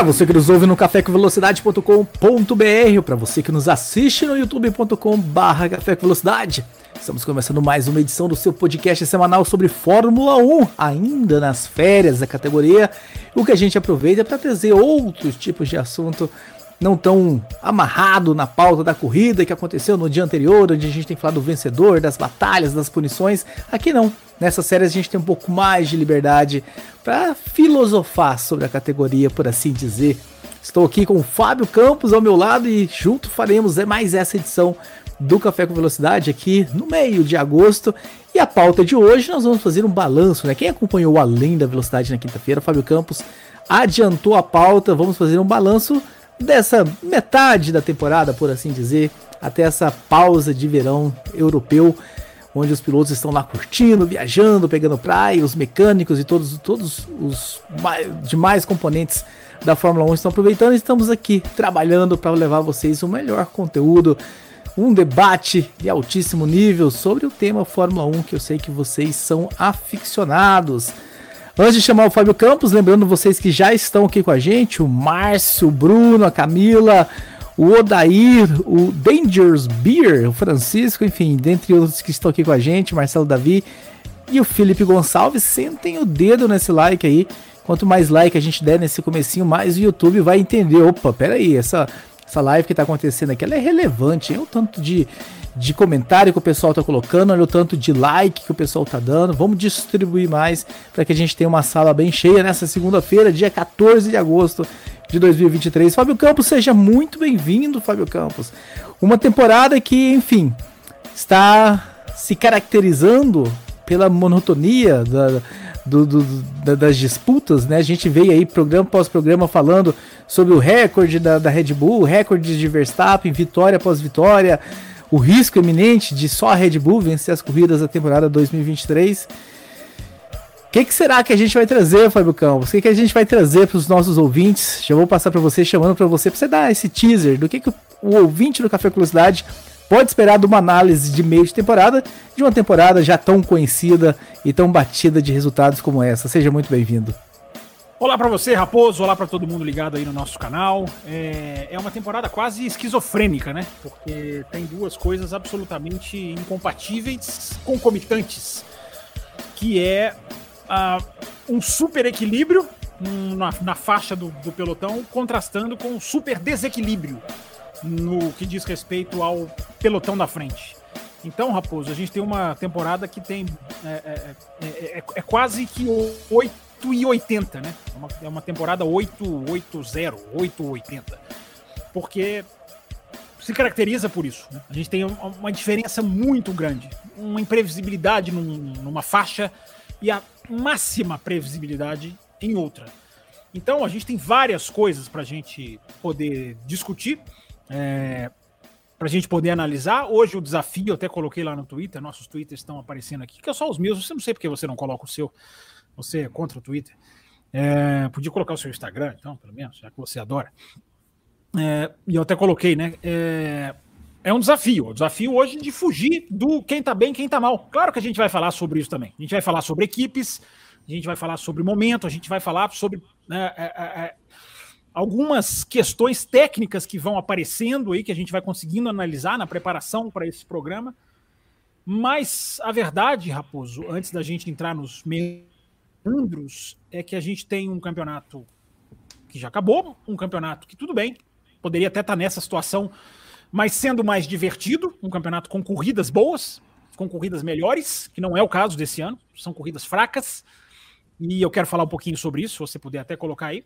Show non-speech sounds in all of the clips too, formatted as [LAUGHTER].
Para você que nos ouve no cafécomvelocidade.com.br, para você que nos assiste no youtube.com/barra. Estamos começando mais uma edição do seu podcast semanal sobre Fórmula 1, ainda nas férias da categoria. O que a gente aproveita para trazer outros tipos de assunto não tão amarrado na pauta da corrida que aconteceu no dia anterior, onde a gente tem falado do vencedor, das batalhas, das punições. Aqui não. Nessa série a gente tem um pouco mais de liberdade para filosofar sobre a categoria, por assim dizer. Estou aqui com o Fábio Campos ao meu lado e junto faremos mais essa edição do Café com Velocidade aqui no meio de agosto. E a pauta de hoje nós vamos fazer um balanço, né? Quem acompanhou Além da Velocidade na quinta-feira, Fábio Campos adiantou a pauta. Vamos fazer um balanço dessa metade da temporada, por assim dizer, até essa pausa de verão europeu, onde os pilotos estão lá curtindo, viajando, pegando praia, os mecânicos e todos, todos os demais componentes da Fórmula 1 estão aproveitando e estamos aqui trabalhando para levar vocês o melhor conteúdo um debate de altíssimo nível sobre o tema Fórmula 1, que eu sei que vocês são aficionados. Antes de chamar o Fábio Campos, lembrando vocês que já estão aqui com a gente, o Márcio, o Bruno, a Camila, o Odair, o Dangerous Beer, o Francisco, enfim, dentre outros que estão aqui com a gente, Marcelo Davi e o Felipe Gonçalves, sentem o dedo nesse like aí. Quanto mais like a gente der nesse comecinho, mais o YouTube vai entender. Opa, peraí, essa essa live que está acontecendo aqui, ela é relevante. Olha o tanto de, de comentário que o pessoal está colocando, olha o tanto de like que o pessoal está dando. Vamos distribuir mais para que a gente tenha uma sala bem cheia nessa segunda-feira, dia 14 de agosto de 2023. Fábio Campos, seja muito bem-vindo, Fábio Campos. Uma temporada que, enfim, está se caracterizando pela monotonia da, do, do, da, das disputas, né? A gente veio aí programa após programa falando sobre o recorde da, da Red Bull, recorde de Verstappen, vitória após vitória, o risco iminente de só a Red Bull vencer as corridas da temporada 2023. O que, que, será que a gente vai trazer, Fábio Campos? O que, que a gente vai trazer para os nossos ouvintes? Já vou passar para você, chamando para você, para você dar esse teaser do que, que o, ouvinte do Café Curiosidade pode esperar de uma análise de meio de temporada, de uma temporada já tão conhecida e tão batida de resultados como essa. Seja muito bem-vindo. Olá para você, Raposo. Olá para todo mundo ligado aí no nosso canal. É, é, uma temporada quase esquizofrênica, né? Porque tem duas coisas absolutamente incompatíveis, concomitantes, que é uh, um super equilíbrio na, na faixa do, do pelotão, contrastando com um super desequilíbrio no que diz respeito ao pelotão da frente. Então, Raposo, a gente tem uma temporada que tem. É, é, é, é, é quase que 8 e 80, né? É uma, é uma temporada 8-8-0, 8-80. Porque se caracteriza por isso. Né? A gente tem uma diferença muito grande, uma imprevisibilidade num, numa faixa e a máxima previsibilidade em outra. Então a gente tem várias coisas para a gente poder discutir é, para a gente poder analisar. Hoje o desafio, eu até coloquei lá no Twitter, nossos Twitters estão aparecendo aqui, que é só os meus, você não sei porque você não coloca o seu, você é contra o Twitter. É, podia colocar o seu Instagram, então, pelo menos, já que você adora. É, e eu até coloquei, né? É, é um desafio. O desafio hoje de fugir do quem tá bem quem tá mal. Claro que a gente vai falar sobre isso também. A gente vai falar sobre equipes, a gente vai falar sobre momento, a gente vai falar sobre né, é, é, é algumas questões técnicas que vão aparecendo aí, que a gente vai conseguindo analisar na preparação para esse programa. Mas a verdade, Raposo, antes da gente entrar nos meandros, é que a gente tem um campeonato que já acabou, um campeonato que tudo bem, poderia até estar tá nessa situação, mas sendo mais divertido, um campeonato com corridas boas, com corridas melhores, que não é o caso desse ano, são corridas fracas, e eu quero falar um pouquinho sobre isso, se você puder até colocar aí.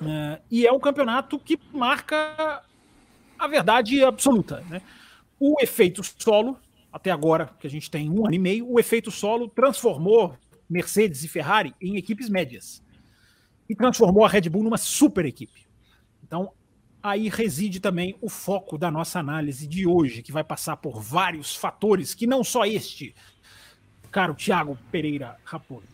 Uh, e é um campeonato que marca a verdade absoluta. Né? O efeito solo, até agora, que a gente tem um ano e meio, o efeito solo transformou Mercedes e Ferrari em equipes médias. E transformou a Red Bull numa super equipe. Então, aí reside também o foco da nossa análise de hoje, que vai passar por vários fatores, que não só este caro Thiago Pereira Raposo.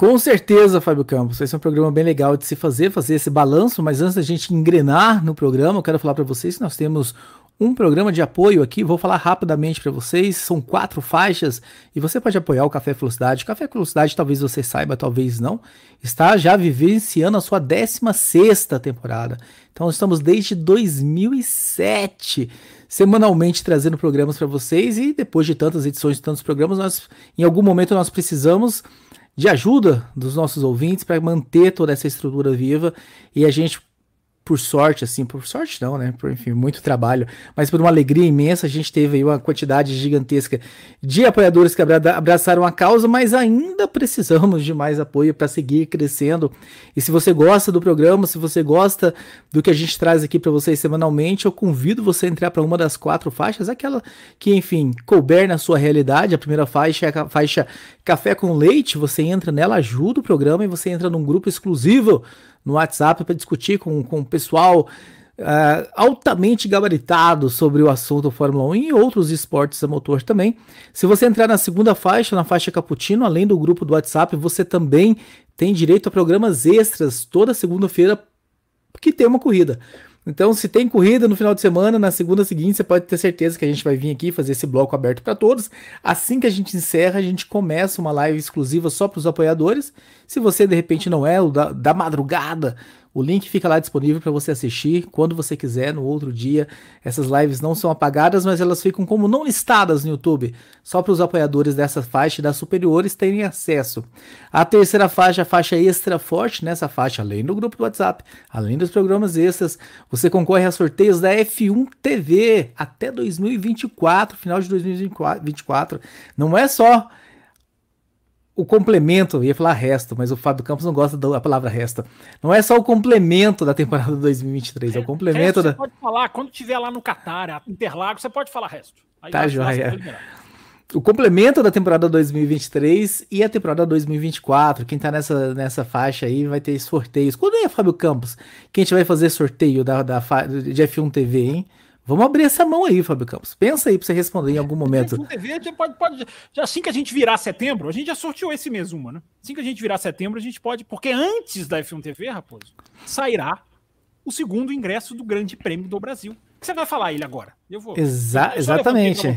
Com certeza, Fábio Campos. Esse é um programa bem legal de se fazer, fazer esse balanço. Mas antes da gente engrenar no programa, eu quero falar para vocês que nós temos um programa de apoio aqui. Vou falar rapidamente para vocês. São quatro faixas e você pode apoiar o Café Velocidade. Café Velocidade, talvez você saiba, talvez não, está já vivenciando a sua 16 temporada. Então, estamos desde 2007 semanalmente trazendo programas para vocês e depois de tantas edições de tantos programas, nós em algum momento nós precisamos de ajuda dos nossos ouvintes para manter toda essa estrutura viva e a gente por sorte, assim, por sorte não, né? Por, enfim, muito trabalho, mas por uma alegria imensa, a gente teve aí uma quantidade gigantesca de apoiadores que abraçaram a causa, mas ainda precisamos de mais apoio para seguir crescendo. E se você gosta do programa, se você gosta do que a gente traz aqui para vocês semanalmente, eu convido você a entrar para uma das quatro faixas, aquela que, enfim, couber na sua realidade. A primeira faixa é a faixa Café com Leite, você entra nela, ajuda o programa e você entra num grupo exclusivo no WhatsApp para discutir com, com o pessoal uh, altamente gabaritado sobre o assunto Fórmula 1 e outros esportes a motor também. Se você entrar na segunda faixa, na faixa Cappuccino, além do grupo do WhatsApp, você também tem direito a programas extras toda segunda-feira que tem uma corrida. Então, se tem corrida no final de semana, na segunda seguinte, você pode ter certeza que a gente vai vir aqui fazer esse bloco aberto para todos. Assim que a gente encerra, a gente começa uma live exclusiva só para os apoiadores. Se você de repente não é o da, da madrugada, o link fica lá disponível para você assistir quando você quiser, no outro dia. Essas lives não são apagadas, mas elas ficam como não listadas no YouTube, só para os apoiadores dessa faixa e das superiores terem acesso. A terceira faixa, a faixa extra forte, nessa faixa, além do grupo do WhatsApp, além dos programas extras, você concorre a sorteios da F1 TV até 2024, final de 2024. Não é só o complemento, ia falar resto, mas o Fábio Campos não gosta da palavra resto. Não é só o complemento da temporada 2023, é, é o complemento da. Você pode falar, quando tiver lá no Qatar, Interlagos, você pode falar resto. Aí tá, joia. O complemento da temporada 2023 e a temporada 2024. Quem tá nessa, nessa faixa aí vai ter sorteios. Quando é, Fábio Campos? Quem a gente vai fazer sorteio da, da, de F1 TV, hein? Vamos abrir essa mão aí, Fábio Campos. Pensa aí para você responder em algum momento. TV, pode, pode, já assim que a gente virar setembro, a gente já sorteou esse mês uma, né? Assim que a gente virar setembro, a gente pode, porque antes da F1 TV, Raposo, sairá o segundo ingresso do Grande Prêmio do Brasil. O que você vai falar ele agora? Eu vou. Exa eu exatamente.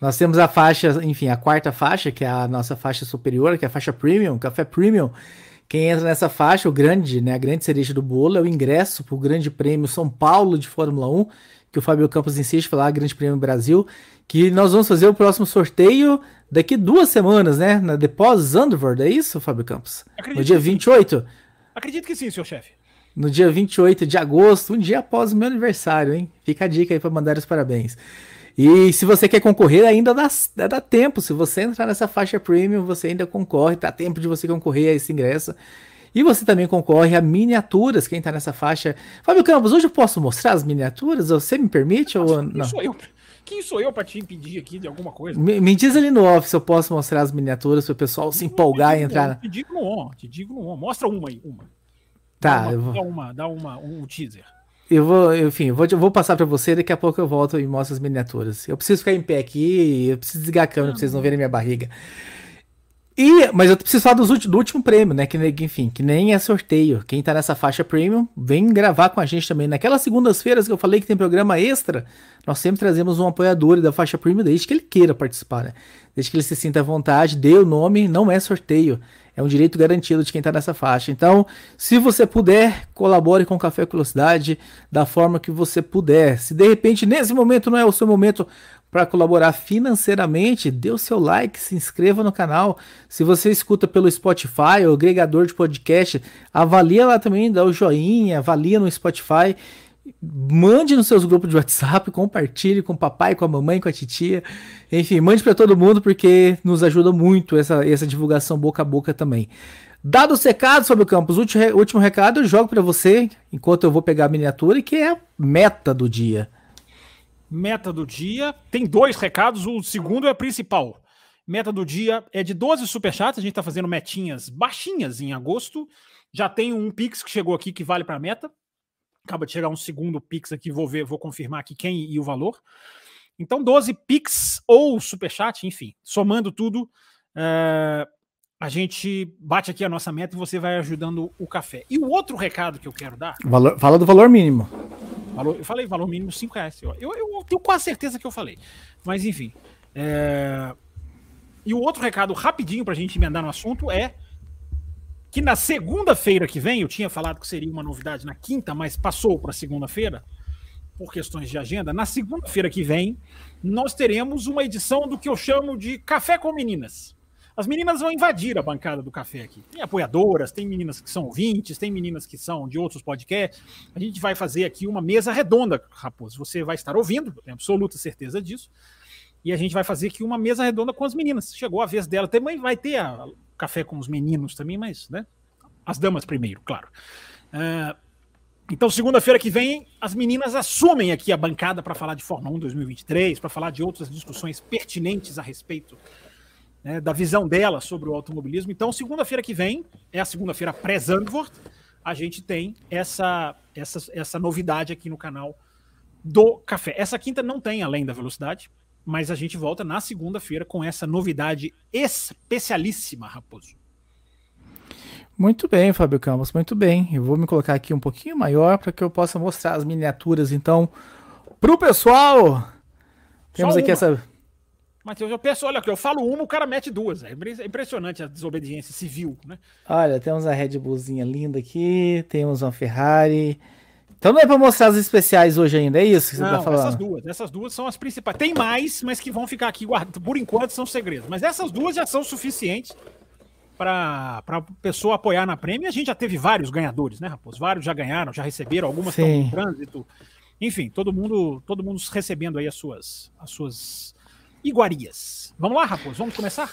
Nós temos a faixa, enfim, a quarta faixa, que é a nossa faixa superior, que é a faixa Premium, Café Premium. Quem entra nessa faixa, o grande, né, a grande cereja do bolo, é o ingresso para o Grande Prêmio São Paulo de Fórmula 1 que o Fábio Campos insiste falar, Grande Prêmio Brasil, que nós vamos fazer o próximo sorteio daqui duas semanas, né? Na Depós Zandvoort, é isso, Fábio Campos? Acredito no dia 28? Sim. Acredito que sim, senhor chefe. No dia 28 de agosto, um dia após o meu aniversário, hein? Fica a dica aí para mandar os parabéns. E se você quer concorrer, ainda dá, dá tempo. Se você entrar nessa faixa premium, você ainda concorre. Dá tempo de você concorrer a esse ingresso. E você também concorre a miniaturas, quem está nessa faixa. Fábio Campos, hoje eu posso mostrar as miniaturas? Você me permite ou quem não? Sou eu. Quem sou eu para te impedir aqui de alguma coisa? Me, me, diz ali no off se eu posso mostrar as miniaturas para o pessoal se empolgar e entrar. Te digo no on, te digo no on. Mostra uma aí, uma. Tá, dá uma, eu vou... dá uma, dá uma, um teaser. Eu vou, enfim, eu vou, eu vou passar para você, daqui a pouco eu volto e mostro as miniaturas. Eu preciso ficar em pé aqui, eu preciso desligar a câmera para vocês não verem minha barriga. E, mas eu preciso falar dos, do último prêmio, né? Que, enfim, que nem é sorteio. Quem tá nessa faixa premium, vem gravar com a gente também. Naquelas segundas-feiras que eu falei que tem programa extra, nós sempre trazemos um apoiador da faixa premium desde que ele queira participar, né? Desde que ele se sinta à vontade, dê o nome, não é sorteio. É um direito garantido de quem está nessa faixa. Então, se você puder, colabore com o Café Velocidade da forma que você puder. Se de repente nesse momento não é o seu momento para colaborar financeiramente, dê o seu like, se inscreva no canal. Se você escuta pelo Spotify ou agregador de podcast, avalia lá também, dá o joinha, avalia no Spotify. Mande nos seus grupos de WhatsApp, compartilhe com o papai, com a mamãe, com a titia. Enfim, mande para todo mundo porque nos ajuda muito essa, essa divulgação boca a boca também. Dado os recados sobre o campus, último, último recado eu jogo para você, enquanto eu vou pegar a miniatura, que é a meta do dia. Meta do dia. Tem dois recados, o segundo é principal. Meta do dia é de 12 superchats. A gente está fazendo metinhas baixinhas em agosto. Já tem um Pix que chegou aqui que vale para meta. Acaba de chegar um segundo Pix aqui, vou ver, vou confirmar aqui quem e o valor. Então, 12 Pix ou Superchat, enfim, somando tudo, uh, a gente bate aqui a nossa meta e você vai ajudando o café. E o outro recado que eu quero dar. Valor, fala do valor mínimo. Valor, eu falei valor mínimo 5 reais. Eu, eu, eu, tenho quase certeza que eu falei. Mas enfim. É... E o outro recado, rapidinho, para a gente emendar no assunto, é que na segunda-feira que vem, eu tinha falado que seria uma novidade na quinta, mas passou para segunda-feira, por questões de agenda. Na segunda-feira que vem, nós teremos uma edição do que eu chamo de Café com Meninas. As meninas vão invadir a bancada do café aqui. Tem apoiadoras, tem meninas que são ouvintes, tem meninas que são de outros podcasts. A gente vai fazer aqui uma mesa redonda, Raposo. Você vai estar ouvindo, tenho absoluta certeza disso. E a gente vai fazer aqui uma mesa redonda com as meninas. Chegou a vez dela. Também vai ter a, café com os meninos também, mas, né? As damas primeiro, claro. Uh, então, segunda-feira que vem, as meninas assumem aqui a bancada para falar de Fórmula 1 2023, para falar de outras discussões pertinentes a respeito né, da visão dela sobre o automobilismo. Então, segunda-feira que vem, é a segunda-feira pré-Zandvoort, a gente tem essa, essa, essa novidade aqui no canal do café. Essa quinta não tem além da velocidade, mas a gente volta na segunda-feira com essa novidade especialíssima, Raposo. Muito bem, Fábio Campos, muito bem. Eu vou me colocar aqui um pouquinho maior para que eu possa mostrar as miniaturas, então, para o pessoal. Temos aqui essa Matheus, eu penso, olha aqui, eu falo uma, o cara mete duas. É impressionante a desobediência civil, né? Olha, temos a Red Bullzinha linda aqui, temos uma Ferrari. Então não é para mostrar as especiais hoje ainda, é isso que você tá não, tá falando? essas duas, essas duas são as principais. Tem mais, mas que vão ficar aqui guardadas. Por enquanto são segredos. Mas essas duas já são suficientes para a pessoa apoiar na prêmio. E a gente já teve vários ganhadores, né, Raposo? Vários já ganharam, já receberam, algumas estão em trânsito. Enfim, todo mundo, todo mundo recebendo aí as suas, as suas iguarias. Vamos lá, Raposo, vamos começar?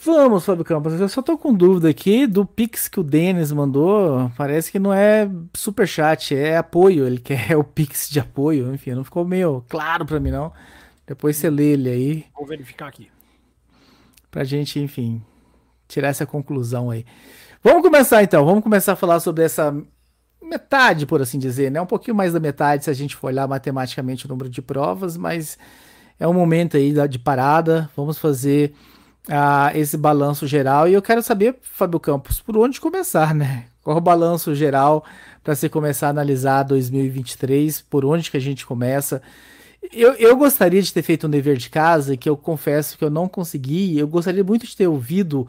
Vamos, Fábio Campos. Eu só tô com dúvida aqui do Pix que o Denis mandou. Parece que não é super chat, é apoio. Ele [LAUGHS] quer o Pix de apoio. Enfim, não ficou meio claro para mim, não. Depois você lê ele aí. Vou verificar aqui. Pra gente, enfim, tirar essa conclusão aí. Vamos começar então. Vamos começar a falar sobre essa metade, por assim dizer, né? Um pouquinho mais da metade se a gente for olhar matematicamente o número de provas, mas é um momento aí de parada, vamos fazer uh, esse balanço geral. E eu quero saber, Fábio Campos, por onde começar, né? Qual o balanço geral para você começar a analisar 2023? Por onde que a gente começa? Eu, eu gostaria de ter feito um dever de casa, que eu confesso que eu não consegui. Eu gostaria muito de ter ouvido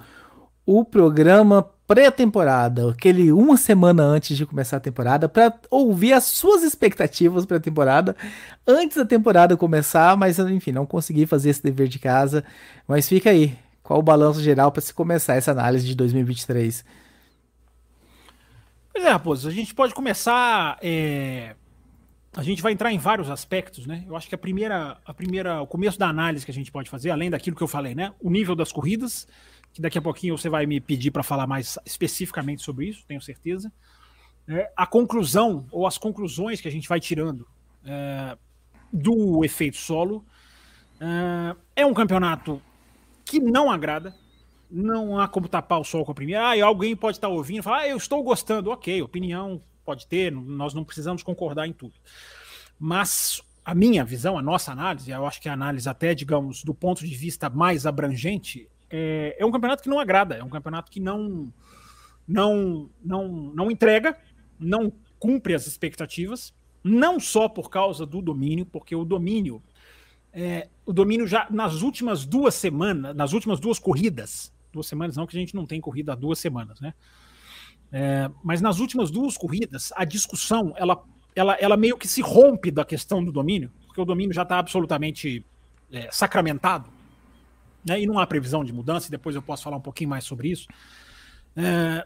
o programa pré-temporada, aquele uma semana antes de começar a temporada, para ouvir as suas expectativas para a temporada antes da temporada começar, mas enfim, não consegui fazer esse dever de casa. Mas fica aí, qual o balanço geral para se começar essa análise de 2023? Pois é, Raposo, a gente pode começar. É... A gente vai entrar em vários aspectos, né? Eu acho que a primeira, a primeira, o começo da análise que a gente pode fazer, além daquilo que eu falei, né? O nível das corridas, que daqui a pouquinho você vai me pedir para falar mais especificamente sobre isso, tenho certeza. É, a conclusão, ou as conclusões que a gente vai tirando é, do efeito solo. É, é um campeonato que não agrada, não há como tapar o sol com a primeira. Ah, e alguém pode estar ouvindo e falar, ah, eu estou gostando, ok, opinião pode ter, nós não precisamos concordar em tudo. Mas a minha visão, a nossa análise, eu acho que a análise até, digamos, do ponto de vista mais abrangente, é, é um campeonato que não agrada, é um campeonato que não, não, não, não entrega, não cumpre as expectativas, não só por causa do domínio, porque o domínio, é, o domínio já nas últimas duas semanas, nas últimas duas corridas, duas semanas não, que a gente não tem corrida há duas semanas, né? É, mas nas últimas duas corridas, a discussão ela, ela, ela meio que se rompe da questão do domínio, porque o domínio já está absolutamente é, sacramentado né, e não há previsão de mudança, e depois eu posso falar um pouquinho mais sobre isso. É,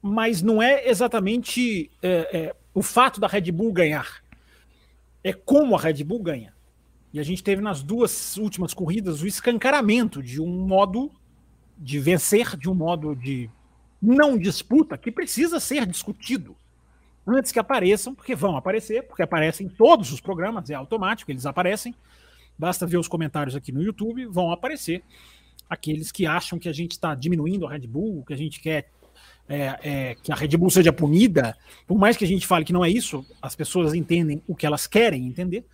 mas não é exatamente é, é, o fato da Red Bull ganhar, é como a Red Bull ganha. E a gente teve nas duas últimas corridas o escancaramento de um modo de vencer, de um modo de não disputa que precisa ser discutido antes que apareçam, porque vão aparecer, porque aparecem em todos os programas, é automático, eles aparecem. Basta ver os comentários aqui no YouTube, vão aparecer aqueles que acham que a gente está diminuindo a Red Bull, que a gente quer é, é, que a Red Bull seja punida. Por mais que a gente fale que não é isso, as pessoas entendem o que elas querem entender.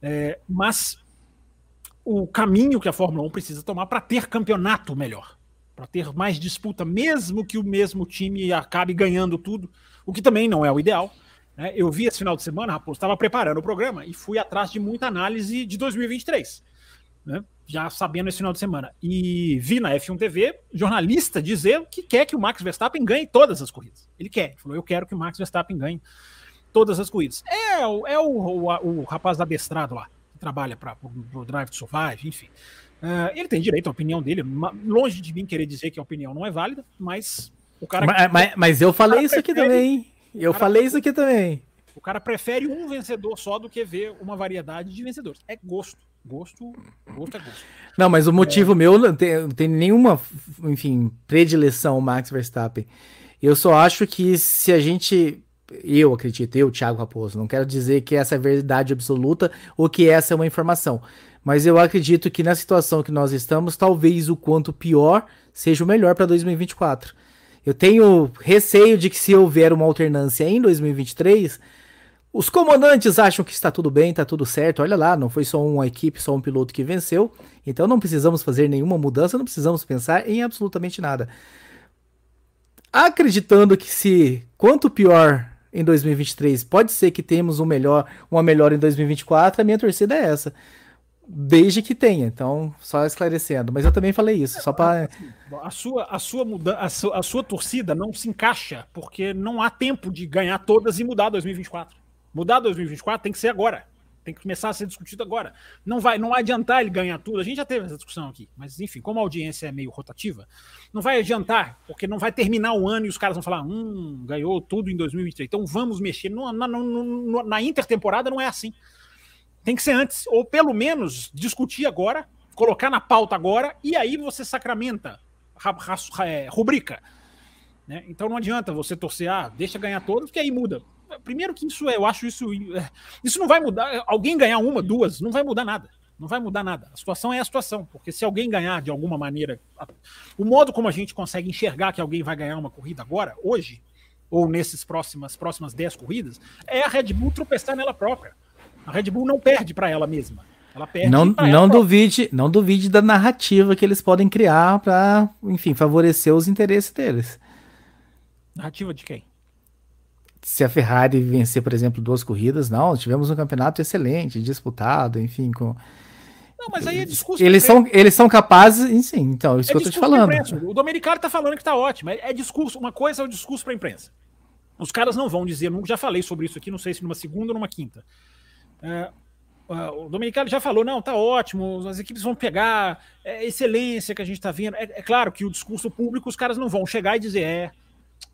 É, mas o caminho que a Fórmula 1 precisa tomar para ter campeonato melhor, para ter mais disputa, mesmo que o mesmo time acabe ganhando tudo, o que também não é o ideal. Né? Eu vi esse final de semana, Raposo, estava preparando o programa e fui atrás de muita análise de 2023, né? já sabendo esse final de semana. E vi na F1 TV jornalista dizer que quer que o Max Verstappen ganhe todas as corridas. Ele quer, ele falou: Eu quero que o Max Verstappen ganhe todas as corridas. É, é o, o, o, o rapaz adestrado lá trabalha para o Drive to Survive, enfim. Uh, ele tem direito à opinião dele, longe de mim querer dizer que a opinião não é válida, mas o cara. Mas, mas, mas eu falei isso aqui também. Eu falei isso aqui também. O cara prefere um vencedor só do que ver uma variedade de vencedores. É gosto. Gosto, gosto é gosto. Não, mas o motivo é... meu não tem, não tem nenhuma, enfim, predileção Max Verstappen. Eu só acho que se a gente eu acredito, eu, Thiago Raposo, não quero dizer que essa é verdade absoluta ou que essa é uma informação, mas eu acredito que na situação que nós estamos, talvez o quanto pior seja o melhor para 2024. Eu tenho receio de que se houver uma alternância em 2023, os comandantes acham que está tudo bem, está tudo certo. Olha lá, não foi só uma equipe, só um piloto que venceu. Então não precisamos fazer nenhuma mudança, não precisamos pensar em absolutamente nada. Acreditando que se quanto pior em 2023. Pode ser que temos um melhor, uma melhor em 2024. A minha torcida é essa. Desde que tenha, então, só esclarecendo. Mas eu também falei isso, só para. A sua, a, sua muda a, sua, a sua torcida não se encaixa, porque não há tempo de ganhar todas e mudar 2024. Mudar 2024 tem que ser agora. Tem que começar a ser discutido agora. Não vai, não vai adiantar ele ganhar tudo. A gente já teve essa discussão aqui, mas enfim, como a audiência é meio rotativa, não vai adiantar, porque não vai terminar o ano e os caras vão falar, hum, ganhou tudo em 2023. Então vamos mexer. Na intertemporada não é assim. Tem que ser antes, ou pelo menos discutir agora, colocar na pauta agora, e aí você sacramenta, é, rubrica. Né? Então não adianta você torcer, ah, deixa ganhar todos, porque aí muda. Primeiro que isso é, eu acho isso. É, isso não vai mudar. Alguém ganhar uma, duas, não vai mudar nada. Não vai mudar nada. A situação é a situação, porque se alguém ganhar de alguma maneira, o modo como a gente consegue enxergar que alguém vai ganhar uma corrida agora, hoje, ou nesses próximas próximas 10 corridas, é a Red Bull tropeçar nela própria. A Red Bull não perde para ela mesma. Ela perde não não duvide, não duvide da narrativa que eles podem criar para, enfim, favorecer os interesses deles. Narrativa de quem? se a Ferrari vencer, por exemplo, duas corridas, não, tivemos um campeonato excelente, disputado, enfim, com. Não, mas aí é discurso. Eles são, eles são capazes, sim, então, isso é que eu tô te falando. O Domenicali tá falando que tá ótimo. É, é discurso, uma coisa é o discurso pra imprensa. Os caras não vão dizer, já falei sobre isso aqui, não sei se numa segunda ou numa quinta. É, o Domenicali já falou, não, tá ótimo, as equipes vão pegar, é excelência que a gente tá vendo. É, é claro que o discurso público, os caras não vão chegar e dizer, é,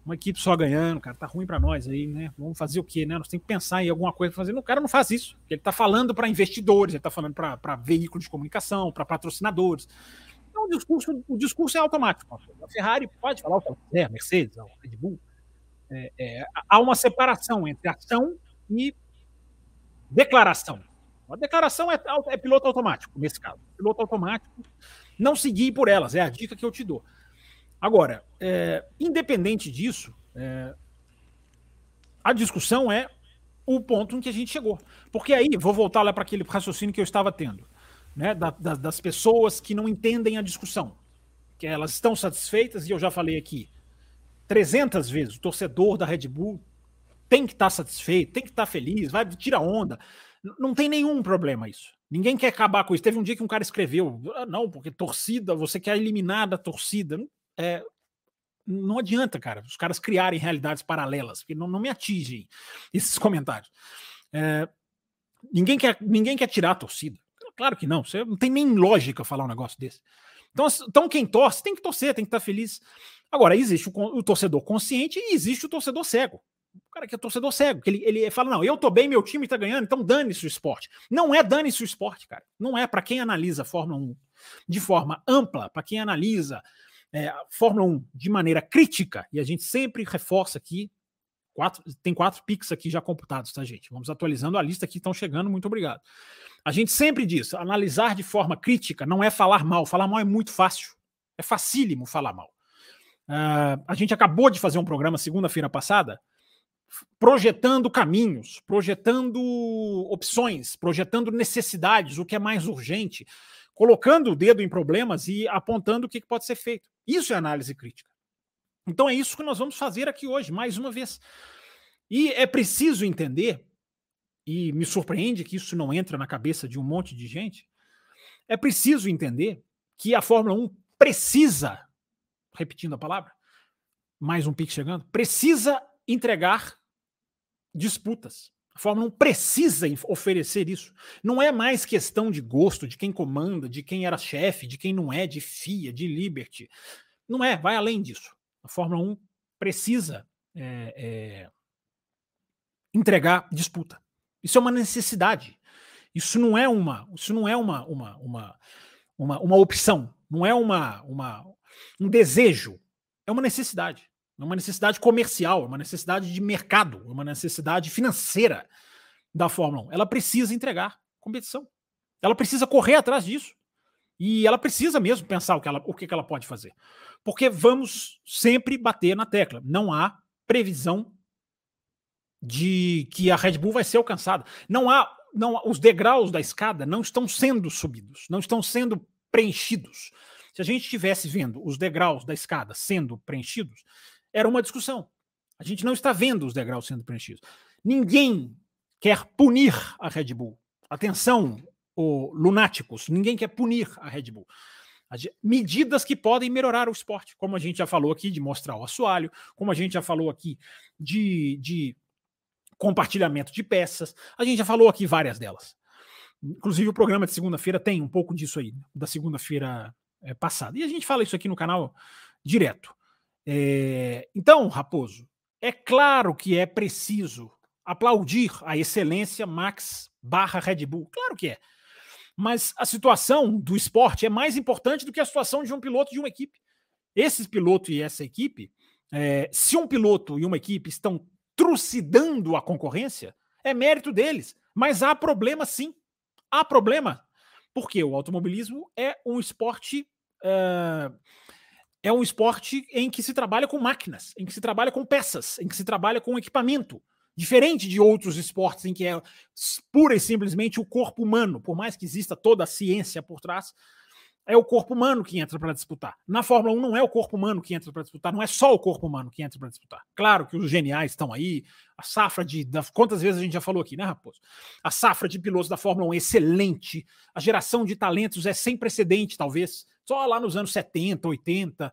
uma equipe só ganhando, cara, tá ruim para nós aí, né? Vamos fazer o quê, né? Nós temos que pensar em alguma coisa pra fazer. O cara não faz isso. Ele tá falando para investidores, ele tá falando para veículos de comunicação, para patrocinadores. Então, o discurso, o discurso é automático. A Ferrari pode falar o que quiser, a Mercedes, a Red Bull. É, é, há uma separação entre ação e declaração. A declaração é, é piloto automático, nesse caso. Piloto automático, não seguir por elas, é a dica que eu te dou. Agora, é, independente disso, é, a discussão é o ponto em que a gente chegou. Porque aí, vou voltar lá para aquele raciocínio que eu estava tendo, né, da, da, das pessoas que não entendem a discussão, que elas estão satisfeitas, e eu já falei aqui 300 vezes, o torcedor da Red Bull tem que estar tá satisfeito, tem que estar tá feliz, vai tirar onda. Não tem nenhum problema isso. Ninguém quer acabar com isso. Teve um dia que um cara escreveu: ah, não, porque torcida, você quer eliminar da torcida é, não adianta, cara, os caras criarem realidades paralelas, porque não, não me atingem [LAUGHS] esses comentários. É, ninguém, quer, ninguém quer tirar a torcida. Claro que não, você não tem nem lógica falar um negócio desse. Então, então quem torce tem que torcer, tem que estar feliz. Agora, existe o, o torcedor consciente e existe o torcedor cego. O cara que é torcedor cego, que ele, ele fala: não, eu tô bem, meu time tá ganhando, então dane-se o esporte. Não é dane-se o esporte, cara. Não é para quem analisa a Fórmula 1 de forma ampla, para quem analisa é, a Fórmula 1 de maneira crítica, e a gente sempre reforça aqui, quatro, tem quatro pics aqui já computados, tá, gente? Vamos atualizando a lista aqui, estão chegando, muito obrigado. A gente sempre diz, analisar de forma crítica não é falar mal, falar mal é muito fácil, é facílimo falar mal. Uh, a gente acabou de fazer um programa segunda-feira passada projetando caminhos, projetando opções, projetando necessidades, o que é mais urgente, colocando o dedo em problemas e apontando o que pode ser feito. Isso é análise crítica. Então é isso que nós vamos fazer aqui hoje, mais uma vez. E é preciso entender, e me surpreende que isso não entra na cabeça de um monte de gente, é preciso entender que a Fórmula 1 precisa, repetindo a palavra, mais um pique chegando, precisa entregar disputas. A Fórmula 1 precisa oferecer isso. Não é mais questão de gosto, de quem comanda, de quem era chefe, de quem não é, de FIA, de Liberty. Não é, vai além disso. A Fórmula 1 precisa é, é, entregar disputa. Isso é uma necessidade. Isso não é uma, isso não é uma, uma, uma, uma, uma opção, não é uma, uma, um desejo, é uma necessidade. É uma necessidade comercial, é uma necessidade de mercado, é uma necessidade financeira da Fórmula 1. Ela precisa entregar competição. Ela precisa correr atrás disso. E ela precisa mesmo pensar o que ela, o que ela pode fazer. Porque vamos sempre bater na tecla. Não há previsão de que a Red Bull vai ser alcançada. Não há, não, os degraus da escada não estão sendo subidos, não estão sendo preenchidos. Se a gente estivesse vendo os degraus da escada sendo preenchidos, era uma discussão. A gente não está vendo os degraus sendo preenchidos. Ninguém quer punir a Red Bull. Atenção, lunáticos, ninguém quer punir a Red Bull. Medidas que podem melhorar o esporte, como a gente já falou aqui de mostrar o assoalho, como a gente já falou aqui de, de compartilhamento de peças, a gente já falou aqui várias delas. Inclusive o programa de segunda-feira tem um pouco disso aí, da segunda-feira é, passada. E a gente fala isso aqui no canal direto. É, então, Raposo, é claro que é preciso aplaudir a excelência Max barra Red Bull. Claro que é. Mas a situação do esporte é mais importante do que a situação de um piloto de uma equipe. Esses pilotos e essa equipe, é, se um piloto e uma equipe estão trucidando a concorrência, é mérito deles. Mas há problema sim. Há problema. Porque o automobilismo é um esporte. Uh, é um esporte em que se trabalha com máquinas, em que se trabalha com peças, em que se trabalha com equipamento. Diferente de outros esportes em que é pura e simplesmente o corpo humano, por mais que exista toda a ciência por trás, é o corpo humano que entra para disputar. Na Fórmula 1 não é o corpo humano que entra para disputar, não é só o corpo humano que entra para disputar. Claro que os geniais estão aí, a safra de. Da, quantas vezes a gente já falou aqui, né, Raposo? A safra de pilotos da Fórmula 1 é excelente, a geração de talentos é sem precedente, talvez. Só lá nos anos 70, 80.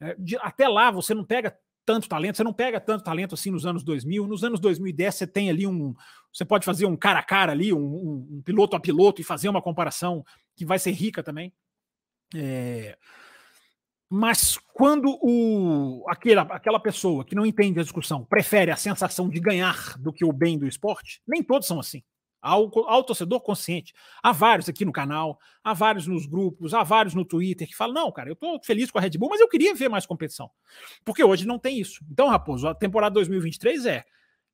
É, de, até lá você não pega tanto talento, você não pega tanto talento assim nos anos 2000. Nos anos 2010 você tem ali um. Você pode fazer um cara a cara ali, um, um, um piloto a piloto e fazer uma comparação que vai ser rica também. É, mas quando o, aquela, aquela pessoa que não entende a discussão prefere a sensação de ganhar do que o bem do esporte, nem todos são assim ao, ao torcedor consciente. Há vários aqui no canal, há vários nos grupos, há vários no Twitter que falam: não, cara, eu estou feliz com a Red Bull, mas eu queria ver mais competição. Porque hoje não tem isso. Então, Raposo, a temporada 2023 é.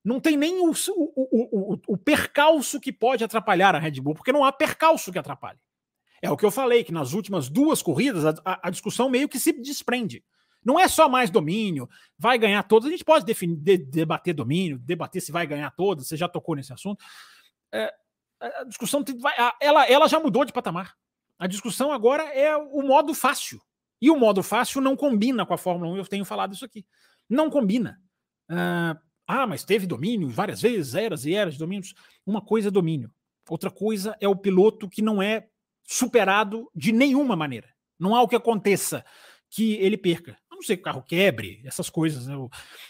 Não tem nem o, o, o, o percalço que pode atrapalhar a Red Bull, porque não há percalço que atrapalhe. É o que eu falei, que nas últimas duas corridas a, a, discussão meio que se desprende. Não é só mais domínio, vai ganhar todas. A gente pode definir, de, debater domínio, debater se vai ganhar todas, você já tocou nesse assunto é, a discussão ela, ela já mudou de patamar. A discussão agora é o modo fácil. E o modo fácil não combina com a Fórmula 1, eu tenho falado isso aqui. Não combina. Uh, ah, mas teve domínio várias vezes, eras e eras de domínios. Uma coisa é domínio, outra coisa é o piloto que não é superado de nenhuma maneira. Não há o que aconteça que ele perca. A não ser que o carro quebre, essas coisas. Né?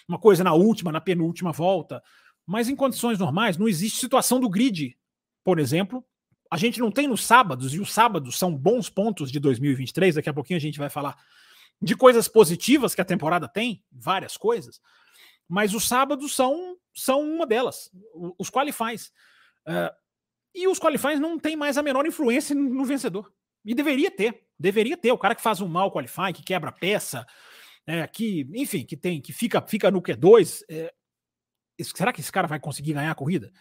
Uma coisa na última, na penúltima volta. Mas em condições normais, não existe situação do grid, por exemplo. A gente não tem nos sábados, e os sábados são bons pontos de 2023. Daqui a pouquinho a gente vai falar de coisas positivas que a temporada tem, várias coisas. Mas os sábados são, são uma delas, os qualifies. Uh, e os qualifies não tem mais a menor influência no vencedor. E deveria ter, deveria ter. O cara que faz um mal qualify, que quebra peça, é, que, enfim, que tem, que fica, fica no Q2, é, será que esse cara vai conseguir ganhar a corrida?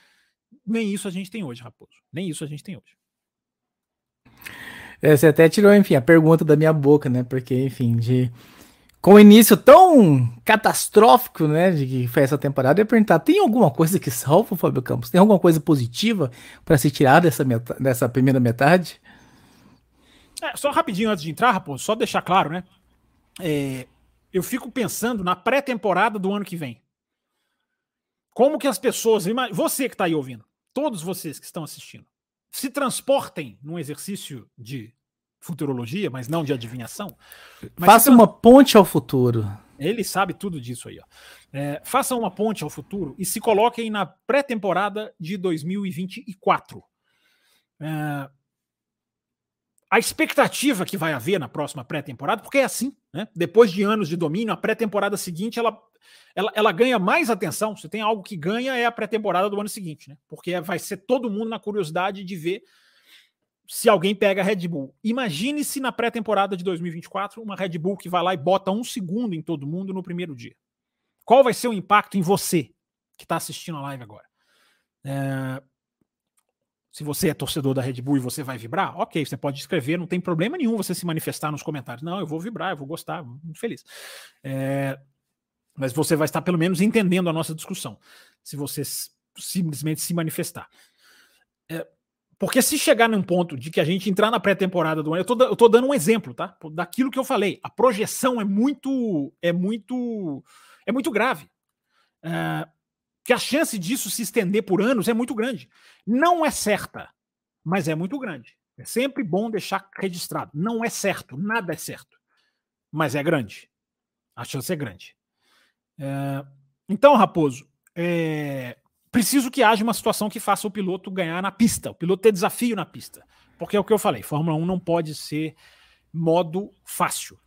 Nem isso a gente tem hoje, Raposo. Nem isso a gente tem hoje. É, você até tirou, enfim, a pergunta da minha boca, né? Porque, enfim, de com o início tão catastrófico, né, de que foi essa temporada, eu ia perguntar: tem alguma coisa que salva o Fábio Campos? Tem alguma coisa positiva para se tirar dessa, dessa primeira metade? É, só rapidinho antes de entrar, Raposo, só deixar claro, né? É, eu fico pensando na pré-temporada do ano que vem. Como que as pessoas, você que está aí ouvindo, todos vocês que estão assistindo, se transportem num exercício de futurologia, mas não de adivinhação. Faça uma ponte ao futuro. Ele sabe tudo disso aí. Ó. É, faça uma ponte ao futuro e se coloquem na pré-temporada de 2024. É, a expectativa que vai haver na próxima pré-temporada, porque é assim, né? Depois de anos de domínio, a pré-temporada seguinte ela, ela, ela ganha mais atenção. Se tem algo que ganha, é a pré-temporada do ano seguinte, né? Porque vai ser todo mundo na curiosidade de ver se alguém pega a Red Bull. Imagine se na pré-temporada de 2024 uma Red Bull que vai lá e bota um segundo em todo mundo no primeiro dia. Qual vai ser o impacto em você que está assistindo a live agora? É... Se você é torcedor da Red Bull e você vai vibrar, ok, você pode escrever, não tem problema nenhum você se manifestar nos comentários. Não, eu vou vibrar, eu vou gostar, muito feliz. É... Mas você vai estar pelo menos entendendo a nossa discussão, se você simplesmente se manifestar. É... Porque se chegar num ponto de que a gente entrar na pré-temporada do ano, eu tô, eu tô dando um exemplo, tá? Daquilo que eu falei. A projeção é muito. É muito. É muito grave. É, que a chance disso se estender por anos é muito grande. Não é certa, mas é muito grande. É sempre bom deixar registrado. Não é certo, nada é certo. Mas é grande. A chance é grande. É, então, Raposo, é, preciso que haja uma situação que faça o piloto ganhar na pista, o piloto ter desafio na pista. Porque é o que eu falei, Fórmula 1 não pode ser modo fácil.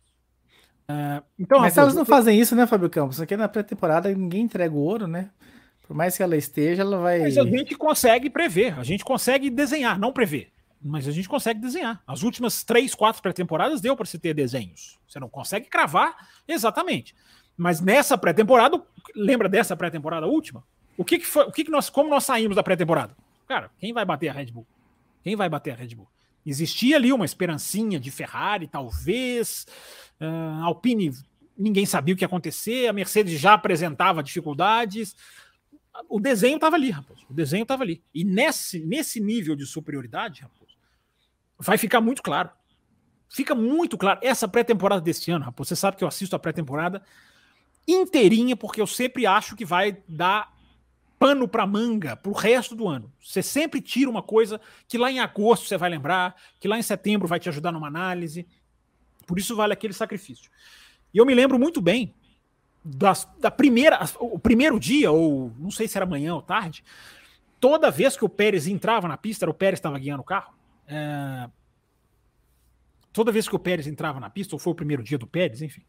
Uh, então, Mas elas não fazem isso, né, Fábio Campos? Aqui na pré-temporada ninguém entrega o ouro, né? Por mais que ela esteja, ela vai. Mas a gente consegue prever, a gente consegue desenhar, não prever. Mas a gente consegue desenhar. As últimas três, quatro pré-temporadas deu para se ter desenhos. Você não consegue cravar exatamente. Mas nessa pré-temporada, lembra dessa pré-temporada última? O que, que foi? O que, que nós, como nós saímos da pré-temporada? Cara, quem vai bater a Red Bull? Quem vai bater a Red Bull? Existia ali uma esperancinha de Ferrari, talvez. Uh, Alpine, ninguém sabia o que ia acontecer. A Mercedes já apresentava dificuldades. O desenho estava ali, rapaz. O desenho estava ali. E nesse, nesse nível de superioridade, rapaz, vai ficar muito claro. Fica muito claro. Essa pré-temporada desse ano, rapaz, você sabe que eu assisto a pré-temporada inteirinha, porque eu sempre acho que vai dar pano para manga para o resto do ano. Você sempre tira uma coisa que lá em agosto você vai lembrar, que lá em setembro vai te ajudar numa análise. Por isso vale aquele sacrifício. E eu me lembro muito bem das, da primeira, o primeiro dia, ou não sei se era manhã ou tarde, toda vez que o Pérez entrava na pista, era o Pérez estava guiando o carro. É, toda vez que o Pérez entrava na pista, ou foi o primeiro dia do Pérez, enfim,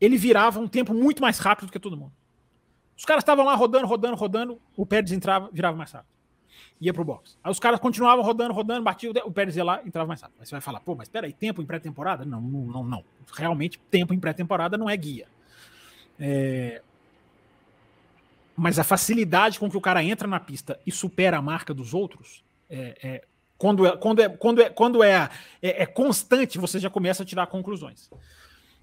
ele virava um tempo muito mais rápido do que todo mundo. Os caras estavam lá rodando, rodando, rodando, o Pérez entrava, virava mais rápido. Ia pro box. Aí os caras continuavam rodando, rodando, batiam, o Pérez ia lá, entrava mais rápido. Aí você vai falar, pô, mas peraí, tempo em pré-temporada? Não, não, não, não. Realmente, tempo em pré-temporada não é guia. É... Mas a facilidade com que o cara entra na pista e supera a marca dos outros, é, é... quando, é, quando, é, quando, é, quando é, é, é constante, você já começa a tirar conclusões.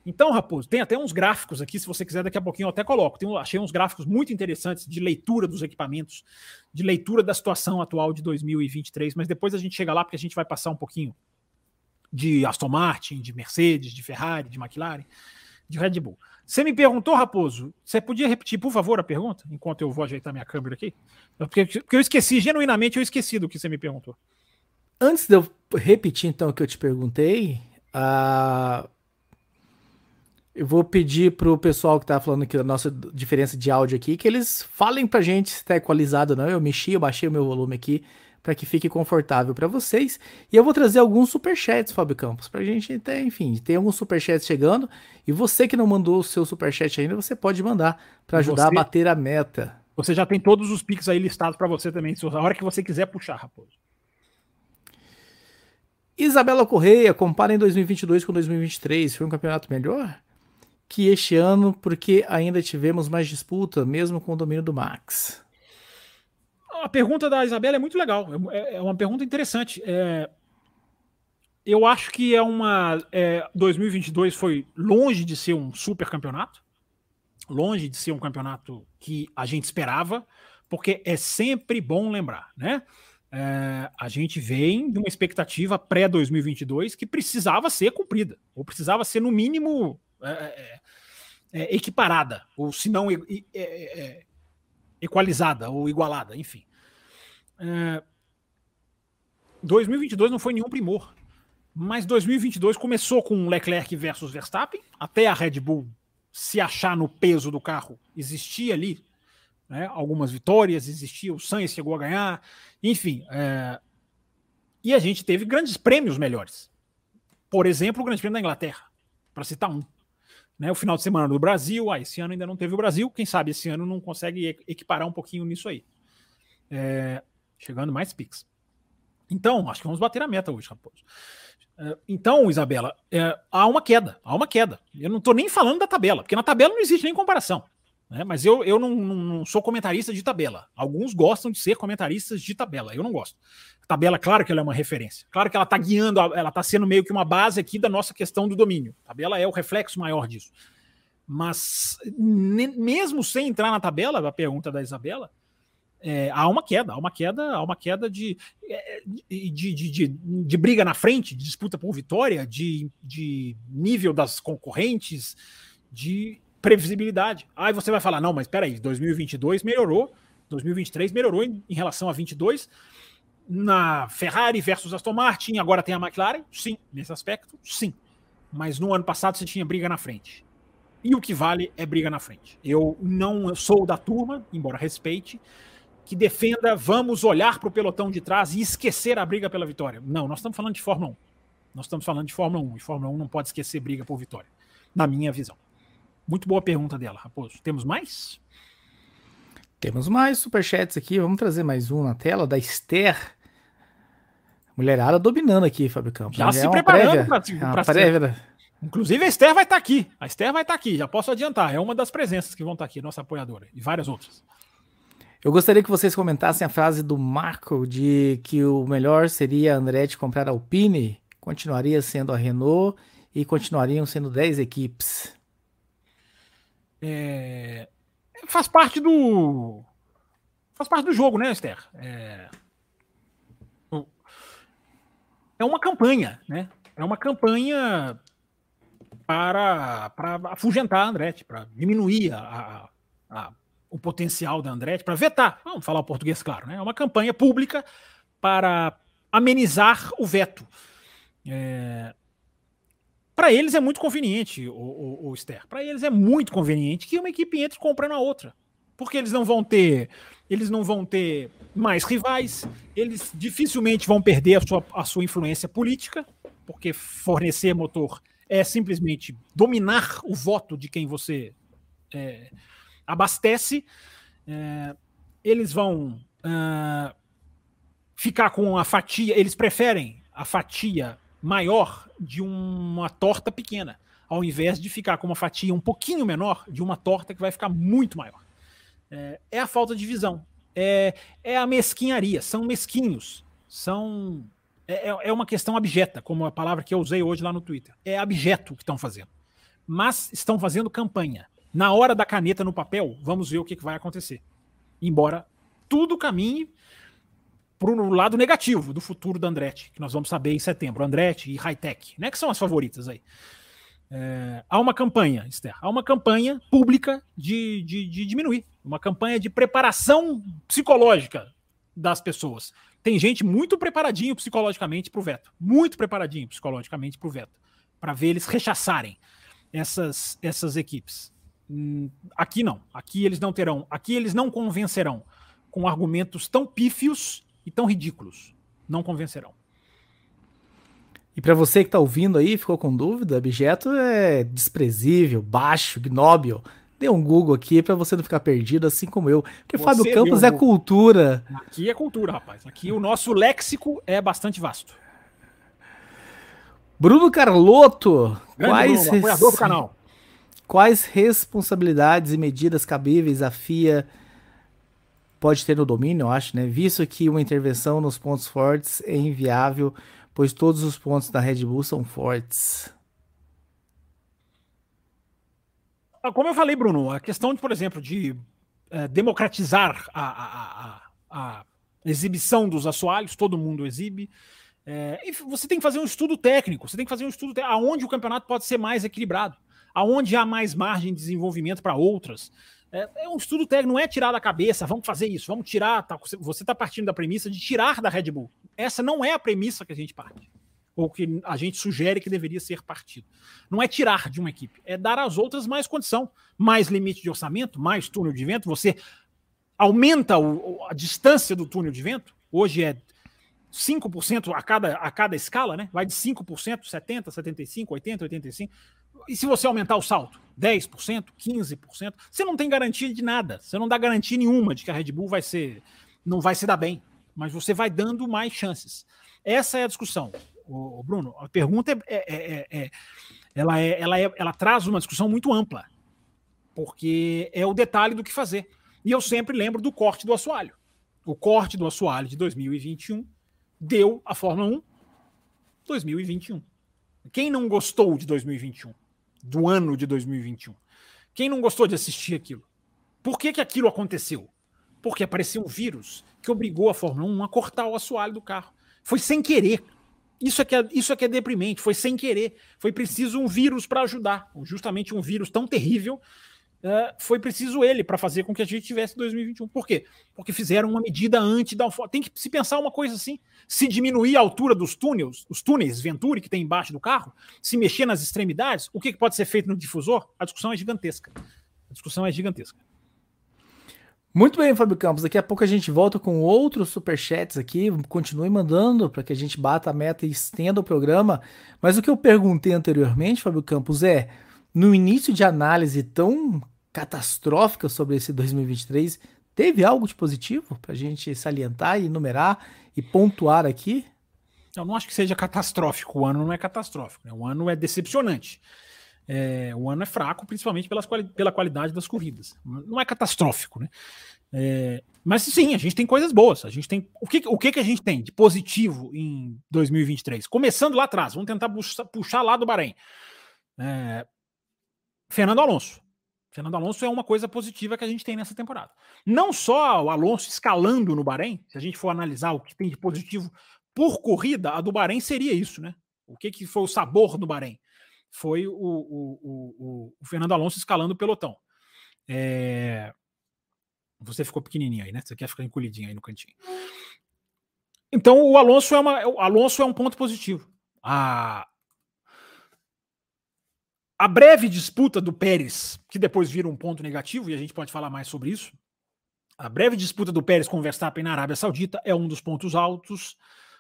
Então, Raposo, tem até uns gráficos aqui, se você quiser, daqui a pouquinho eu até coloco. Tem, achei uns gráficos muito interessantes de leitura dos equipamentos, de leitura da situação atual de 2023, mas depois a gente chega lá porque a gente vai passar um pouquinho de Aston Martin, de Mercedes, de Ferrari, de McLaren, de Red Bull. Você me perguntou, Raposo, você podia repetir, por favor, a pergunta, enquanto eu vou ajeitar minha câmera aqui? Porque, porque eu esqueci, genuinamente eu esqueci do que você me perguntou. Antes de eu repetir, então, o que eu te perguntei, a eu vou pedir pro pessoal que tá falando aqui da nossa diferença de áudio aqui, que eles falem pra gente se tá equalizado ou não. Eu mexi, eu baixei o meu volume aqui para que fique confortável para vocês. E eu vou trazer alguns superchats, Fábio Campos, pra gente ter, enfim, tem alguns superchats chegando. E você que não mandou o seu superchat ainda, você pode mandar para ajudar você, a bater a meta. Você já tem todos os pics aí listados para você também, a hora que você quiser puxar, Raposo. Isabela Correia, comparem 2022 com 2023, foi um campeonato melhor? Que este ano, porque ainda tivemos mais disputa, mesmo com o domínio do Max? A pergunta da Isabela é muito legal, é, é uma pergunta interessante. É... eu acho que é uma. É, 2022 foi longe de ser um super campeonato, longe de ser um campeonato que a gente esperava, porque é sempre bom lembrar, né? É, a gente vem de uma expectativa pré-2022 que precisava ser cumprida, ou precisava ser, no mínimo, é, é, é equiparada, ou se não é, equalizada ou igualada, enfim. 2022 não foi nenhum primor. Mas 2022 começou com Leclerc versus Verstappen, até a Red Bull se achar no peso do carro, existia ali né, algumas vitórias, existia, o Sainz chegou a ganhar, enfim. É... E a gente teve grandes prêmios melhores. Por exemplo, o Grande Prêmio da Inglaterra, para citar um. Né, o final de semana do Brasil, ah, esse ano ainda não teve o Brasil, quem sabe esse ano não consegue equiparar um pouquinho nisso aí. É... Chegando mais pics. Então, acho que vamos bater a meta hoje, Raposo. É, então, Isabela, é, há uma queda, há uma queda. Eu não estou nem falando da tabela, porque na tabela não existe nem comparação. Né? Mas eu, eu não, não, sou comentarista de tabela. Alguns gostam de ser comentaristas de tabela, eu não gosto. A tabela, claro que ela é uma referência. Claro que ela está guiando, ela está sendo meio que uma base aqui da nossa questão do domínio. A tabela é o reflexo maior disso. Mas, mesmo sem entrar na tabela, a pergunta da Isabela, é, há uma queda, há uma queda, há uma queda de, é, de, de, de, de briga na frente, de disputa por vitória, de, de nível das concorrentes, de previsibilidade. Aí você vai falar, não, mas peraí, 2022 melhorou, 2023 melhorou em, em relação a 22, na Ferrari versus Aston Martin, agora tem a McLaren, sim, nesse aspecto, sim. Mas no ano passado você tinha briga na frente. E o que vale é briga na frente. Eu não sou da turma, embora respeite, que defenda vamos olhar para o pelotão de trás e esquecer a briga pela vitória. Não, nós estamos falando de Fórmula 1. Nós estamos falando de Fórmula 1 e Fórmula 1 não pode esquecer briga por vitória, na minha visão. Muito boa pergunta dela, Raposo. Temos mais? Temos mais superchats aqui. Vamos trazer mais um na tela da Esther. Mulherada dominando aqui, Fábio Campos. Já, se é preparando para prévia. Inclusive a Esther vai estar tá aqui. A Esther vai estar tá aqui, já posso adiantar. É uma das presenças que vão estar tá aqui, nossa apoiadora, e várias outras. Eu gostaria que vocês comentassem a frase do Marco de que o melhor seria a Andretti comprar a Alpine, continuaria sendo a Renault e continuariam sendo 10 equipes. É... Faz parte do. Faz parte do jogo, né, Esther? É, é uma campanha, né? É uma campanha para, para afugentar a Andretti, para diminuir a, a o potencial da Andretti para vetar, vamos falar o português claro, né? É uma campanha pública para amenizar o veto. É... Para eles é muito conveniente, o, o, o Esther. Para eles é muito conveniente que uma equipe entre comprando a outra, porque eles não vão ter, eles não vão ter mais rivais, eles dificilmente vão perder a sua, a sua influência política, porque fornecer motor é simplesmente dominar o voto de quem você é, abastece, é, eles vão uh, ficar com a fatia, eles preferem a fatia maior de uma torta pequena, ao invés de ficar com uma fatia um pouquinho menor de uma torta que vai ficar muito maior. É, é a falta de visão, é, é a mesquinharia, são mesquinhos, são é, é, é uma questão abjeta, como a palavra que eu usei hoje lá no Twitter. É abjeto o que estão fazendo. Mas estão fazendo campanha. Na hora da caneta no papel, vamos ver o que, que vai acontecer. Embora tudo caminhe para o lado negativo do futuro da Andretti, que nós vamos saber em setembro. Andretti e Hightech, né, que são as favoritas aí. É, há uma campanha, Esther, há uma campanha pública de, de, de diminuir, uma campanha de preparação psicológica das pessoas. Tem gente muito preparadinho psicologicamente para o veto, muito preparadinho psicologicamente para o veto, para ver eles rechaçarem essas, essas equipes. Hum, aqui não. Aqui eles não terão. Aqui eles não convencerão com argumentos tão pífios e tão ridículos. Não convencerão. E para você que está ouvindo aí, ficou com dúvida, objeto é desprezível, baixo, gnóbil. Dê um Google aqui para você não ficar perdido, assim como eu. Porque você Fábio Campos é cultura. Aqui é cultura, rapaz. Aqui o nosso léxico é bastante vasto. Bruno Carlotto, Grande quais Bruno, apoiador do canal. Quais responsabilidades e medidas cabíveis a FIA pode ter no domínio, eu acho, né? Visto que uma intervenção nos pontos fortes é inviável pois todos os pontos da Red Bull são fortes. Ah, como eu falei, Bruno, a questão de, por exemplo, de é, democratizar a, a, a, a, exibição dos assoalhos, todo mundo exibe. É, você tem que fazer um estudo técnico, você tem que fazer um estudo aonde o campeonato pode ser mais equilibrado, aonde há mais margem de desenvolvimento para outras. É, é, um estudo técnico, não é tirar da cabeça, vamos fazer isso, vamos tirar. Tá, você está partindo da premissa de tirar da Red Bull. Essa não é a premissa que a gente parte, ou que a gente sugere que deveria ser partido. Não é tirar de uma equipe, é dar às outras mais condição, mais limite de orçamento, mais túnel de vento. Você aumenta o, a distância do túnel de vento, hoje é 5% a cada, a cada escala, né? Vai de 5%, 70, 75, 80, 85. E se você aumentar o salto, 10%, 15%, você não tem garantia de nada. Você não dá garantia nenhuma de que a Red Bull vai ser não vai se dar bem, mas você vai dando mais chances. Essa é a discussão. O, Bruno, a pergunta é, é, é, é, ela, é, ela, é, ela traz uma discussão muito ampla, porque é o detalhe do que fazer. E eu sempre lembro do corte do assoalho. O corte do assoalho de 2021 deu a Fórmula 1 2021. Quem não gostou de 2021? Do ano de 2021? Quem não gostou de assistir aquilo? Por que, que aquilo aconteceu? Porque apareceu um vírus que obrigou a Fórmula 1 a cortar o assoalho do carro. Foi sem querer. Isso é que é, isso é, que é deprimente. Foi sem querer. Foi preciso um vírus para ajudar. Justamente um vírus tão terrível Uh, foi preciso ele para fazer com que a gente tivesse 2021. Por quê? Porque fizeram uma medida anti da Tem que se pensar uma coisa assim: se diminuir a altura dos túneis, os túneis Venturi que tem embaixo do carro, se mexer nas extremidades, o que, que pode ser feito no difusor? A discussão é gigantesca. A discussão é gigantesca. Muito bem, Fábio Campos. Daqui a pouco a gente volta com outros superchats aqui. Continue mandando para que a gente bata a meta e estenda o programa. Mas o que eu perguntei anteriormente, Fábio Campos, é: no início de análise tão catastrófica sobre esse 2023, teve algo de positivo para a gente salientar e enumerar e pontuar aqui? Eu não acho que seja catastrófico. O ano não é catastrófico. Né? O ano é decepcionante. É, o ano é fraco, principalmente pelas, pela qualidade das corridas. Não é catastrófico, né? É, mas sim, a gente tem coisas boas. A gente tem o que, o que que a gente tem de positivo em 2023? Começando lá atrás, vamos tentar puxar, puxar lá do Bahrein. É, Fernando Alonso. Fernando Alonso é uma coisa positiva que a gente tem nessa temporada. Não só o Alonso escalando no Bahrein, se a gente for analisar o que tem de positivo por corrida, a do Bahrein seria isso, né? O que, que foi o sabor do Bahrein? Foi o, o, o, o Fernando Alonso escalando o pelotão. É... Você ficou pequenininho aí, né? Você quer ficar encolhidinho aí no cantinho. Então o Alonso é, uma, o Alonso é um ponto positivo. A, a breve disputa do Pérez, que depois vira um ponto negativo, e a gente pode falar mais sobre isso. A breve disputa do Pérez com Verstappen na Arábia Saudita é um dos pontos altos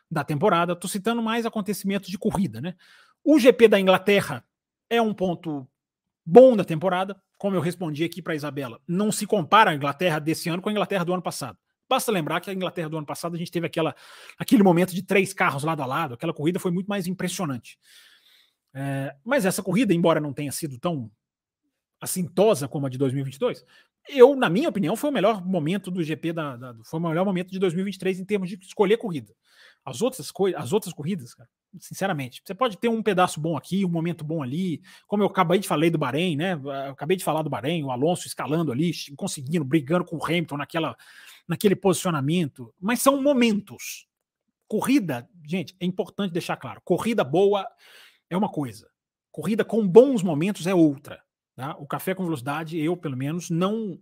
da temporada. Estou citando mais acontecimentos de corrida, né? O GP da Inglaterra é um ponto bom da temporada. Como eu respondi aqui para Isabela, não se compara a Inglaterra desse ano com a Inglaterra do ano passado. Basta lembrar que a Inglaterra do ano passado a gente teve aquela, aquele momento de três carros lado a lado, aquela corrida foi muito mais impressionante. É, mas essa corrida, embora não tenha sido tão assintosa como a de 2022, eu, na minha opinião, foi o melhor momento do GP da, da, foi o melhor momento de 2023 em termos de escolher corrida. As outras coisas, as outras corridas, cara, sinceramente, você pode ter um pedaço bom aqui, um momento bom ali, como eu acabei de falar do Bahrein, né? Eu acabei de falar do Bahrein, o Alonso escalando ali, conseguindo, brigando com o Hamilton naquela, naquele posicionamento, mas são momentos. Corrida, gente, é importante deixar claro, corrida boa é uma coisa, corrida com bons momentos é outra. Tá? O café com velocidade, eu pelo menos não,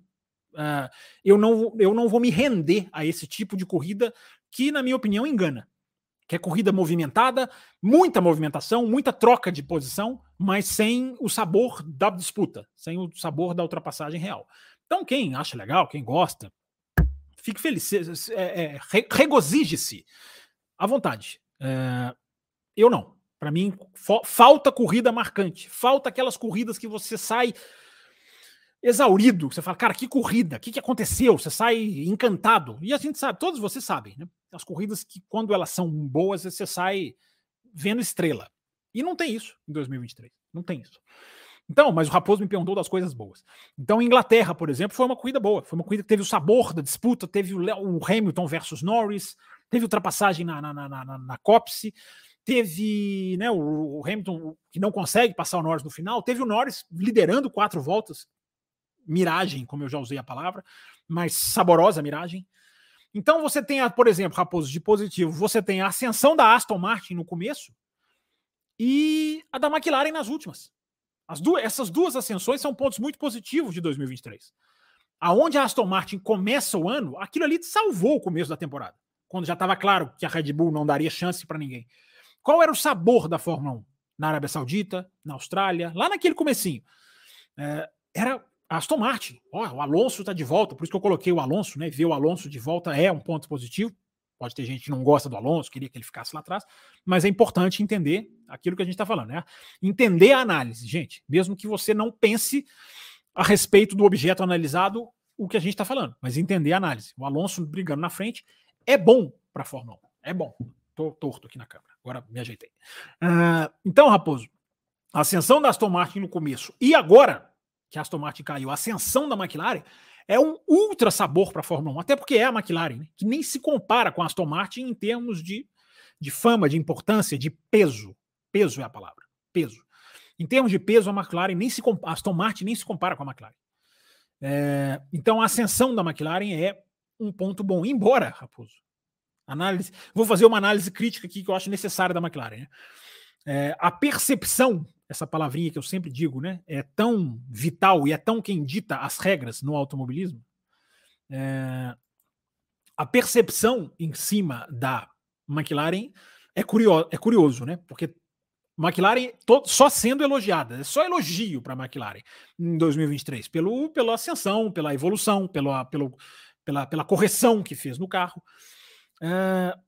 uh, eu não, eu não vou me render a esse tipo de corrida que, na minha opinião, engana. Que é corrida movimentada, muita movimentação, muita troca de posição, mas sem o sabor da disputa, sem o sabor da ultrapassagem real. Então, quem acha legal, quem gosta, fique feliz, é, é, regozije-se à vontade. É, eu não. Para mim, falta corrida marcante. Falta aquelas corridas que você sai exaurido. Você fala, cara, que corrida, o que, que aconteceu? Você sai encantado. E a gente sabe, todos vocês sabem, né? As corridas que, quando elas são boas, você sai vendo estrela. E não tem isso em 2023. Não tem isso. Então, mas o Raposo me perguntou das coisas boas. Então, Inglaterra, por exemplo, foi uma corrida boa. Foi uma corrida que teve o sabor da disputa, teve o, Hamilton versus Norris, teve ultrapassagem na, na, na, na, na Copse. Teve né, o, Hamilton que não consegue passar o Norris no final, teve o Norris liderando quatro voltas, miragem, como eu já usei a palavra, mas saborosa miragem. Então você tem, por exemplo, Raposo, de positivo, você tem a ascensão da Aston Martin no começo e a da McLaren nas últimas. As duas, essas duas ascensões são pontos muito positivos de 2023. Aonde a Aston Martin começa o ano, aquilo ali salvou o começo da temporada, quando já estava claro que a Red Bull não daria chance para ninguém. Qual era o sabor da Fórmula 1? Na Arábia Saudita, na Austrália, lá naquele comecinho. É, era Aston Martin. O Alonso está de volta, por isso que eu coloquei o Alonso, né? Ver o Alonso de volta é um ponto positivo. Pode ter gente que não gosta do Alonso, queria que ele ficasse lá atrás, mas é importante entender aquilo que a gente está falando, né? Entender a análise, gente, mesmo que você não pense a respeito do objeto analisado o que a gente está falando, mas entender a análise. O Alonso brigando na frente é bom para a Fórmula 1, é bom. Tô torto aqui na câmera. Agora me ajeitei. Uh, então, Raposo, a ascensão da Aston Martin no começo e agora que a Aston Martin caiu, a ascensão da McLaren é um ultra sabor para a Fórmula 1, até porque é a McLaren, né, que nem se compara com a Aston Martin em termos de, de fama, de importância, de peso. Peso é a palavra. Peso. Em termos de peso, a McLaren nem se a Aston Martin nem se compara com a McLaren. É, então a ascensão da McLaren é um ponto bom, embora, Raposo, Análise. Vou fazer uma análise crítica aqui que eu acho necessária da McLaren. Né? É, a percepção, essa palavrinha que eu sempre digo, né, é tão vital e é tão quem dita as regras no automobilismo. É, a percepção em cima da McLaren é curioso, é curioso né? Porque McLaren só sendo elogiada, é só elogio para a McLaren em 2023, pelo, pela ascensão, pela evolução, pela, pelo, pela, pela correção que fez no carro. Uh,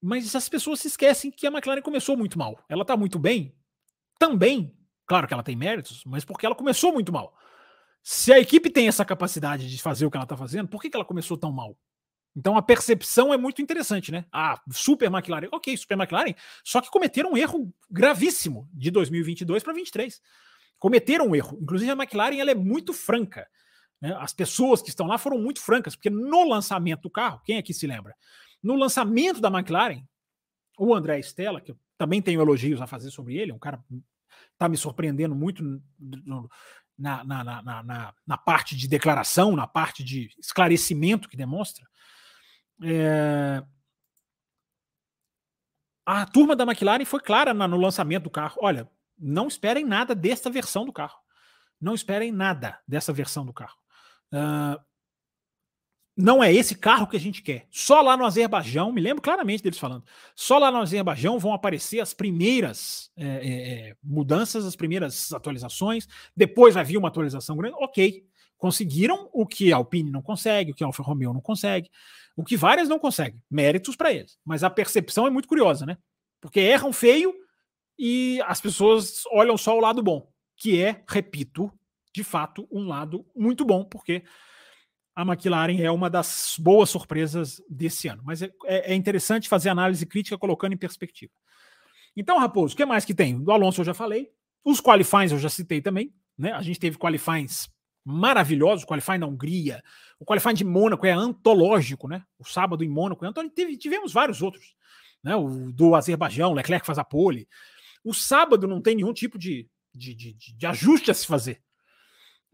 mas as pessoas se esquecem que a McLaren começou muito mal. Ela está muito bem, também, claro que ela tem méritos, mas porque ela começou muito mal. Se a equipe tem essa capacidade de fazer o que ela está fazendo, por que, que ela começou tão mal? Então a percepção é muito interessante, né? Ah, Super McLaren, ok, Super McLaren, só que cometeram um erro gravíssimo de 2022 para 2023. Cometeram um erro. Inclusive a McLaren ela é muito franca. Né? As pessoas que estão lá foram muito francas, porque no lançamento do carro, quem aqui se lembra? No lançamento da McLaren, o André Stella, que eu também tenho elogios a fazer sobre ele, um cara está me surpreendendo muito na, na, na, na, na parte de declaração, na parte de esclarecimento que demonstra. É... A turma da McLaren foi clara no lançamento do carro. Olha, não esperem nada desta versão do carro. Não esperem nada dessa versão do carro. Uh, não é esse carro que a gente quer. Só lá no Azerbaijão, me lembro claramente deles falando, só lá no Azerbaijão vão aparecer as primeiras é, é, mudanças, as primeiras atualizações, depois vai vir uma atualização grande. Ok, conseguiram o que a Alpine não consegue, o que a Alfa Romeo não consegue, o que várias não conseguem. Méritos para eles. Mas a percepção é muito curiosa, né? Porque erram feio e as pessoas olham só o lado bom, que é, repito, de fato, um lado muito bom, porque a McLaren é uma das boas surpresas desse ano. Mas é, é, é interessante fazer análise crítica colocando em perspectiva. Então, Raposo, o que mais que tem? Do Alonso eu já falei. Os qualifies eu já citei também. Né? A gente teve qualifies maravilhosos, o qualifying da Hungria, o qualifying de Mônaco é antológico, né? O sábado em Mônaco é antológico. Tivemos vários outros, né? O do Azerbaijão, Leclerc faz a pole. O sábado não tem nenhum tipo de, de, de, de ajuste a se fazer.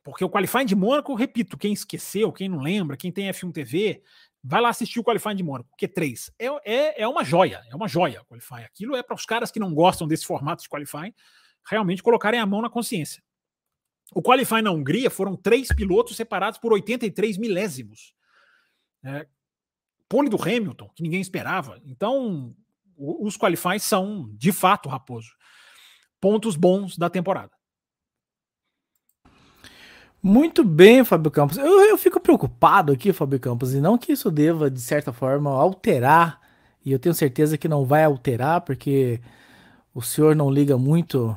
Porque o Qualifying de Mônaco, repito, quem esqueceu, quem não lembra, quem tem F1 TV, vai lá assistir o Qualifying de Mônaco, Q3. É, é, é uma joia, é uma joia o Qualifying. Aquilo é para os caras que não gostam desse formato de Qualifying realmente colocarem a mão na consciência. O Qualifying na Hungria foram três pilotos separados por 83 milésimos. É, pole do Hamilton, que ninguém esperava. Então, os Qualifying são, de fato, Raposo, pontos bons da temporada. Muito bem, Fábio Campos. Eu, eu fico preocupado aqui, Fábio Campos, e não que isso deva, de certa forma, alterar, e eu tenho certeza que não vai alterar, porque o senhor não liga muito.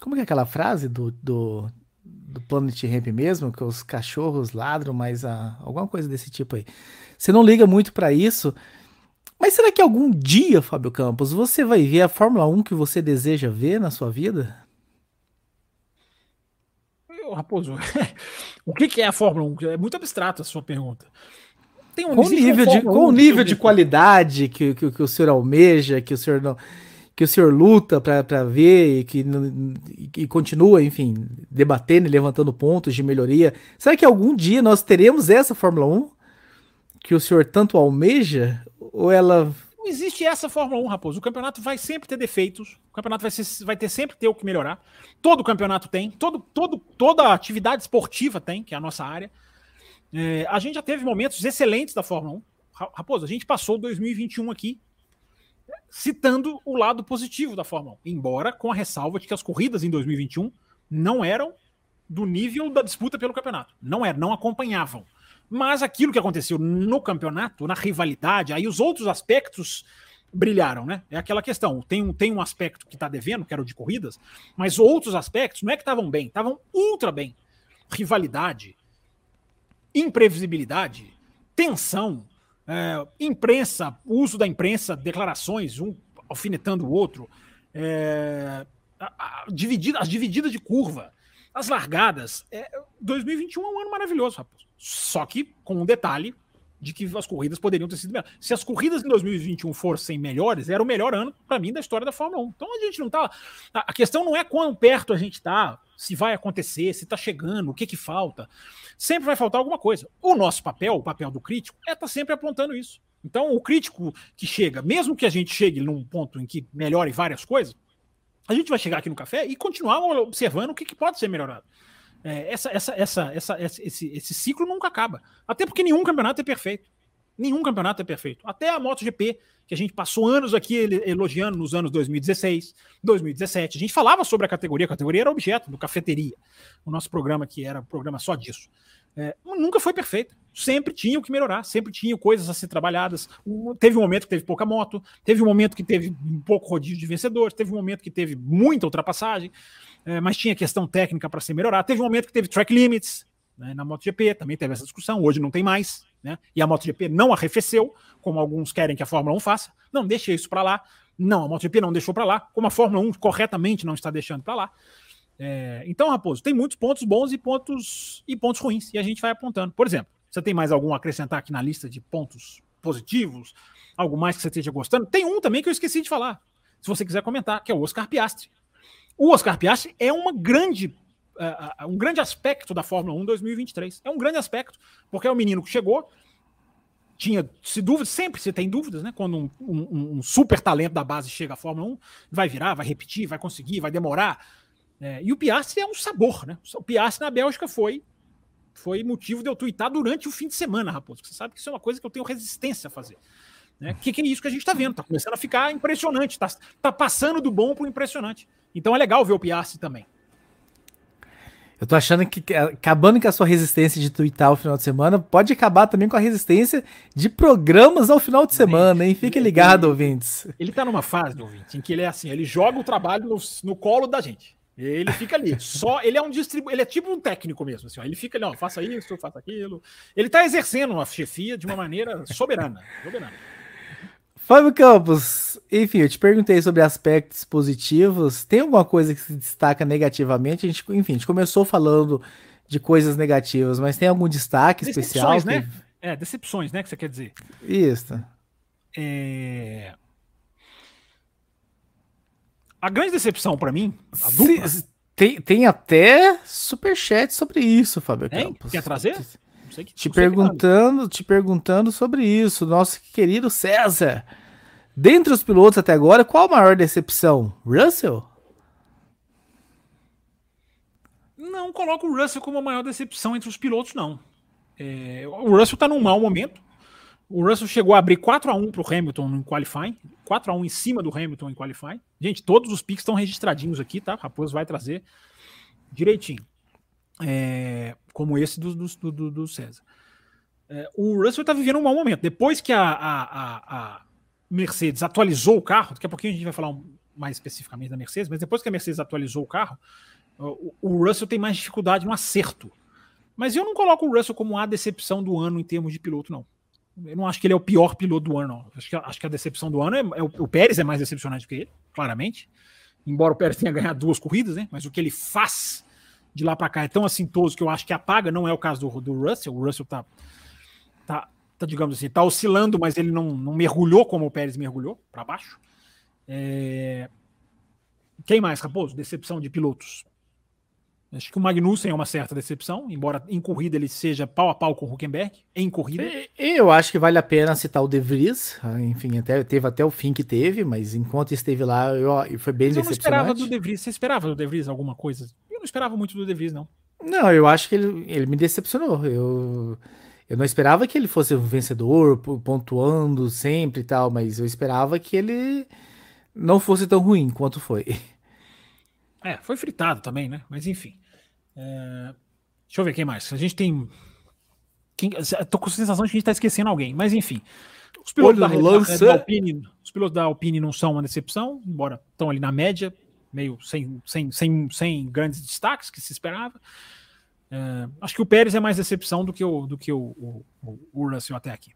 Como é aquela frase do, do, do Planet Ramp mesmo? Que os cachorros ladram, mas a, alguma coisa desse tipo aí. Você não liga muito para isso. Mas será que algum dia, Fábio Campos, você vai ver a Fórmula 1 que você deseja ver na sua vida? Raposo, [LAUGHS] o que, que é a Fórmula 1? É muito abstrato a sua pergunta. tem um qual nível de qual nível de qualidade que, que, que, o senhor almeja, que o senhor não que o senhor luta para ver e que e continua, enfim, debatendo e levantando pontos de melhoria. Será que algum dia nós teremos essa Fórmula 1 que o senhor tanto almeja ou ela não existe essa Fórmula 1, Raposo. O campeonato vai sempre ter defeitos. O campeonato vai, ser, vai ter sempre ter o que melhorar. Todo campeonato tem. Todo, todo, toda atividade esportiva tem, que é a nossa área. É, a gente já teve momentos excelentes da Fórmula 1. Raposo, a gente passou 2021 aqui citando o lado positivo da Fórmula 1. Embora com a ressalva de que as corridas em 2021 não eram do nível da disputa pelo campeonato. Não eram, não acompanhavam. Mas aquilo que aconteceu no campeonato, na rivalidade, aí os outros aspectos brilharam, né? É aquela questão. Tem um, tem um aspecto que está devendo, que era o de corridas, mas outros aspectos não é que estavam bem, estavam ultra bem. Rivalidade, imprevisibilidade, tensão, é, imprensa, uso da imprensa, declarações, um alfinetando o outro, é, a, a, dividida, as divididas de curva, as largadas. É, 2021 é um ano maravilhoso, Raposo. Só que com um detalhe de que as corridas poderiam ter sido melhores. Se as corridas em 2021 fossem melhores, era o melhor ano para mim da história da Fórmula 1. Então a gente não tá. A questão não é quão perto a gente está, se vai acontecer, se está chegando, o que que falta. Sempre vai faltar alguma coisa. O nosso papel, o papel do crítico, é estar tá sempre apontando isso. Então o crítico que chega, mesmo que a gente chegue num ponto em que melhore várias coisas, a gente vai chegar aqui no café e continuar observando o que, que pode ser melhorado. É, essa, essa, essa, essa, esse, esse ciclo nunca acaba. Até porque nenhum campeonato é perfeito. Nenhum campeonato é perfeito. Até a MotoGP, que a gente passou anos aqui elogiando nos anos 2016, 2017. A gente falava sobre a categoria, a categoria era objeto do Cafeteria, o nosso programa que era um programa só disso. É, nunca foi perfeito. Sempre tinha o que melhorar, sempre tinha coisas a ser trabalhadas. Teve um momento que teve pouca moto, teve um momento que teve um pouco rodízio de vencedores, teve um momento que teve muita ultrapassagem é, mas tinha questão técnica para ser melhorada. Teve um momento que teve track limits né, na MotoGP, também teve essa discussão, hoje não tem mais, né? E a MotoGP não arrefeceu, como alguns querem que a Fórmula 1 faça. Não, deixa isso para lá. Não, a MotoGP não deixou para lá, como a Fórmula 1 corretamente não está deixando para lá. É, então, Raposo, tem muitos pontos bons e pontos e pontos ruins, e a gente vai apontando. Por exemplo, você tem mais algum a acrescentar aqui na lista de pontos positivos? Algo mais que você esteja gostando? Tem um também que eu esqueci de falar, se você quiser comentar, que é o Oscar Piastri. O Oscar Piastri é uma grande, uh, um grande aspecto da Fórmula 1 2023. É um grande aspecto, porque é um menino que chegou, tinha se dúvidas, sempre se tem dúvidas, né? Quando um, um, um, super talento da base chega à Fórmula 1, vai virar, vai repetir, vai conseguir, vai demorar. É, e o Piastri é um sabor, né? O Piastri na Bélgica foi foi motivo de eu twittar durante o fim de semana, Raposo. Você sabe que isso é uma coisa que eu tenho resistência a fazer. Né? Que, que é isso que a gente está vendo? Está começando a ficar impressionante, está tá passando do bom para o impressionante. Então é legal ver o Piastri também. Eu tô achando que acabando com a sua resistência de twittar o final de semana, pode acabar também com a resistência de programas ao final de semana, hein? Fique ligado, ouvintes. Ele tá numa fase, ouvinte, em que ele é assim, ele joga o trabalho no, no colo da gente. Ele fica ali, só ele é um distribu ele é tipo um técnico mesmo, assim, ó, ele fica ali, ó, faça isso, faça aquilo. Ele tá exercendo a chefia de uma maneira soberana, [LAUGHS] soberana. Fábio Campos, enfim, eu te perguntei sobre aspectos positivos. Tem alguma coisa que se destaca negativamente? A gente, enfim, a gente começou falando de coisas negativas, mas tem algum destaque decepções, especial? Né? É, decepções, né? Que você quer dizer? Isso. É... A grande decepção para mim, a dupla... tem, tem até superchat sobre isso, Fábio Campos. Quer trazer? que te perguntando, te perguntando sobre isso, nosso querido César. Dentre os pilotos até agora, qual a maior decepção? Russell? Não coloco o Russell como a maior decepção entre os pilotos, não. É, o Russell está num mau momento. O Russell chegou a abrir 4 a 1 para o Hamilton no qualifying, 4 a 1 em cima do Hamilton em qualifying. Gente, todos os piques estão registradinhos aqui, tá? Raposo vai trazer direitinho é, como esse do, do, do, do César. É, o Russell está vivendo um mau momento. Depois que a, a, a, Mercedes atualizou o carro, daqui a pouquinho a gente vai falar mais especificamente da Mercedes, mas depois que a Mercedes atualizou o carro, o, o Russell tem mais dificuldade no acerto. Mas eu não coloco o Russell como a decepção do ano em termos de piloto, não. Eu não acho que ele é o pior piloto do ano. Acho que, acho que a decepção do ano é, é o, o, Pérez é mais decepcionante que ele, claramente. Embora o Pérez tenha ganhado duas corridas, né? Mas o que ele faz de lá para cá é tão assintoso que eu acho que apaga, não é o caso do, do Russell. O Russell tá, tá tá, digamos assim, tá oscilando, mas ele não, não mergulhou como o Pérez mergulhou para baixo. É... Quem mais, Raposo? Decepção de pilotos. Acho que o Magnussen é uma certa decepção, embora em corrida ele seja pau a pau com o Huckenberg, em corrida. Eu acho que vale a pena citar o De Vries, enfim, até, teve até o fim que teve, mas enquanto esteve lá, eu, foi bem mas decepcionante. Eu não esperava do De Vries, você esperava do De Vries alguma coisa? Eu não esperava muito do De Vries, não. Não, eu acho que ele, ele me decepcionou, eu... Eu não esperava que ele fosse um vencedor, pontuando sempre e tal, mas eu esperava que ele não fosse tão ruim quanto foi. É, foi fritado também, né? Mas enfim. É... Deixa eu ver quem mais. A gente tem. Quem... Tô com a sensação de que a gente tá esquecendo alguém, mas enfim. Os pilotos da, da, da, Alpine, os pilotos da Alpine não são uma decepção, embora estão ali na média, meio sem, sem, sem, sem grandes destaques que se esperava. É... acho que o Pérez é mais decepção do que o, do que o, o, o, o Russell até aqui.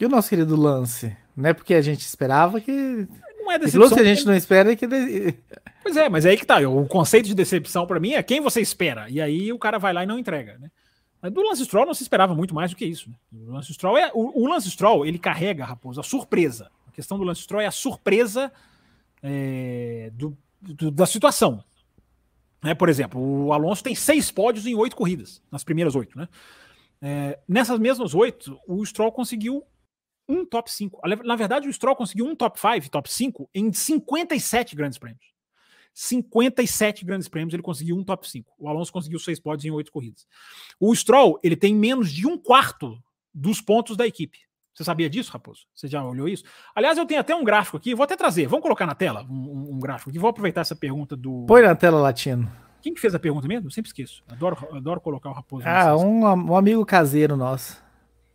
E o nosso querido Lance? Não é porque a gente esperava que não é decepção. que a gente não espera é que. Pois é, mas é aí que tá. O conceito de decepção para mim é quem você espera. E aí o cara vai lá e não entrega, né? Mas do Lance Stroll não se esperava muito mais do que isso. Né? O Lance Stroll é o, o Lance Stroll ele carrega, Raposo, a surpresa. A questão do Lance Stroll é a surpresa é, do, do, da situação. Né? Por exemplo, o Alonso tem seis pódios em oito corridas, nas primeiras oito, né? É, nessas mesmas oito, o Stroll conseguiu um top 5. Na verdade, o Stroll conseguiu um top 5, top 5 em 57 grandes prêmios. 57 grandes prêmios, ele conseguiu um top 5. O Alonso conseguiu seis pódios em oito corridas. O Stroll, ele tem menos de um quarto dos pontos da equipe. Você sabia disso, Raposo? Você já olhou isso? Aliás, eu tenho até um gráfico aqui, vou até trazer. Vamos colocar na tela um, um gráfico aqui. Vou aproveitar essa pergunta do. Põe na tela, Latino. Quem que fez a pergunta mesmo? Eu sempre esqueço. Adoro, adoro colocar o Raposo. Ah, um, um amigo caseiro nosso.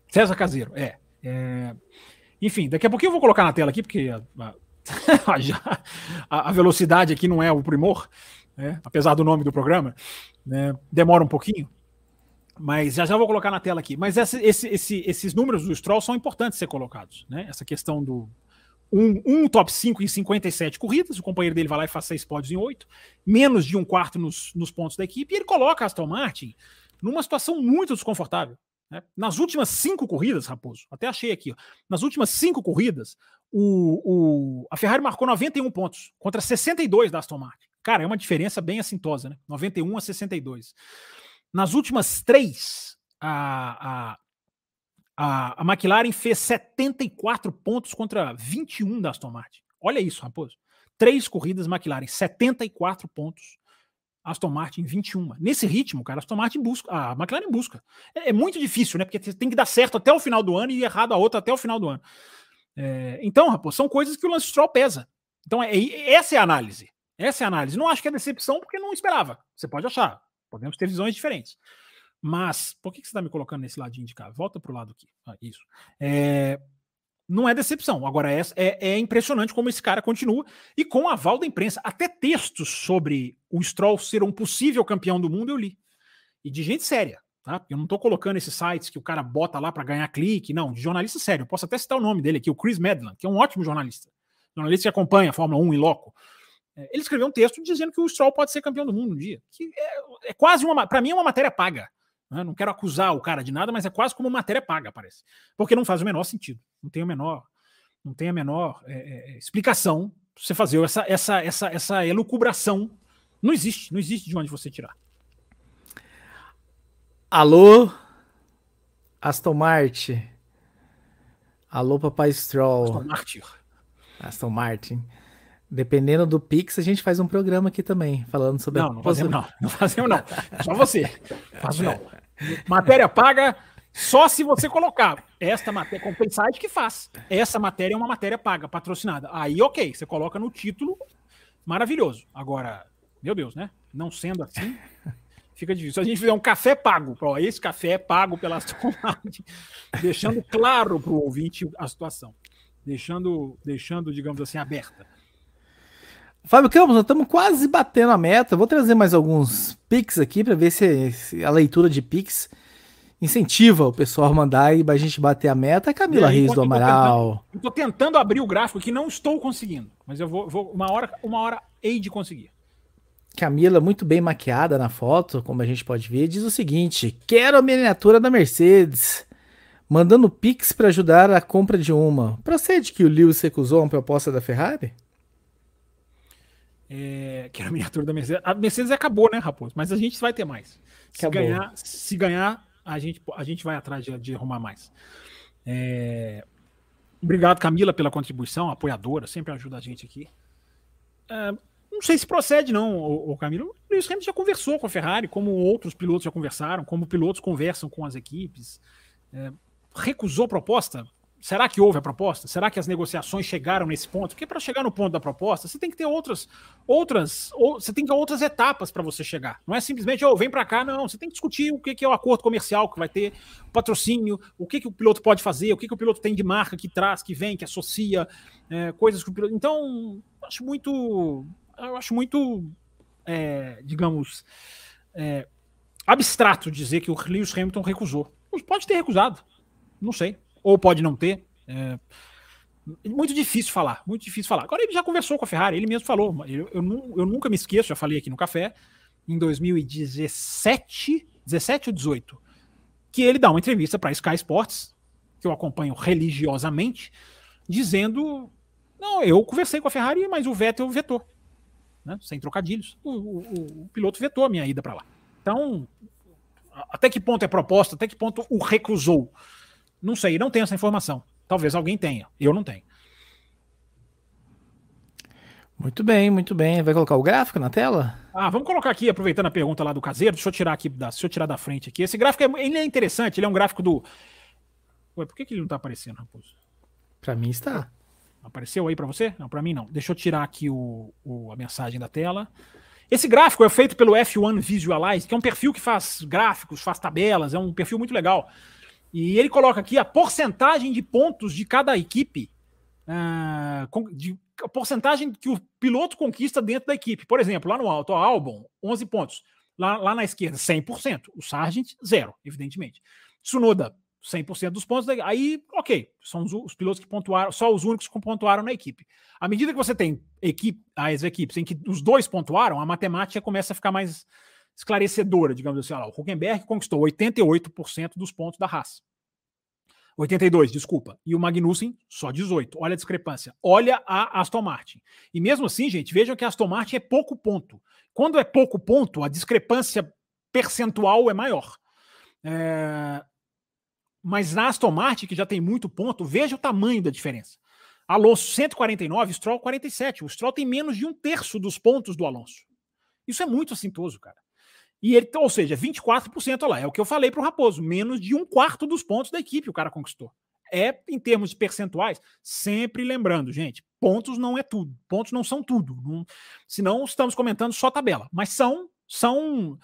César Caseiro, é. É... Enfim, daqui a pouquinho eu vou colocar na tela aqui, porque a, [LAUGHS] a, a velocidade aqui não é o primor, né? apesar do nome do programa. Né? Demora um pouquinho. Mas já já vou colocar na tela aqui. Mas esse, esse, esse, esses números do Stroll são importantes ser colocados. Né? Essa questão do um, um, top 5 em 57 corridas, o companheiro dele vai lá e faz seis pódios em oito, menos de um quarto nos, nos pontos da equipe, e ele coloca Aston Martin numa situação muito desconfortável. Né? Nas últimas cinco corridas, Raposo, até achei aqui, ó, nas últimas cinco corridas, o, o, a Ferrari marcou 91 pontos contra 62 da Aston Martin. Cara, é uma diferença bem assintosa, né? 91 a 62. Nas últimas três, a, a, a, a McLaren fez 74 pontos contra 21 da Aston Martin. Olha isso, Raposo. Três corridas McLaren, 74 pontos Aston Martin 21. Nesse ritmo, cara, Aston Martin busca, a McLaren busca. É, é, muito difícil, né? Porque tem que dar certo até o final do ano e errado a outra até o final do ano. É, então, rapaz, são coisas que o Lance Stroll pesa. Então, é, essa é a análise. Essa é a análise. Não acho que é decepção porque não esperava. Você pode achar. Podemos ter visões diferentes. Mas, por que, que você está me colocando nesse ladinho de cá? Volta para o lado aqui. Ah, isso. É, não é decepção. Agora, é, é, é, impressionante como esse cara continua e com aval da imprensa. Até textos sobre o Stroll ser um possível campeão do mundo eu li. E de gente séria. Tá? Eu não estou colocando esses sites que o cara bota lá para ganhar clique, não, de jornalista sério. Eu posso até citar o nome dele aqui, o Chris Medland, que é um ótimo jornalista. Jornalista que acompanha a Fórmula 1 em loco. É, ele escreveu um texto dizendo que o Stroll pode ser campeão do mundo um dia. Que é, é quase uma. Para mim, é uma matéria paga. Né? Não quero acusar o cara de nada, mas é quase como matéria paga, parece. Porque não faz o menor sentido. Não tem o menor, não tem a menor é, é explicação você fazer essa, essa, essa, essa elucubração. Não existe, não existe de onde você tirar. Alô, Aston Martin. Alô, Papai Stroll. Aston Martin. Aston Martin. Dependendo do Pix, a gente faz um programa aqui também, falando sobre não, não fazemos não, não fazemos não. Só você. [LAUGHS] Faz não. Matéria paga só se você colocar esta matéria, com o site que faz. Essa matéria é uma matéria paga, patrocinada. Aí, ok, você coloca no título, maravilhoso. Agora, meu Deus, né? Não sendo assim, fica difícil. Se a gente fizer um café pago, ó, esse café é pago pela Aston [LAUGHS] deixando claro para o ouvinte a situação, deixando, deixando, digamos assim, aberta. Fábio Campos, nós estamos quase batendo a meta. Vou trazer mais alguns pics aqui para ver se, se, a leitura de pics incentiva o pessoal a mandar e a gente bater a meta. Camila Riz do Amaral. Estou tentando, tentando, abrir o gráfico aqui, não estou conseguindo, mas eu vou, vou uma hora, uma hora hei de conseguir. Camila, muito bem maquiada na foto, como a gente pode ver, diz o seguinte: Quero a miniatura da Mercedes. mandando Pix para ajudar a compra de uma. Procede que o Lewis recusou uma proposta da Ferrari? É, que era a miniatura da Mercedes. A Mercedes acabou, né, Raposo? Mas a gente vai ter mais. Se ganhar, se ganhar, a gente, a gente vai atrás de, de arrumar mais. É... Obrigado, Camila, pela contribuição, apoiadora, sempre ajuda a gente aqui. É, não sei se procede, não, o, o Camilo. O Lewis Hamilton já conversou com a Ferrari, como outros pilotos já conversaram, como pilotos conversam com as equipes. É, recusou a proposta? Será que houve a proposta? Será que as negociações chegaram nesse ponto? Porque para chegar no ponto da proposta, você tem que ter outras, outras, ou, você tem que ter outras etapas para você chegar. Não é simplesmente, oh, vem para cá, não. Você tem que discutir o que, que é o acordo comercial que vai ter, patrocínio, o que, que o piloto pode fazer, o que, que o piloto tem de marca que traz, que vem, que associa, é, coisas que o piloto. Então, acho muito, eu acho muito, é, digamos, é, abstrato dizer que o Lewis Hamilton recusou. Pode ter recusado, não sei ou pode não ter. É, muito difícil falar, muito difícil falar. Agora ele já conversou com a Ferrari, ele mesmo falou. Eu, eu, eu nunca me esqueço, já falei aqui no café, em 2017, 17 ou 18, que ele dá uma entrevista para Sky Sports, que eu acompanho religiosamente, dizendo: Não, eu conversei com a Ferrari, mas o Vettel vetou. Né? Sem trocadilhos. O, o, o piloto vetou a minha ida para lá. Então, até que ponto é proposta, até que ponto o recusou? Não sei, não tenho essa informação. Talvez alguém tenha, eu não tenho. Muito bem, muito bem. Vai colocar o gráfico na tela? Ah, vamos colocar aqui, aproveitando a pergunta lá do caseiro. Deixa eu tirar aqui, da, deixa eu tirar da frente aqui. Esse gráfico é, ele é interessante, ele é um gráfico do. Ué, por que, que ele não tá aparecendo, Raposo? Para mim está. Apareceu aí para você? Não, para mim não. Deixa eu tirar aqui o, o, a mensagem da tela. Esse gráfico é feito pelo F1 Visualize, que é um perfil que faz gráficos, faz tabelas, é um perfil muito legal. E ele coloca aqui a porcentagem de pontos de cada equipe, uh, de, a porcentagem que o piloto conquista dentro da equipe. Por exemplo, lá no alto, ó, Albon, 11 pontos. Lá, lá na esquerda, 100%. O Sargent, zero, evidentemente. Tsunoda, 100% dos pontos. Aí, ok, são os, os, pilotos que pontuaram, só os únicos que pontuaram na equipe. À medida que você tem equipe, as equipes em que os dois pontuaram, a matemática começa a ficar mais esclarecedora, digamos assim. O Huckenberg conquistou 88% dos pontos da raça. 82, desculpa. E o Magnussen, só 18. Olha a discrepância. Olha a Aston Martin. E mesmo assim, gente, vejam que a Aston Martin é pouco ponto. Quando é pouco ponto, a discrepância percentual é maior. É... Mas na Aston Martin, que já tem muito ponto, veja o tamanho da diferença. Alonso 149, Stroll 47. O Stroll tem menos de um terço dos pontos do Alonso. Isso é muito assintoso, cara. E ele, ou seja, 24% lá, é o que eu falei para o Raposo, menos de um quarto dos pontos da equipe o cara conquistou. É, em termos de percentuais, sempre lembrando, gente, pontos não é tudo, pontos não são tudo. Não, senão estamos comentando só tabela, mas são são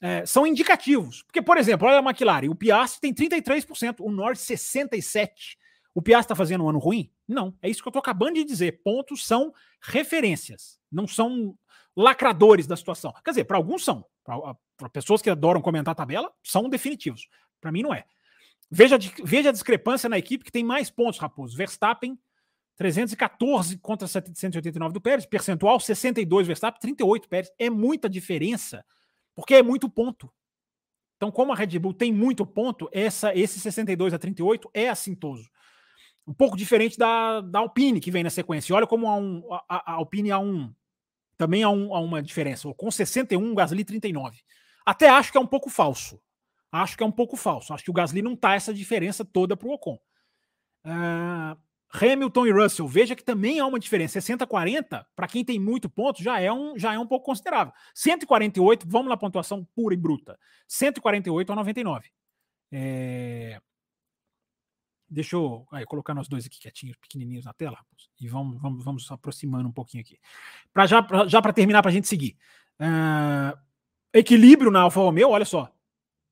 é, são indicativos. Porque, por exemplo, olha a McLaren, o Piastri tem 33%, o Norris 67%. O Piastri está fazendo um ano ruim? Não, é isso que eu estou acabando de dizer. Pontos são referências, não são lacradores da situação. Quer dizer, para alguns são. Para pessoas que adoram comentar a tabela, são definitivos. Para mim, não é. Veja, veja a discrepância na equipe que tem mais pontos, Raposo. Verstappen, 314 contra 789 do Pérez. Percentual, 62 Verstappen, 38 Pérez. É muita diferença, porque é muito ponto. Então, como a Red Bull tem muito ponto, essa, esse 62 a 38 é assintoso. Um pouco diferente da, da Alpine, que vem na sequência. olha como a, um, a, a Alpine a um também há, um, há uma diferença. Com 61, o Gasly 39. Até acho que é um pouco falso. Acho que é um pouco falso. Acho que o Gasly não tá essa diferença toda para o Ocon. Uh, Hamilton e Russell, veja que também há uma diferença. 60-40, para quem tem muito ponto, já é, um, já é um pouco considerável. 148, vamos na pontuação pura e bruta. 148 a 99. É... Deixa eu aí, colocar nós dois aqui quietinhos, pequenininhos na tela, e vamos, vamos, vamos aproximando um pouquinho aqui. Para já, pra, já para terminar, para a gente seguir. Uh, equilíbrio na Alfa Romeo, olha só.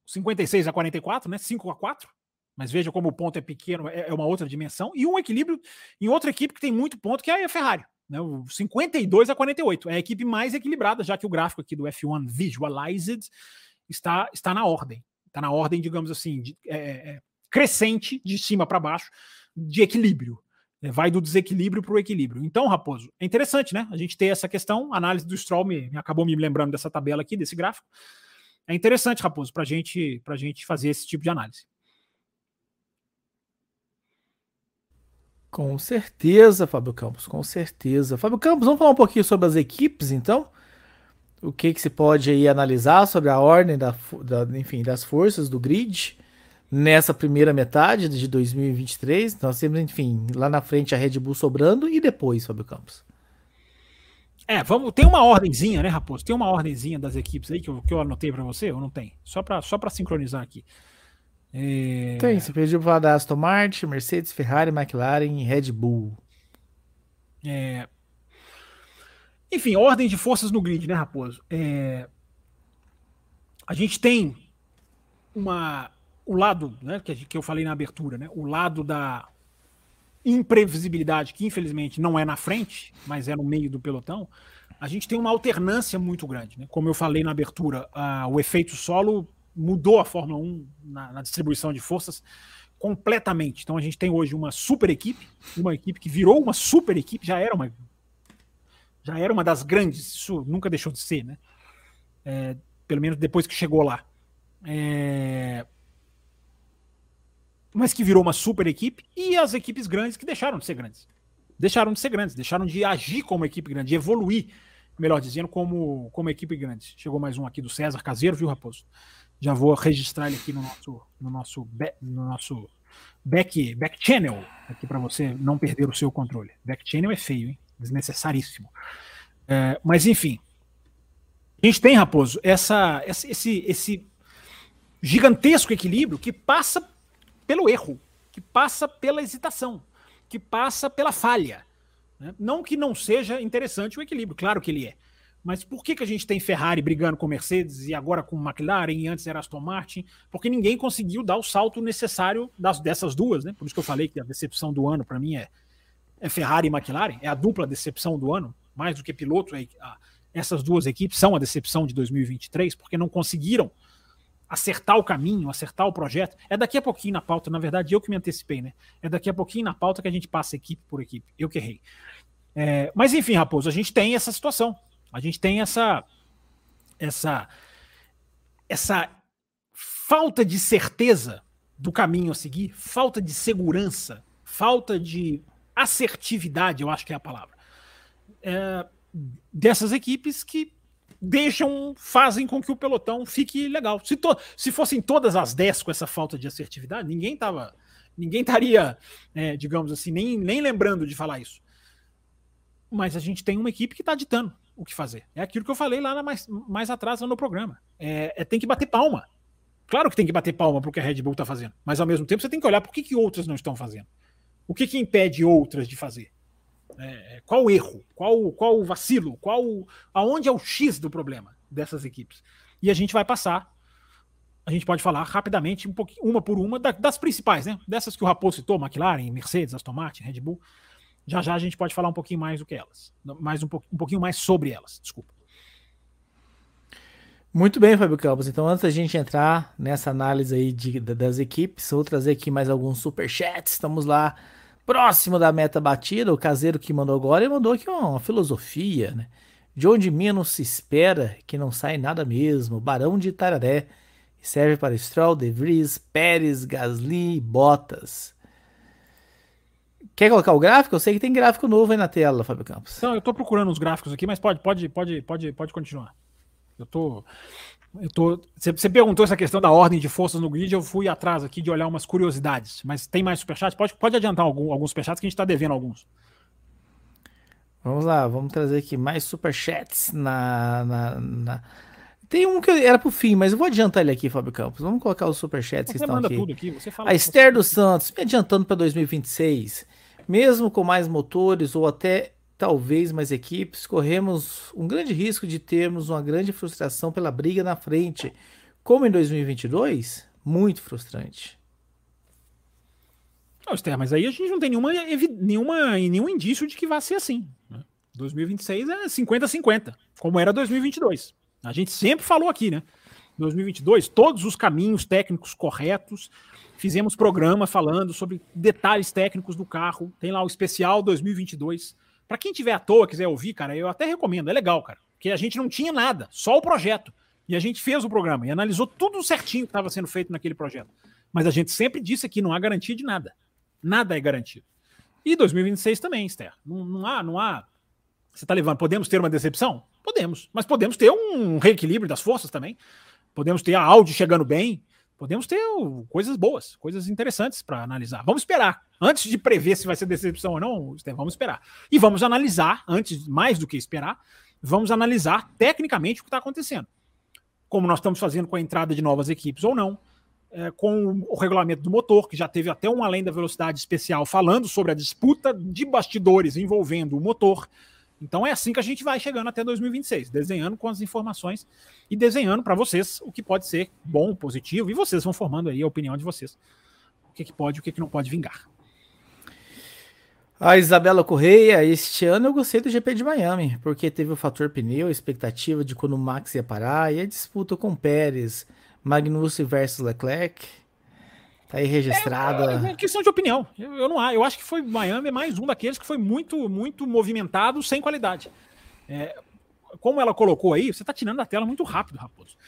56 a 44, né? 5 a 4. Mas veja como o ponto é pequeno, é, é uma outra dimensão. E um equilíbrio em outra equipe que tem muito ponto, que é a Ferrari. Né? O 52 a 48. É a equipe mais equilibrada, já que o gráfico aqui do F1 Visualized está, está na ordem. Está na ordem, digamos assim, de, é, é crescente de cima para baixo de equilíbrio. É, vai do desequilíbrio para o equilíbrio. Então, Raposo, é interessante, né? A gente ter essa questão. A análise do Stroll me, me acabou me lembrando dessa tabela aqui, desse gráfico. É interessante, Raposo, para gente, a gente fazer esse tipo de análise. Com certeza, Fábio Campos, com certeza. Fábio Campos, vamos falar um pouquinho sobre as equipes, então? O que, que se pode aí analisar sobre a ordem da, da, enfim, das forças do grid nessa primeira metade de 2023? Nós temos, enfim, lá na frente a Red Bull sobrando e depois, Fábio Campos. É, vamos, tem uma ordenzinha, né, Raposo? Tem uma ordenzinha das equipes aí que eu, que eu anotei para você ou não tem? Só para só sincronizar aqui. É... Tem, você pediu para falar da Aston Martin, Mercedes, Ferrari, McLaren e Red Bull. É... Enfim, ordem de forças no grid, né, Raposo? É... A gente tem uma o lado, né, que, que eu falei na abertura, né, o lado da imprevisibilidade, que infelizmente não é na frente, mas é no meio do pelotão, a gente tem uma alternância muito grande. Né? Como eu falei na abertura, uh, o efeito solo mudou a Fórmula 1 na, na, distribuição de forças completamente. Então a gente tem hoje uma super equipe, uma equipe que virou uma super equipe, já era uma já era uma das grandes, isso nunca deixou de ser, né? É, pelo menos depois que chegou lá. É, mas que virou uma super equipe, e as equipes grandes que deixaram de ser grandes. Deixaram de ser grandes, deixaram de agir como equipe grande, de evoluir, melhor dizendo, como, como equipe grande. Chegou mais um aqui do César Caseiro, viu, Raposo? Já vou registrar ele aqui no nosso, no nosso, no nosso back, back channel, aqui para você não perder o seu controle. Back channel é feio, hein? Desnecessaríssimo. É, mas enfim, a gente tem, Raposo, essa, esse, esse gigantesco equilíbrio que passa pelo erro, que passa pela hesitação, que passa pela falha. Né? Não que não seja interessante o equilíbrio, claro que ele é. Mas por que, que a gente tem Ferrari brigando com Mercedes e agora com McLaren e antes era Aston Martin? Porque ninguém conseguiu dar o salto necessário das, dessas duas, né? Por isso que eu falei que a decepção do ano para mim é, é, Ferrari e McLaren, é a dupla decepção do ano, mais do que piloto. É, a, essas duas equipes são a decepção de 2023 porque não conseguiram acertar o caminho, acertar o projeto. É daqui a pouquinho na pauta, na verdade, eu que me antecipei, né? É daqui a pouquinho na pauta que a gente passa equipe por equipe. Eu que errei. É, mas enfim, Raposo, a gente tem essa situação. A gente tem essa essa essa falta de certeza do caminho a seguir, falta de segurança, falta de assertividade, eu acho que é a palavra, é, dessas equipes que deixam, fazem com que o pelotão fique legal. Se, to, se fossem todas as 10 com essa falta de assertividade, ninguém tava, ninguém estaria, é, digamos assim, nem, nem lembrando de falar isso. Mas a gente tem uma equipe que está ditando o que fazer. É aquilo que eu falei lá mais, mais atrás no programa. É, é, tem que bater palma. Claro que tem que bater palma para o que a Red Bull está fazendo, mas ao mesmo tempo você tem que olhar por que, que outras não estão fazendo. O que, que impede outras de fazer? É, é qual o erro? Qual, qual o vacilo? Qual, aonde é o X do problema dessas equipes? E a gente vai passar. A gente pode falar rapidamente, um uma por uma, das principais, né? Dessas que o Raposo citou, McLaren, Mercedes, Aston Martin, Red Bull. Já já a gente pode falar um pouquinho mais do que elas. Mais um, um pouquinho mais sobre elas, desculpa. Muito bem, Fábio Campos. Então, antes da gente entrar nessa análise aí de, das equipes, vou trazer aqui mais alguns superchats. Estamos lá próximo da meta batida. O caseiro que mandou agora, ele mandou aqui uma, filosofia, né? De onde menos se espera que não sai nada mesmo. Barão de Tararé. Serve para Stroll, De Vries, Pérez, Gasly, Bottas. Quer colocar o gráfico? Eu sei que tem gráfico novo aí na tela, Fábio Campos. Não, eu tô procurando os gráficos aqui, mas pode, pode, pode, pode, pode continuar. Eu tô. Eu tô. Você perguntou essa questão da ordem de forças no grid, eu fui atrás aqui de olhar umas curiosidades. Mas tem mais superchats? Pode, pode adiantar algum, alguns superchats que a gente tá devendo alguns. Vamos lá, vamos trazer aqui mais superchats na, na, na... Tem um que era pro fim, mas eu vou adiantar ele aqui, Fábio Campos. Vamos colocar os superchats você que estão aqui. Tudo aqui. Você fala a Esther dos Santos, me adiantando para 2026. Mesmo com mais motores ou até talvez mais equipes, corremos um grande risco de termos uma grande frustração pela briga na frente. Como em 2022? Muito frustrante. Não, Esther, mas aí a gente não tem nenhuma, nenhuma, nenhum indício de que vai ser assim. Né? 2026 é 50-50, como era 2022. A gente sempre falou aqui, né? 2022, todos os caminhos técnicos corretos, Fizemos programa falando sobre detalhes técnicos do carro. Tem lá o especial 2022. Para quem tiver à toa, quiser ouvir, cara, eu até recomendo. É legal, cara. Porque a gente não tinha nada, só o projeto. E a gente fez o programa e analisou tudo certinho que estava sendo feito naquele projeto. Mas a gente sempre disse que não há garantia de nada. Nada é garantido. E 2026 também, Esther. Não, não há, não há. Você está levando. Podemos ter uma decepção? Podemos. Mas podemos ter um reequilíbrio das forças também. Podemos ter a Audi chegando bem. Podemos ter coisas boas, coisas interessantes para analisar. Vamos esperar. Antes de prever se vai ser decepção ou não, vamos esperar. E vamos analisar, antes, mais do que esperar, vamos analisar tecnicamente o que está acontecendo. Como nós estamos fazendo com a entrada de novas equipes ou não é, com o regulamento do motor, que já teve até um além da velocidade especial falando sobre a disputa de bastidores envolvendo o motor. Então é assim que a gente vai chegando até 2026, desenhando com as informações e desenhando para vocês o que pode ser bom, positivo, e vocês vão formando aí a opinião de vocês. O que, que pode e o que, que não pode vingar. A Isabela Correia, este ano eu gostei do GP de Miami, porque teve o fator pneu, a expectativa de quando o Max ia parar e a disputa com Pérez. Magnussen versus Leclerc. Tá aí registrada. É, é questão de opinião. Eu, eu, não eu acho que foi Miami é mais um daqueles que foi muito muito movimentado sem qualidade. É, como ela colocou aí, você tá tirando da tela muito rápido, Raposo.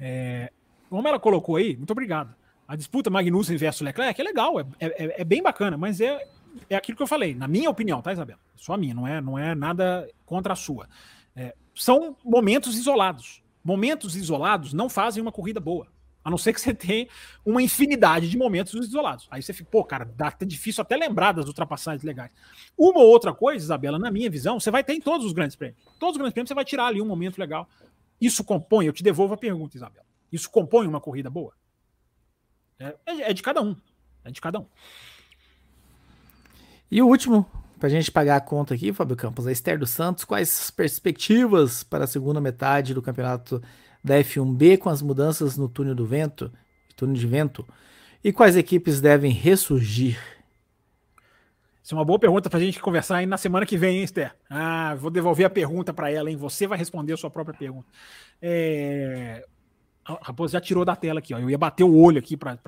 É, como ela colocou aí, muito obrigado. A disputa Magnussen versus Leclerc é legal, é, é, é, bem bacana, mas é, é aquilo que eu falei, na minha opinião, tá, Isabela? Só a minha, não é, não é nada contra a sua. É, são momentos isolados. Momentos isolados não fazem uma corrida boa. A não ser que você tenha uma infinidade de momentos isolados. Aí você fica, pô, cara, dá tá difícil até lembrar das ultrapassagens legais. Uma ou outra coisa, Isabela, na minha visão, você vai ter em todos os grandes prêmios. Todos os grandes prêmios você vai tirar ali um momento legal. Isso compõe, eu te devolvo a pergunta, Isabela. Isso compõe uma corrida boa? É, é, é de cada um. É de cada um. E o último, para a gente pagar a conta aqui, Fábio Campos, a Esther dos Santos, quais as perspectivas para a segunda metade do campeonato da F1B com as mudanças no túnel do vento, túnel de vento, e quais equipes devem ressurgir? Isso é uma boa pergunta para a gente conversar aí na semana que vem, hein, Esther? Ah, vou devolver a pergunta para ela, hein? Você vai responder a sua própria pergunta. É... Raposo já tirou da tela aqui, ó. Eu ia bater o olho aqui para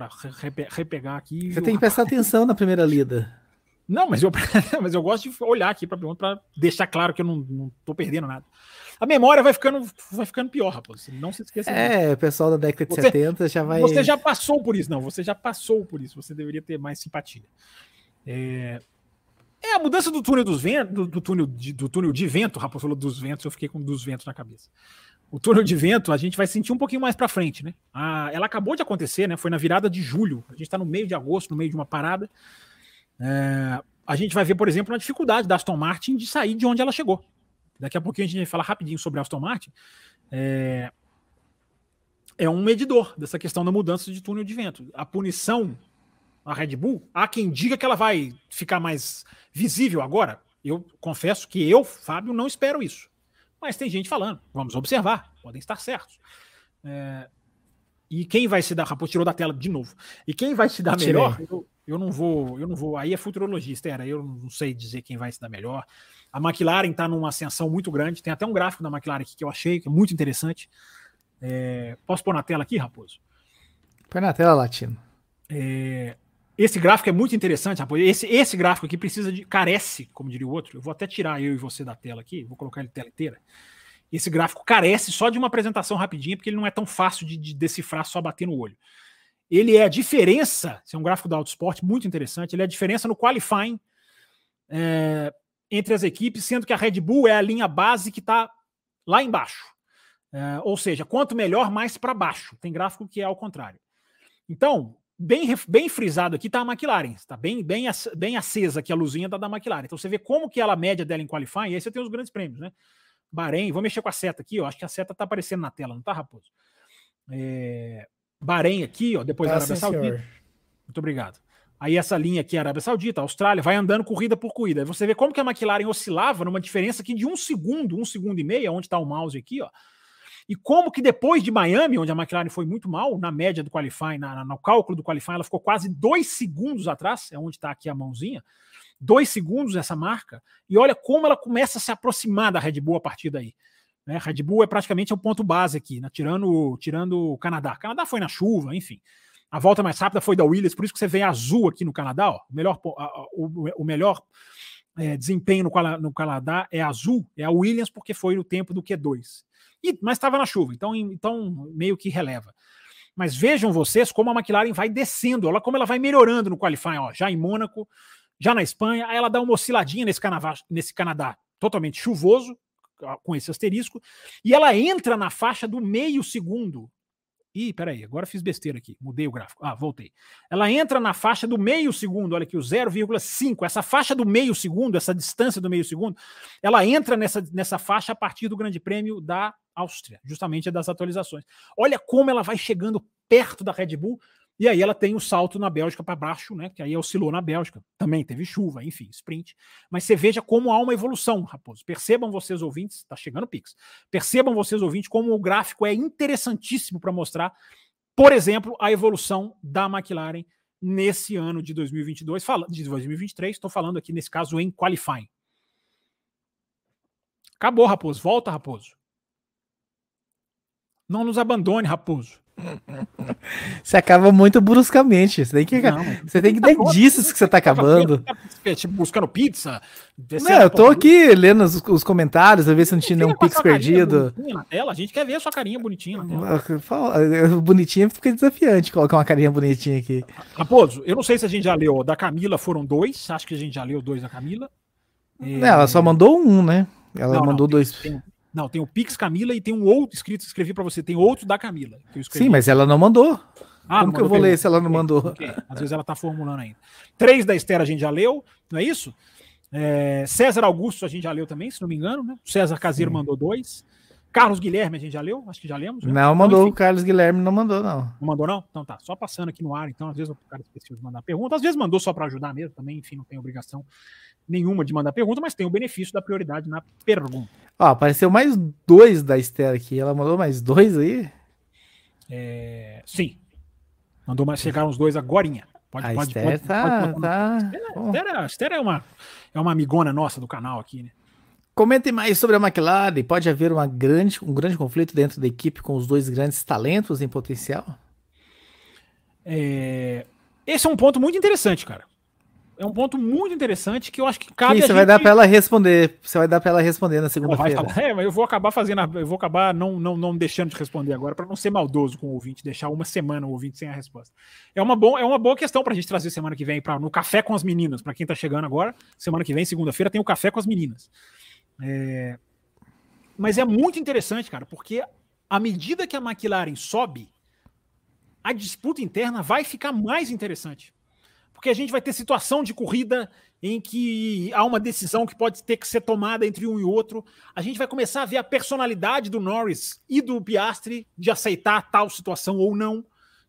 repegar aqui. Você tem que prestar atenção na primeira lida. Não, mas eu, [LAUGHS] mas eu gosto de olhar aqui para a pergunta para deixar claro que eu não, tô perdendo nada. A memória vai ficando, vai ficando pior, rapaz. Não se esqueça. É, disso. o pessoal da década de você, 70 já vai. Você já passou por isso, não. Você já passou por isso. Você deveria ter mais simpatia. É, é a mudança do túnel dos ventos, do, do, túnel de, do túnel de vento, rapaz falou dos ventos, eu fiquei com dos ventos na cabeça. O túnel de vento a gente vai sentir um pouquinho mais para frente, né? Ah, ela acabou de acontecer, né? Foi na virada de julho. A gente está no meio de agosto, no meio de uma parada. É, a gente vai ver, por exemplo, a dificuldade da Aston Martin de sair de onde ela chegou. Daqui a pouquinho a gente vai falar rapidinho sobre a Aston Martin. É, é um medidor dessa questão da mudança de túnel de vento. A punição a Red Bull, há quem diga que ela vai ficar mais visível agora. Eu confesso que eu, Fábio, não espero isso. Mas tem gente falando, vamos observar, podem estar certos. É, e quem vai se dar, Raposo tirou da tela de novo. E quem vai se dar melhor, eu, eu não vou, eu não vou. Aí é futurologista, era. Eu não sei dizer quem vai se dar melhor. A McLaren está numa ascensão muito grande. Tem até um gráfico da McLaren aqui que eu achei que é muito interessante. É, posso pôr na tela aqui, Raposo? Põe na tela, Latino. É, esse gráfico é muito interessante, Raposo. Esse, esse gráfico aqui precisa de. carece, como diria o outro. Eu vou até tirar eu e você da tela aqui, vou colocar ele tela inteira. Esse gráfico carece só de uma apresentação rapidinha, porque ele não é tão fácil de, de decifrar só bater no olho. Ele é a diferença, esse é um gráfico da Autosport muito interessante, ele é a diferença no qualifying é, entre as equipes, sendo que a Red Bull é a linha base que está lá embaixo. É, ou seja, quanto melhor, mais para baixo. Tem gráfico que é ao contrário. Então, bem, bem frisado aqui está a McLaren. Está bem, bem, bem acesa aqui a luzinha da, da McLaren. Então você vê como que ela média dela em qualifying, e aí você tem os grandes prêmios, né? Bahrein, vou mexer com a seta aqui, ó. Acho que a seta está aparecendo na tela, não está, Raposo? É, Bahrein aqui, ó, depois tá, da Arábia Saudita. Muito obrigado. Aí essa linha aqui, Arábia Saudita, Austrália, vai andando corrida por corrida. Aí você vê como que a McLaren oscilava numa diferença aqui de um segundo, um segundo e meio, onde está o mouse aqui, ó. E como que depois de Miami, onde a McLaren foi muito mal, na média do qualifying, na, na, no cálculo do qualifying, ela ficou quase dois segundos atrás, é onde está aqui a mãozinha, dois segundos essa marca, e olha como ela começa a se aproximar da Red Bull a partir daí. Né? Red Bull é praticamente o ponto base aqui, né? tirando, tirando o Canadá. O Canadá foi na chuva, enfim. A volta mais rápida foi da Williams, por isso que você vê azul aqui no Canadá. Ó. O melhor, o, o melhor é, desempenho no, no, Canadá é azul, é a Williams, porque foi no tempo do Q2. E, mas estava na chuva, então, então meio que releva. Mas vejam vocês como a McLaren vai descendo, como ela vai melhorando no qualifying. Ó, já em Mônaco, já na Espanha, aí ela dá uma osciladinha nesse, Canadá, nesse Canadá totalmente chuvoso, com esse asterisco, e ela entra na faixa do meio segundo. Ih, peraí, agora fiz besteira aqui, mudei o gráfico. Ah, voltei. Ela entra na faixa do meio segundo, olha aqui, o 0,5. Essa faixa do meio segundo, essa distância do meio segundo, ela entra nessa, nessa faixa a partir do Grande Prêmio da Áustria, justamente das atualizações. Olha como ela vai chegando perto da Red Bull, e aí ela tem o salto na Bélgica para baixo, né? Que aí oscilou na Bélgica. Também teve chuva, enfim, sprint. Mas você veja como há uma evolução, Raposo. Percebam vocês ouvintes, está chegando o Pix. Percebam vocês ouvintes como o gráfico é interessantíssimo para mostrar, por exemplo, a evolução da McLaren nesse ano de 2022, fala, de 2023, estou falando aqui nesse caso em qualifying. Acabou, Raposo. Volta, Raposo. Não nos abandone, Raposo. [LAUGHS] Você acaba muito bruscamente. Você tem que, não, você tem que dar indícios que você tá acabando. Tipo, buscando pizza. Não, eu tô aqui lendo os, os comentários, a ver se não tinha nenhum pix perdido. Na tela. A gente quer ver a sua carinha bonitinha na tela. Bonitinha fica desafiante colocar uma carinha bonitinha aqui. Raposo, eu não sei se a gente já leu. Da Camila foram dois. Acho que a gente já leu dois da Camila. É... Ela só mandou um, né? Ela não, mandou não, dois. Tem, não, tem o Pix Camila e tem um outro escrito, escrevi para você, tem outro da Camila. Sim, mas ela não mandou. Ah, Como que eu vou ler se ela não mandou? Okay. Às vezes ela tá formulando ainda. Três da Esther a gente já leu, não é isso? É, César Augusto a gente já leu também, se não me engano, né? César Caseiro Sim. mandou dois. Carlos Guilherme a gente já leu? Acho que já lemos. Né? Não mandou, o Carlos Guilherme não mandou, não. Não mandou, não? Então tá, só passando aqui no ar, então às vezes o cara esqueceu de mandar pergunta, às vezes mandou só para ajudar mesmo, também, enfim, não tem obrigação nenhuma de mandar pergunta, mas tem o benefício da prioridade na pergunta. Ó, apareceu mais dois da Esther aqui. Ela mandou mais dois aí? É, sim. Mandou mais, chegaram os dois agorinha. Pode, a pode, Esther pode, tá, pode, tá... Esther, a Esther é uma, é uma amigona nossa do canal aqui, né? Comente mais sobre a McLaren. Pode haver uma grande, um grande conflito dentro da equipe com os dois grandes talentos em potencial? É... Esse é um ponto muito interessante, cara é um ponto muito interessante que eu acho que cabe. Sim, você vai dar para ela responder. Você vai dar para ela responder na segunda-feira. É, mas eu vou acabar fazendo, eu vou acabar não, não, não deixando de responder agora para não ser maldoso com o ouvinte, deixar uma semana o ouvinte sem a resposta. É uma, bom, é uma boa questão para a gente trazer semana que vem para no café com as meninas. Para quem está chegando agora, semana que vem, segunda-feira, tem o café com as meninas. É... Mas é muito interessante, cara, porque à medida que a McLaren sobe, a disputa interna vai ficar mais interessante porque a gente vai ter situação de corrida em que há uma decisão que pode ter que ser tomada entre um e outro. A gente vai começar a ver a personalidade do Norris e do Piastri de aceitar tal situação ou não.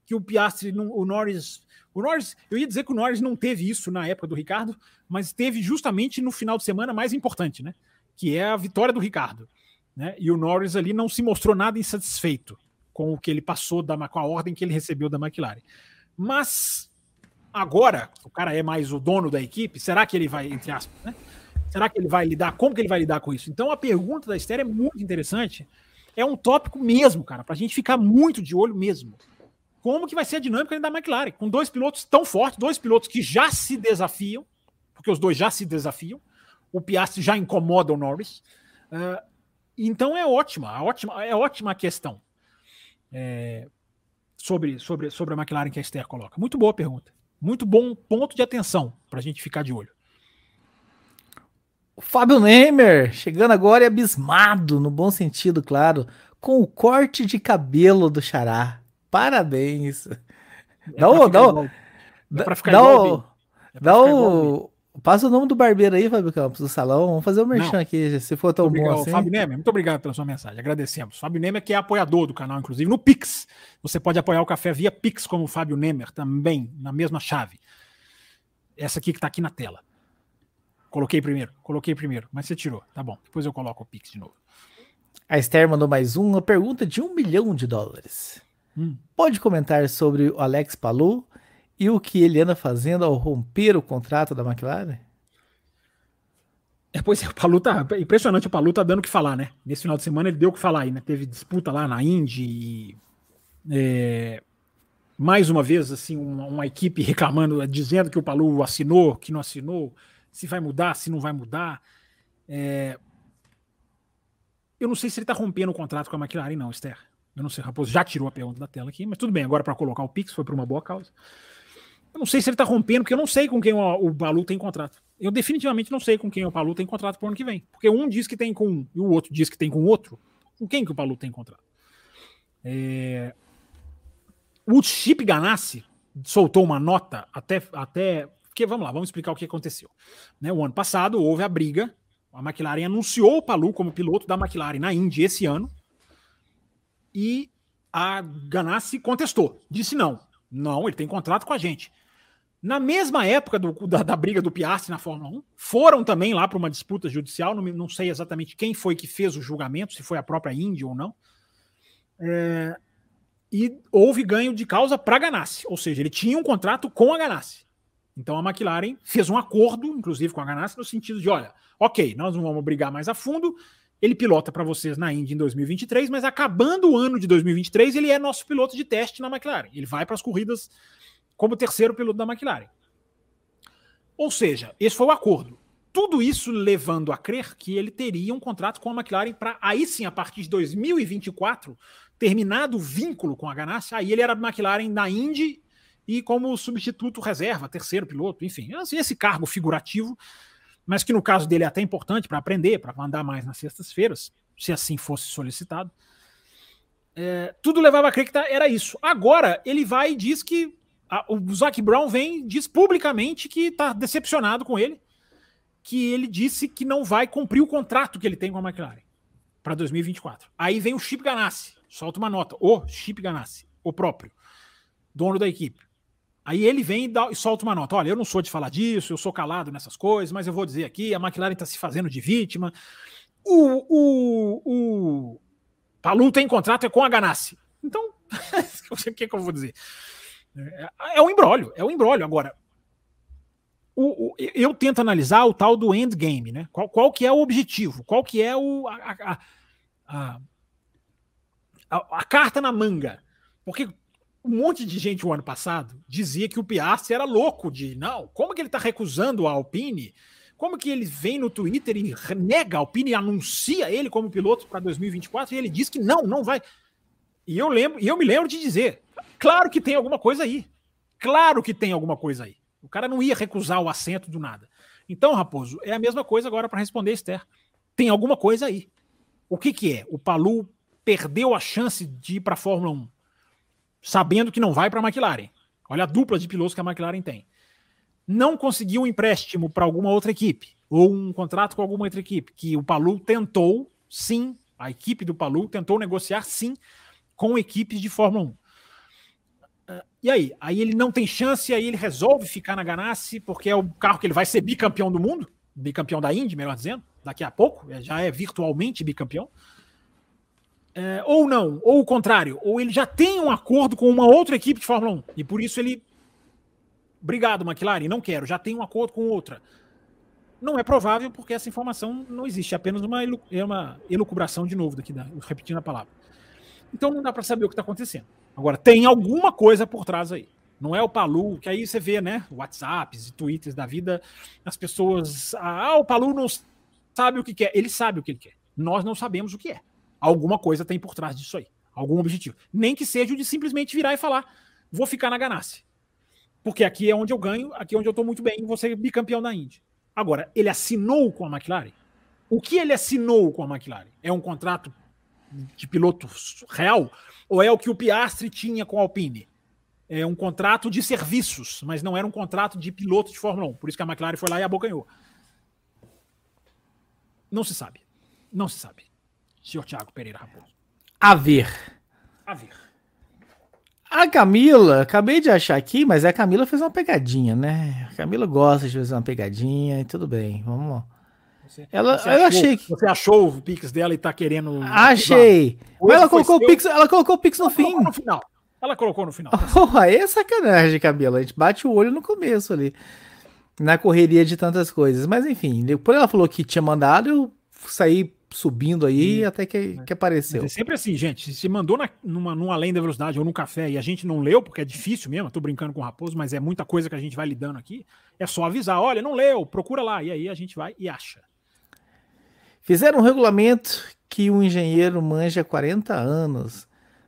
Que o Piastri, o Norris. O Norris, eu ia dizer que o Norris não teve isso na época do Ricardo, mas teve justamente no final de semana mais importante, né? Que é a vitória do Ricardo. Né? E o Norris ali não se mostrou nada insatisfeito com o que ele passou, da, com a ordem que ele recebeu da McLaren. Mas Agora, o cara é mais o dono da equipe, será que ele vai, entre aspas, né? Será que ele vai lidar? Como que ele vai lidar com isso? Então a pergunta da Esther é muito interessante. É um tópico mesmo, cara, para a gente ficar muito de olho mesmo. Como que vai ser a dinâmica da McLaren? Com dois pilotos tão fortes, dois pilotos que já se desafiam, porque os dois já se desafiam. O Piastri já incomoda o Norris. Uh, então é ótima, ótima, é ótima a questão é, sobre, sobre, sobre a McLaren que a Esther coloca. Muito boa pergunta. Muito bom ponto de atenção para a gente ficar de olho. O Fábio Neymer chegando agora e abismado, no bom sentido, claro, com o corte de cabelo do Xará. Parabéns. É dá o. Dá o. Dá o. Dá o. Passa o nome do barbeiro aí, Fábio Campos, do salão. Vamos fazer o um merchan aqui, se for tão bom assim. Fábio Nemer, muito obrigado pela sua mensagem. Agradecemos. Fábio Nemer, que é apoiador do canal, inclusive, no Pix. Você pode apoiar o café via Pix, como o Fábio Nemer, também, na mesma chave. Essa aqui que está aqui na tela. Coloquei primeiro, coloquei primeiro, mas você tirou. Tá bom, depois eu coloco o Pix de novo. A Esther mandou mais um, uma pergunta de um milhão de dólares. Hum. Pode comentar sobre o Alex Palu e o que ele anda fazendo ao romper o contrato da McLaren? É, pois é, o Palu tá. Impressionante, o Palu tá dando o que falar, né? Nesse final de semana ele deu o que falar aí, né? Teve disputa lá na Indy. E, é, mais uma vez, assim, uma, uma, equipe reclamando, dizendo que o Palu assinou, que não assinou, se vai mudar, se não vai mudar. É, eu não sei se ele tá rompendo o contrato com a McLaren, não, Esther. Eu não sei, Raposo já tirou a pergunta da tela aqui, mas tudo bem, agora para colocar o Pix foi por uma boa causa. Eu não sei se ele tá rompendo, porque eu não sei com quem o, o Balu tem contrato. Eu definitivamente não sei com quem o Palu tem contrato pro ano que vem. Porque um diz que tem com um e o outro diz que tem com outro. Com quem que o Palu tem contrato? É... O Chip Ganassi soltou uma nota até, até. Porque vamos lá, vamos explicar o que aconteceu. Né, o ano passado houve a briga. A McLaren anunciou o Palu como piloto da McLaren na Indy esse ano. E a Ganassi contestou. Disse não. Não, ele tem contrato com a gente. Na mesma época do, da, da, briga do Piastri na Fórmula 1, foram também lá para uma disputa judicial. Não, não, sei exatamente quem foi que fez o julgamento, se foi a própria Indy ou não. É, e houve ganho de causa para a Ganassi, ou seja, ele tinha um contrato com a Ganassi. Então a McLaren fez um acordo, inclusive com a Ganassi, no sentido de: olha, ok, nós não vamos brigar mais a fundo, ele pilota para vocês na Indy em 2023, mas acabando o ano de 2023, ele é nosso piloto de teste na McLaren. Ele vai para as corridas como terceiro piloto da McLaren. Ou seja, esse foi o acordo. Tudo isso levando a crer que ele teria um contrato com a McLaren para aí sim, a partir de 2024, terminado o vínculo com a Ganassi, aí ele era McLaren na Indy e como substituto reserva, terceiro piloto, enfim, assim, esse cargo figurativo, mas que no caso dele é até importante para aprender, para mandar mais nas sextas-feiras, se assim fosse solicitado. É, tudo levava a crer que tá, era isso. Agora ele vai e diz que a, o Zac Brown vem diz publicamente que está decepcionado com ele, que ele disse que não vai cumprir o contrato que ele tem com a McLaren para 2024. Aí vem o Chip Ganassi, solta uma nota. O Chip Ganassi, o próprio, dono da equipe. Aí ele vem e, dá, e, solta uma nota. Olha, eu não sou de falar disso, eu sou calado nessas coisas, mas eu vou dizer aqui: a McLaren está se fazendo de vítima. O, o, o Palu tem contrato é com a Ganassi. Então, [LAUGHS] o que, que eu vou dizer? É, é um embrólio, é um embrólio. Agora, o, o, eu tento analisar o tal do endgame, né? Qual, qual que é o objetivo? Qual que é o, a, a, a, a, carta na manga. Porque um monte de gente o ano passado dizia que o Piastri era louco de não, como que ele está recusando a Alpine? Como que ele vem no Twitter e nega a Alpine e anuncia ele como piloto para 2024 e ele diz que não, não vai. E eu lembro, e eu me lembro de dizer, claro que tem alguma coisa aí. Claro que tem alguma coisa aí. O cara não ia recusar o assento do nada. Então, Raposo, é a mesma coisa agora para responder Esther. Tem alguma coisa aí. O que que é? O Palu perdeu a chance de ir para a Fórmula 1, sabendo que não vai para a McLaren. Olha a dupla de pilotos que a McLaren tem. Não conseguiu um empréstimo para alguma outra equipe, ou um contrato com alguma outra equipe, que o Palu tentou, sim, a equipe do Palu tentou negociar, sim, com equipes de Fórmula 1. E aí? Aí ele não tem chance, aí ele resolve ficar na Ganassi, porque é o carro que ele vai ser bicampeão do mundo, bicampeão da Indy, melhor dizendo, daqui a pouco, já é virtualmente bicampeão. É, ou não, ou o contrário, ou ele já tem um acordo com uma outra equipe de Fórmula 1 e por isso ele. Obrigado, McLaren, não quero, já tem um acordo com outra. Não é provável porque essa informação não existe, é apenas uma, é uma elucubração de novo daqui, repetindo a palavra. Então não dá para saber o que está acontecendo. Agora, tem alguma coisa por trás aí. Não é o Palu, que aí você vê, né? WhatsApps e Twitters da vida, as pessoas. Ah, o Palu não sabe o que quer. Ele sabe o que ele quer. Nós não sabemos o que é. Alguma coisa tem por trás disso aí. Algum objetivo. Nem que seja o de simplesmente virar e falar: vou ficar na ganância. Porque aqui é onde eu ganho, aqui é onde eu estou muito bem, vou ser bicampeão da Indy. Agora, ele assinou com a McLaren? O que ele assinou com a McLaren? É um contrato de piloto real? Ou é o que o Piastri tinha com a Alpine? É um contrato de serviços, mas não era um contrato de piloto de Fórmula 1. Por isso que a McLaren foi lá e abocanhou. Não se sabe. Não se sabe senhor Tiago Pereira Raposo? A ver. A ver. A Camila, acabei de achar aqui, mas a Camila fez uma pegadinha, né? A Camila gosta de fazer uma pegadinha e tudo bem, vamos lá. Você, ela, você eu achou, achei que. Você achou o Pix dela e tá querendo. Achei. Mas ela colocou, o Pix, ela colocou o Pix no ela fim. No final. Ela colocou no final. [LAUGHS] Oh, aí é sacanagem, Camila. A gente bate o olho no começo ali. Na correria de tantas coisas. Mas enfim, depois ela falou que tinha mandado, eu saí subindo aí até que, que apareceu. Mas é sempre assim, gente. Se mandou na, numa, num além da velocidade ou num café e a gente não leu, porque é difícil mesmo, tô brincando com o Raposo, mas é muita coisa que a gente vai lidando aqui. É só avisar: olha, não leu, procura lá. E aí a gente vai e acha. Fizeram um regulamento que um engenheiro manja há 40 anos.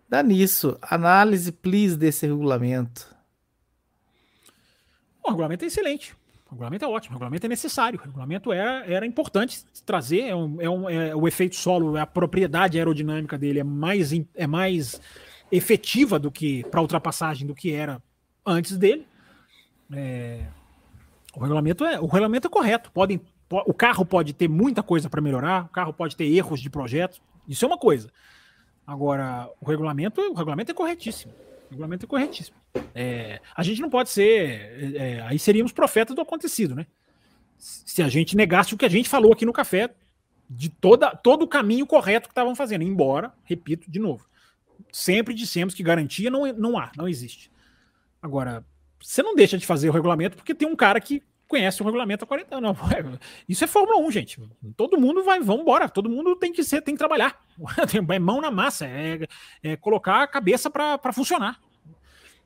Dá nisso. Análise, please, desse regulamento. O regulamento é excelente. O regulamento é ótimo, o regulamento é necessário, o regulamento era, era importante trazer, é, um, é, um, é o efeito solo, a propriedade aerodinâmica dele é mais, é mais efetiva do que para ultrapassagem do que era antes dele. É, o regulamento é o regulamento é correto. Podem, o carro pode ter muita coisa para melhorar, o carro pode ter erros de projeto, isso é uma coisa. Agora, o regulamento, o regulamento é corretíssimo. O regulamento é corretíssimo. É, a gente não pode ser. É, aí seríamos profetas do acontecido, né? Se a gente negasse o que a gente falou aqui no café, de toda, todo o caminho correto que estavam fazendo. Embora, repito de novo, sempre dissemos que garantia não, não há, não existe. Agora, você não deixa de fazer o regulamento porque tem um cara que conhece o regulamento há 40 anos. [LAUGHS] Isso é Fórmula 1, gente. Todo mundo vai, vamos embora. Todo mundo tem que ser, tem que trabalhar. [LAUGHS] É mão na massa, é, é colocar a cabeça para funcionar.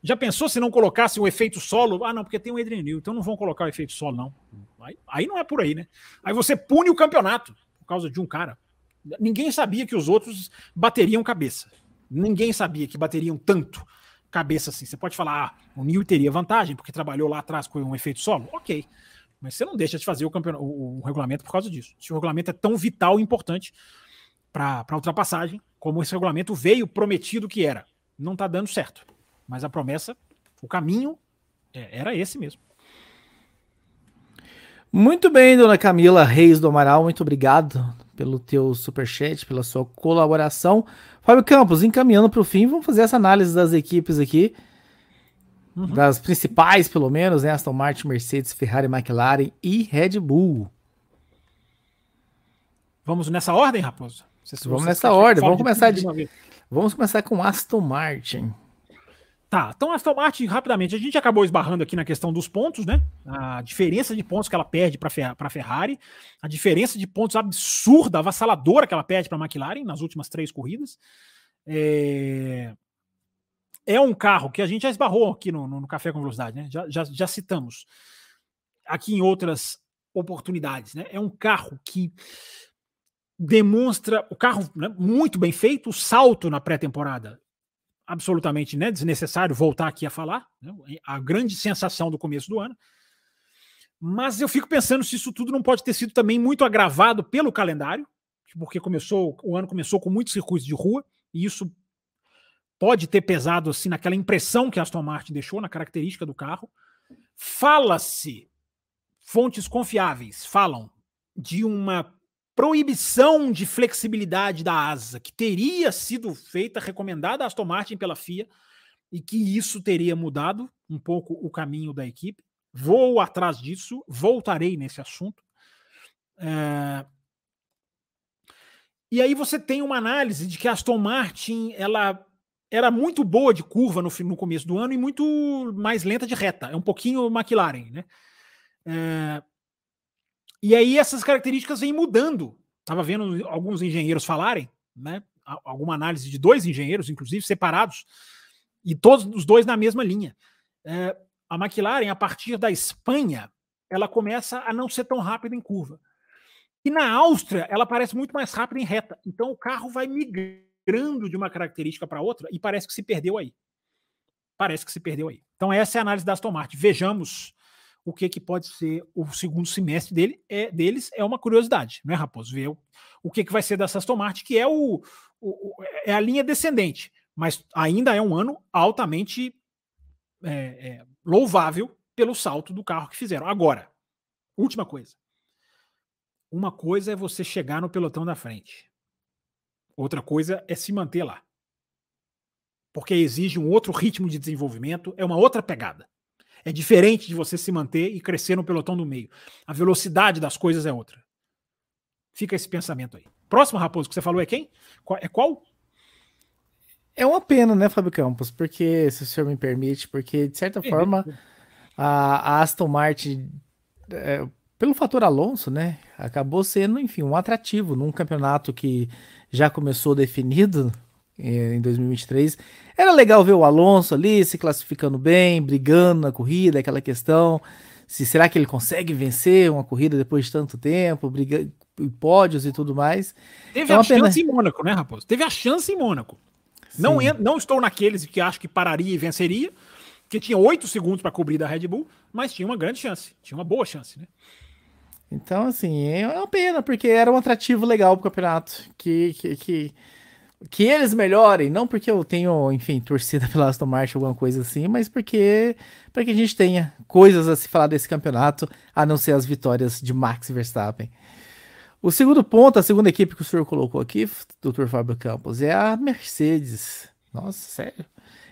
Já pensou se não colocasse o efeito solo? Ah, não, porque tem o Adrian Newey, então não vão colocar o efeito solo, não. Aí, aí não é por aí, né? Aí você pune o campeonato por causa de um cara. Ninguém sabia que os outros bateriam cabeça. Ninguém sabia que bateriam tanto cabeça assim. Você pode falar, ah, o Newey teria vantagem porque trabalhou lá atrás com um efeito solo. Ok. Mas você não deixa de fazer o, campeonato, o, o regulamento por causa disso. Se o regulamento é tão vital e importante para a ultrapassagem, como esse regulamento veio prometido que era. Não está dando certo. Mas a promessa, o caminho é, era esse mesmo. Muito bem, dona Camila Reis do Amaral, muito obrigado pelo teu superchat, pela sua colaboração. Fábio Campos, encaminhando para o fim, vamos fazer essa análise das equipes aqui, uhum. das principais pelo menos, né? Aston Martin, Mercedes, Ferrari, McLaren e Red Bull. Vamos nessa ordem, Raposo? vamos nessa ordem, vamos começar de, de vamos começar com Aston Martin. Tá, então Aston Martin, rapidamente, a gente acabou esbarrando aqui na questão dos pontos, né? A diferença de pontos que ela perde para a Ferrari, a diferença de pontos absurda, avassaladora que ela perde para a McLaren nas últimas três corridas. É... é... um carro que a gente já esbarrou aqui no, no, no Café com Velocidade, né? Já, já, já citamos aqui em outras oportunidades, né? É um carro que demonstra o carro né, muito bem feito, o salto na pré-temporada absolutamente né, desnecessário voltar aqui a falar, né, a grande sensação do começo do ano. Mas eu fico pensando se isso tudo não pode ter sido também muito agravado pelo calendário, porque começou o ano começou com muitos circuitos de rua, e isso pode ter pesado assim naquela impressão que a Aston Martin deixou na característica do carro. Fala-se, fontes confiáveis falam de uma proibição de flexibilidade da asa que teria sido feita, recomendada a Aston Martin pela FIA, e que isso teria mudado um pouco o caminho da equipe. Vou atrás disso, voltarei nesse assunto. É... E aí você tem uma análise de que a Aston Martin ela era muito boa de curva no, no começo do ano e muito mais lenta de reta. É um pouquinho McLaren, né? É... E aí essas características vêm mudando. Estava vendo alguns engenheiros falarem, né? Alguma análise de dois engenheiros, inclusive, separados, e todos os dois na mesma linha. É, a McLaren, a partir da Espanha, ela começa a não ser tão rápida em curva. E na Áustria, ela parece muito mais rápida em reta. Então o carro vai migrando de uma característica para outra e parece que se perdeu aí. Parece que se perdeu aí. Então essa é a análise da Aston Martin. Vejamos o que, que pode ser o segundo semestre dele é, deles é uma curiosidade, né, Raposo? Ver o, o que, que vai ser dessa Aston Martin, que é, o, o, é a linha descendente, mas ainda é um ano altamente é, é, louvável pelo salto do carro que fizeram. Agora, última coisa. Uma coisa é você chegar no pelotão da frente. Outra coisa é se manter lá. Porque exige um outro ritmo de desenvolvimento, é uma outra pegada. É diferente de você se manter e crescer no pelotão do meio. A velocidade das coisas é outra. Fica esse pensamento aí. Próximo, Raposo, que você falou é quem? É qual? É uma pena, né, Fábio Campos? Porque, se o senhor me permite, porque, de certa é, forma, a, a, Aston Martin, é, pelo fator Alonso, né, acabou sendo, enfim, um atrativo num campeonato que já começou definido em 2023. Era legal ver o Alonso ali se classificando bem, brigando na corrida, aquela questão. Se será que ele consegue vencer uma corrida depois de tanto tempo, briga, pódios e tudo mais. Teve então, a chance pena... em Mônaco, né, Raposo? Teve a chance em Mônaco. Não, não estou naqueles que acho que pararia e venceria, porque tinha oito segundos para cobrir da Red Bull, mas tinha uma grande chance, tinha uma boa chance, né? Então, assim, é uma pena, porque era um atrativo legal pro campeonato. Que, que, que, que eles melhorem, não porque eu tenho, enfim, torcida [LAUGHS] pela Aston Martin, alguma coisa assim, mas porque para que a gente tenha coisas a se falar desse campeonato, a não ser as vitórias de Max Verstappen. O segundo ponto, a segunda equipe que o senhor colocou aqui, doutor Fábio Campos, é a Mercedes. Nossa, sério?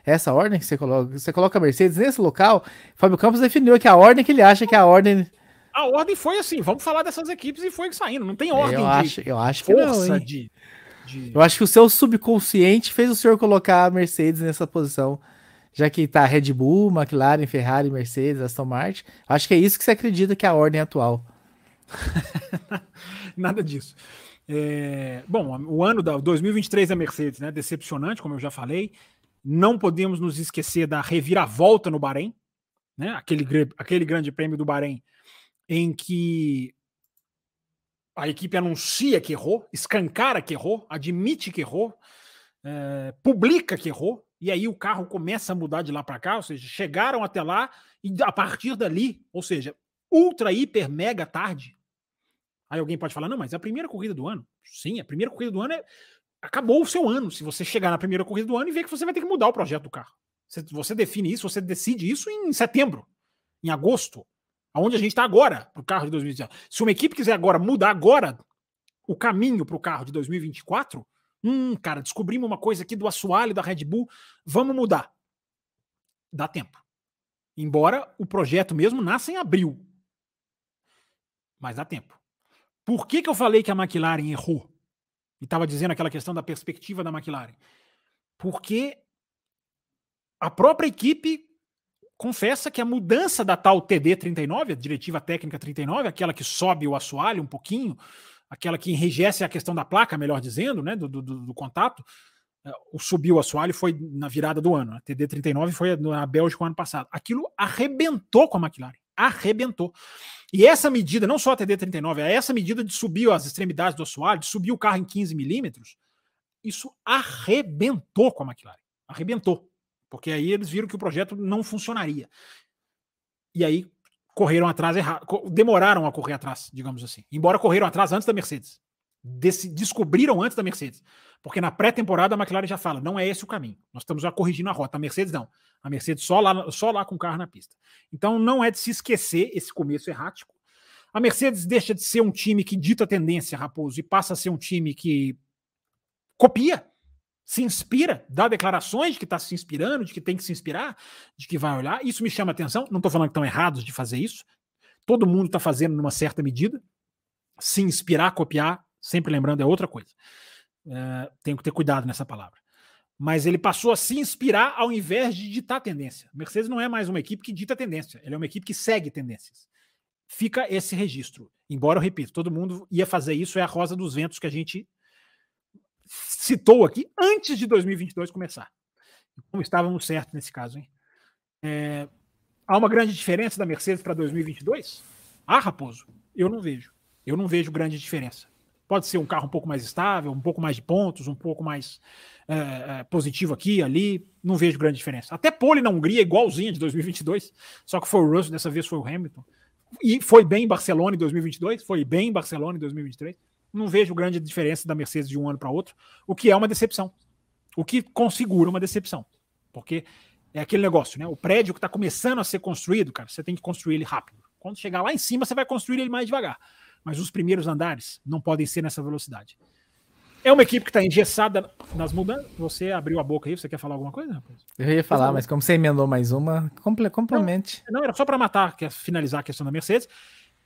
Essa ordem que você coloca, você coloca a Mercedes nesse local, Fábio Campos definiu que a ordem que ele acha que é a ordem a ordem foi assim, vamos falar dessas equipes e foi saindo. Não tem ordem eu acho, eu acho que força não, de, de, Eu acho que o seu subconsciente fez o senhor colocar a Mercedes nessa posição. Já que tá Red Bull, McLaren, Ferrari, Mercedes, Aston Martin. Acho que é isso que você acredita que é a ordem atual. [LAUGHS] Nada disso. É, bom, o ano da 2023 da Mercedes, né? Decepcionante, como eu já falei. Não podemos nos esquecer da reviravolta no Bahrein, né? Aquele, aquele grande prêmio do Bahrein em que a equipe anuncia que errou, escancara que errou, admite que errou, é, publica que errou, e aí o carro começa a mudar de lá para cá, ou seja, chegaram até lá e a partir dali, ou seja, ultra, hiper, mega tarde. Aí alguém pode falar, não, mas é a primeira corrida do ano. Sim, a primeira corrida do ano é. Acabou o seu ano. Se você chegar na primeira corrida do ano e ver que você vai ter que mudar o projeto do carro. Você, você define isso, você decide isso em setembro, em agosto, aonde a gente está agora para o carro de 2019. Se uma equipe quiser agora mudar agora o caminho para o carro de 2024, hum, cara, descobrimos uma coisa aqui do assoalho da Red Bull, vamos mudar. Dá tempo. Embora o projeto mesmo nasça em abril. Mas dá tempo. Por que, que eu falei que a McLaren errou? E estava dizendo aquela questão da perspectiva da McLaren. Porque a própria equipe confessa que a mudança da tal TD 39, a diretiva técnica 39, aquela que sobe o assoalho um pouquinho, aquela que enrijece a questão da placa, melhor dizendo, né, do, do, do contato, é, o subiu o assoalho foi na virada do ano. A TD 39 foi na Bélgica o ano passado. Aquilo arrebentou com a McLaren. Arrebentou. E essa medida, não só a TD 39, é essa medida de subir as extremidades do assoalho, de subir o carro em 15 milímetros, isso arrebentou com a McLaren. Arrebentou. Porque aí eles viram que o projeto não funcionaria. E aí correram atrás errado, demoraram a correr atrás, digamos assim. Embora correram atrás antes da Mercedes. Desse, descobriram antes da Mercedes. Porque na pré-temporada a McLaren já fala: não é esse o caminho. Nós estamos já corrigindo a rota. A Mercedes não. A Mercedes só lá, só lá com o carro na pista. Então não é de se esquecer esse começo errático. A Mercedes deixa de ser um time que dita tendência, Raposo, e passa a ser um time que copia se inspira, dá declarações de que está se inspirando, de que tem que se inspirar, de que vai olhar. Isso me chama atenção. Não estou falando que estão errados de fazer isso. Todo mundo está fazendo numa certa medida. Se inspirar, copiar, sempre lembrando, é outra coisa. É, tenho que ter cuidado nessa palavra. Mas ele passou a se inspirar ao invés de ditar tendência. Mercedes não é mais uma equipe que dita tendência, ele é uma equipe que segue tendências. Fica esse registro. Embora eu repito, todo mundo ia fazer isso, é a rosa dos ventos que a gente citou aqui antes de 2022 começar. Como estávamos certos nesse caso, hein? É, há uma grande diferença da Mercedes para 2022? Ah, Raposo, eu não vejo. Eu não vejo grande diferença. Pode ser um carro um pouco mais estável, um pouco mais de pontos, um pouco mais é, é, positivo aqui, ali. Não vejo grande diferença. Até pole na Hungria, igualzinha de 2022, só que foi o Russell, dessa vez foi o Hamilton. E foi bem em Barcelona em 2022, foi bem em Barcelona em 2023 não vejo grande diferença da Mercedes de um ano para outro, o que é uma decepção. O que configura uma decepção. Porque é aquele negócio, né? O prédio que está começando a ser construído, cara, você tem que construir ele rápido. Quando chegar lá em cima, você vai construir ele mais devagar. Mas os primeiros andares não podem ser nessa velocidade. É uma equipe que está engessada nas mudanças. Você abriu a boca aí, você quer falar alguma coisa, rapaz? Eu ia falar, mas como você emendou mais uma, complemente. Não, não, era só para matar, finalizar a questão da Mercedes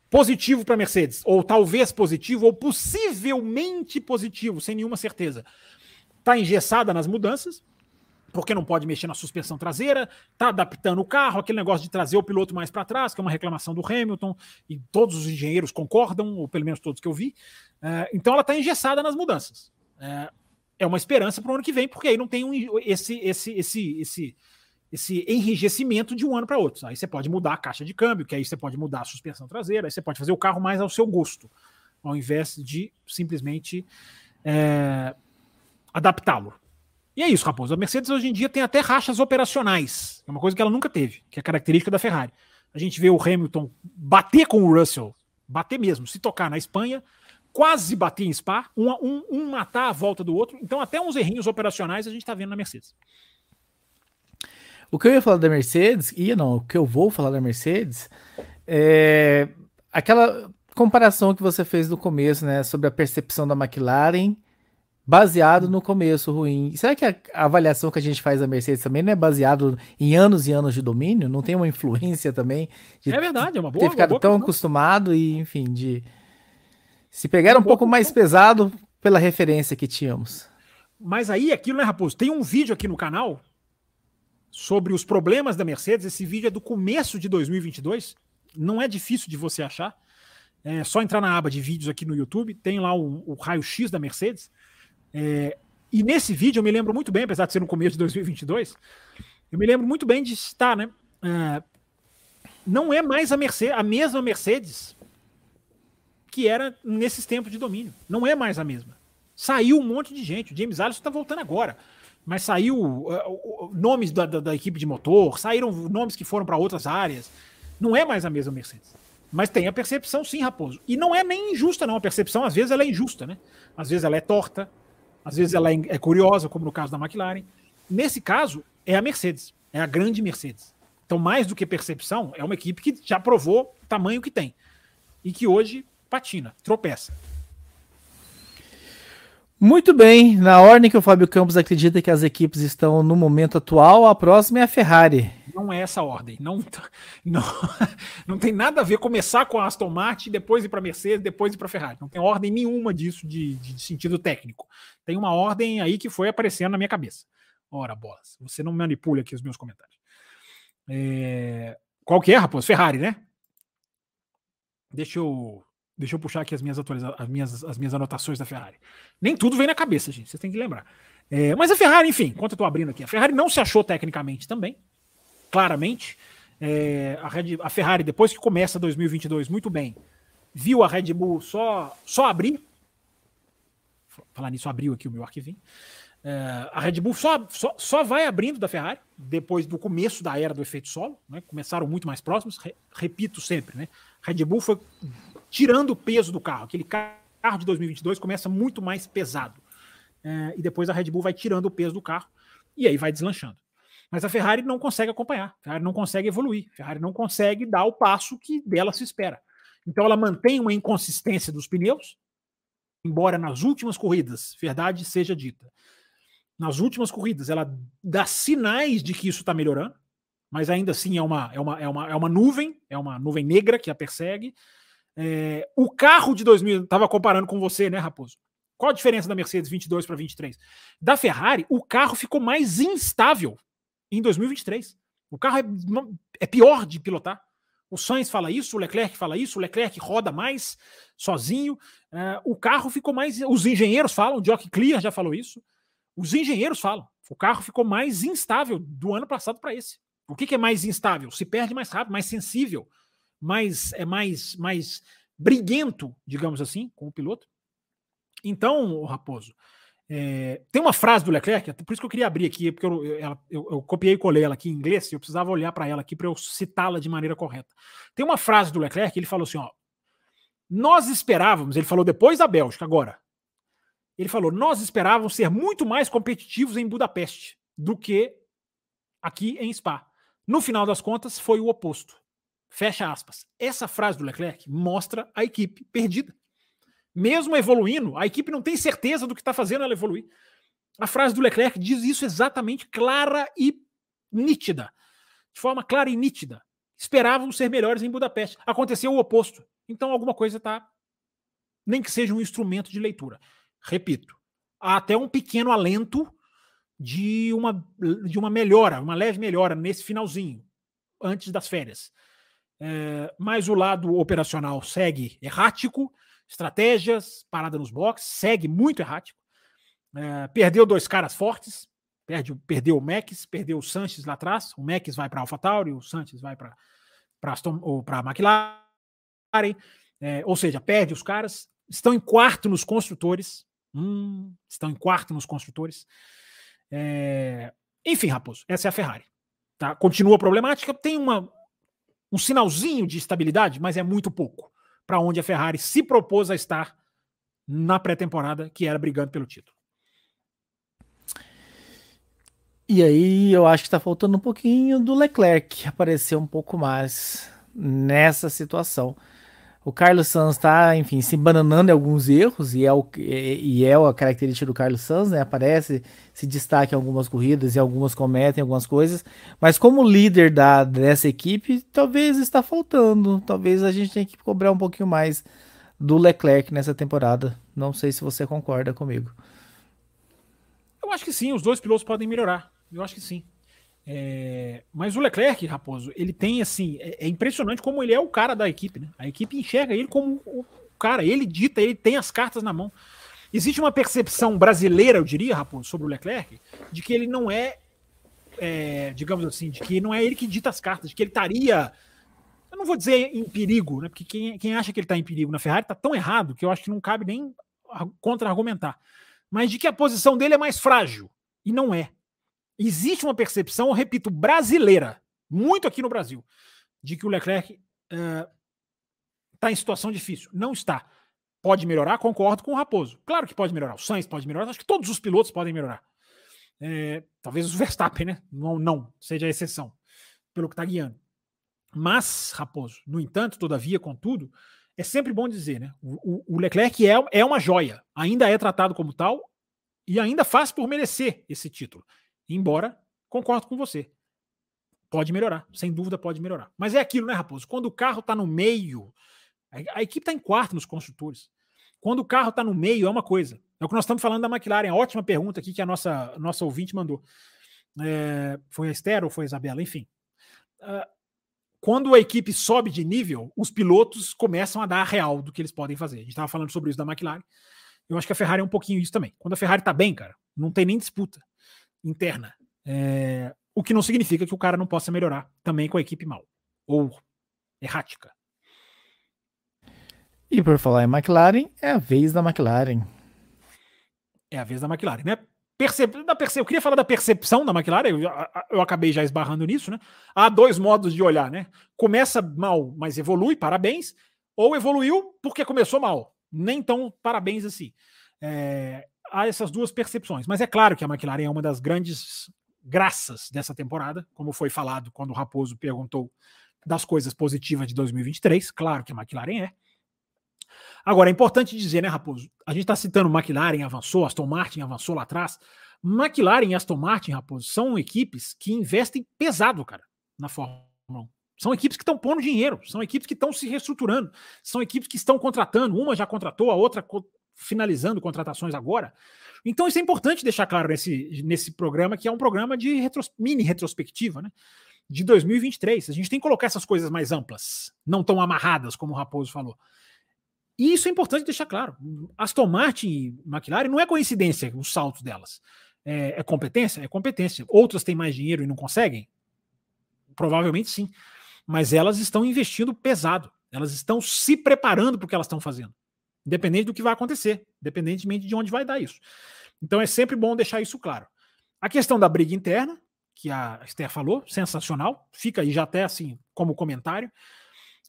positivo para a Mercedes, ou talvez positivo, ou possivelmente positivo, sem nenhuma certeza. Está engessada nas mudanças, porque não pode mexer na suspensão traseira, está adaptando o carro, aquele negócio de trazer o piloto mais para trás, que é uma reclamação do Hamilton, e todos os engenheiros concordam, ou pelo menos todos que eu vi. É, então ela está engessada nas mudanças. É, é uma esperança para o ano que vem, porque aí não tem um, esse, esse, esse, esse esse enrijecimento de um ano para outro. Aí você pode mudar a caixa de câmbio, que aí você pode mudar a suspensão traseira, aí você pode fazer o carro mais ao seu gosto, ao invés de simplesmente é, adaptá-lo. E é isso, Raposo. A Mercedes hoje em dia tem até rachas operacionais. É uma coisa que ela nunca teve, que é característica da Ferrari. A gente vê o Hamilton bater com o Russell, bater mesmo, se tocar na Espanha, quase bater em Spa, um, um, um matar a volta do outro. Então, até uns errinhos operacionais a gente está vendo na Mercedes. O que eu ia falar da Mercedes, ia não, o que eu vou falar da Mercedes é aquela comparação que você fez no começo, né, sobre a percepção da McLaren baseado no começo ruim. Será que a, avaliação que a gente faz da Mercedes também não é baseado em anos e anos de domínio? Não tem uma influência também? De é verdade, é uma boa. Ter ficado boa tão acostumado e, enfim, de se pegar um pouco mais pesado pela referência que tínhamos. Mas aí, aquilo, né, Raposo? Tem um vídeo aqui no canal sobre os problemas da Mercedes. Esse vídeo é do começo de 2022. Não é difícil de você achar. É só entrar na aba de vídeos aqui no YouTube. Tem lá o, o raio-x da Mercedes. É, e nesse vídeo eu me lembro muito bem, apesar de ser no começo de 2022, eu me lembro muito bem de estar, né? É, não é mais a, Mercedes, a mesma Mercedes que era nesses tempos de domínio. Não é mais a mesma. Saiu um monte de gente. O James Allison está voltando agora. Mas saiu uh, nomes da, da, da, equipe de motor, saíram nomes que foram para outras áreas. Não é mais a mesma Mercedes. Mas tem a percepção, sim, Raposo. E não é nem injusta, não. A percepção, às vezes, ela é injusta, né? Às vezes ela é torta, às vezes ela é, é curiosa, como no caso da McLaren. Nesse caso, é a Mercedes, é a grande Mercedes. Então, mais do que percepção, é uma equipe que já provou o tamanho que tem. E que hoje patina, tropeça. Muito bem, na ordem que o Fábio Campos acredita que as equipes estão no momento atual, a próxima é a Ferrari. Não é essa ordem. Não, não, não tem nada a ver começar com a Aston Martin, depois ir para a Mercedes, depois ir para a Ferrari. Não tem ordem nenhuma disso de, de, sentido técnico. Tem uma ordem aí que foi aparecendo na minha cabeça. Ora, bolas, você não manipule aqui os meus comentários. É... Qual que é, Raposo? Ferrari, né? Deixa eu Deixa eu puxar aqui as minhas, atualiza as minhas, as minhas anotações da Ferrari. Nem tudo vem na cabeça, gente. Vocês têm que lembrar. É, mas a Ferrari, enfim, enquanto eu estou abrindo aqui, a Ferrari não se achou tecnicamente também, claramente. É, a, Red, a, Ferrari, depois que começa 2022 muito bem, viu a Red Bull só, só abrir. Falar nisso, abriu aqui o meu arquivinho. É, a Red Bull só, só, só, vai abrindo da Ferrari depois do começo da era do efeito solo. Né? Começaram muito mais próximos. Re, repito sempre, né? Red Bull foi tirando o peso do carro. Aquele carro de 2022 começa muito mais pesado. É, e depois a Red Bull vai tirando o peso do carro e aí vai deslanchando. Mas a Ferrari não consegue acompanhar, a Ferrari não consegue evoluir, a Ferrari não consegue dar o passo que dela se espera. Então ela mantém uma inconsistência dos pneus, embora nas últimas corridas, verdade seja dita, nas últimas corridas ela dá sinais de que isso está melhorando, mas ainda assim é uma, é, uma, é, uma, é uma nuvem, é uma nuvem negra que a persegue. É, o carro de 2000, estava comparando com você, né, Raposo? Qual a diferença da Mercedes 22 para 23? Da Ferrari, o carro ficou mais instável em 2023. O carro é, é pior de pilotar. O Sainz fala isso, o Leclerc fala isso, o Leclerc roda mais sozinho. Uh, o carro ficou mais. Os engenheiros falam, o Jock Clear já falou isso. Os engenheiros falam. O carro ficou mais instável do ano passado para esse. O que, que, é mais instável? Se perde mais rápido, mais sensível mais é mais mais briguento, digamos assim, com o piloto. Então, Raposo, é, tem uma frase do Leclerc, por isso que eu queria abrir aqui, porque eu, eu, eu, eu copiei e colei ela aqui em inglês, e eu precisava olhar para ela aqui para eu citá-la de maneira correta. Tem uma frase do Leclerc, ele falou assim: ó, nós esperávamos, ele falou depois da Bélgica, agora. Ele falou: nós esperávamos ser muito mais competitivos em Budapeste do que aqui em Spa. No final das contas, foi o oposto. Fecha aspas. Essa frase do Leclerc mostra a equipe perdida. Mesmo evoluindo, a equipe não tem certeza do que está fazendo ela evoluir. A frase do Leclerc diz isso exatamente clara e nítida. De forma clara e nítida. Esperavam ser melhores em Budapeste. Aconteceu o oposto. Então alguma coisa está. Nem que seja um instrumento de leitura. Repito, há até um pequeno alento de uma, de uma melhora, uma leve melhora nesse finalzinho, antes das férias. É, mas o lado operacional segue errático, estratégias, parada nos boxes, segue muito errático. É, perdeu dois caras fortes, perde, perdeu o Max, perdeu o Sanches lá atrás. O Max vai para AlphaTauri, o Sanches vai para para McLaren, é, ou seja, perde os caras. Estão em quarto nos construtores. Hum, estão em quarto nos construtores. É... Enfim, Raposo, essa é a Ferrari. Tá? Continua problemática, tem uma, um sinalzinho de estabilidade, mas é muito pouco para onde a Ferrari se propôs a estar na pré-temporada, que era brigando pelo título. E aí eu acho que está faltando um pouquinho do Leclerc aparecer um pouco mais nessa situação. O Carlos Sanz está, enfim, se bananando em alguns erros, e é, o, e é a característica do Carlos Sanz, né? Aparece, se destaca em algumas corridas e algumas cometem algumas coisas. Mas como líder da, dessa equipe, talvez está faltando. Talvez a gente tenha que cobrar um pouquinho mais do Leclerc nessa temporada. Não sei se você concorda comigo. Eu acho que sim, os dois pilotos podem melhorar. Eu acho que sim. É, mas o Leclerc, Raposo, ele tem assim, é, é, impressionante como ele é o cara da equipe, né? A equipe enxerga ele como o cara, ele dita, ele tem as cartas na mão. Existe uma percepção brasileira, eu diria, Raposo, sobre o Leclerc, de que ele não é, é, digamos assim, de que não é ele que dita as cartas, de que ele estaria, eu não vou dizer em perigo, né? Porque quem, quem acha que ele está em perigo na Ferrari está tão errado que eu acho que não cabe nem contra-argumentar. Mas de que a posição dele é mais frágil. E não é existe uma percepção, repito, brasileira, muito aqui no Brasil, de que o Leclerc está uh, em situação difícil. Não está. Pode melhorar, concordo com o Raposo. Claro que pode melhorar. O Sainz pode melhorar, acho que todos os pilotos podem melhorar. É, talvez o Verstappen, né? Não, não seja a exceção, pelo que está guiando. Mas, Raposo, no entanto, todavia, contudo, é sempre bom dizer, né? O, o Leclerc é, é uma joia, ainda é tratado como tal e ainda faz por merecer esse título. Embora, concordo com você. Pode melhorar, sem dúvida pode melhorar. Mas é aquilo, né, Raposo? Quando o carro está no meio, a equipe está em quarto nos construtores. Quando o carro está no meio, é uma coisa. É o que nós estamos falando da McLaren. ótima pergunta aqui que a nossa, nossa ouvinte mandou. É, foi a Esther ou foi a Isabela? Enfim. Uh, quando a equipe sobe de nível, os pilotos começam a dar a real do que eles podem fazer. A gente estava falando sobre isso da McLaren. Eu acho que a Ferrari é um pouquinho isso também. Quando a Ferrari está bem, cara, não tem nem disputa interna. É, o que não significa que o cara não possa melhorar também com a equipe mal ou errática. E por falar em McLaren, é a vez da McLaren. É a vez da McLaren, né? Percep... Da perce... Eu queria falar da percepção da McLaren, eu, eu acabei já esbarrando nisso, né? Há dois modos de olhar, né? Começa mal, mas evolui, parabéns, ou evoluiu porque começou mal. Nem tão parabéns assim. É há essas duas percepções. Mas é claro que a McLaren é uma das grandes graças dessa temporada, como foi falado quando o Raposo perguntou das coisas positivas de 2023. Claro que a McLaren é. Agora, é importante dizer, né, Raposo? A gente está citando McLaren avançou, Aston Martin avançou lá atrás. McLaren e Aston Martin, Raposo, são equipes que investem pesado, cara, na Fórmula 1. São equipes que estão pondo dinheiro, são equipes que estão se reestruturando, são equipes que estão contratando. Uma já contratou, a outra finalizando contratações agora. Então isso é importante deixar claro nesse, nesse programa, que é um programa de retros, mini retrospectiva, né? De 2023. A gente tem que colocar essas coisas mais amplas, não tão amarradas, como o Raposo falou. E isso é importante deixar claro. Aston Martin e McLaren não é coincidência os saltos delas. É, é competência? É competência. Outras têm mais dinheiro e não conseguem? Provavelmente sim. Mas elas estão investindo pesado. Elas estão se preparando para o que elas estão fazendo. Independente do que vai acontecer, independentemente de onde vai dar isso. Então é sempre bom deixar isso claro. A questão da briga interna, que a Esther falou, sensacional, fica aí já até assim como comentário.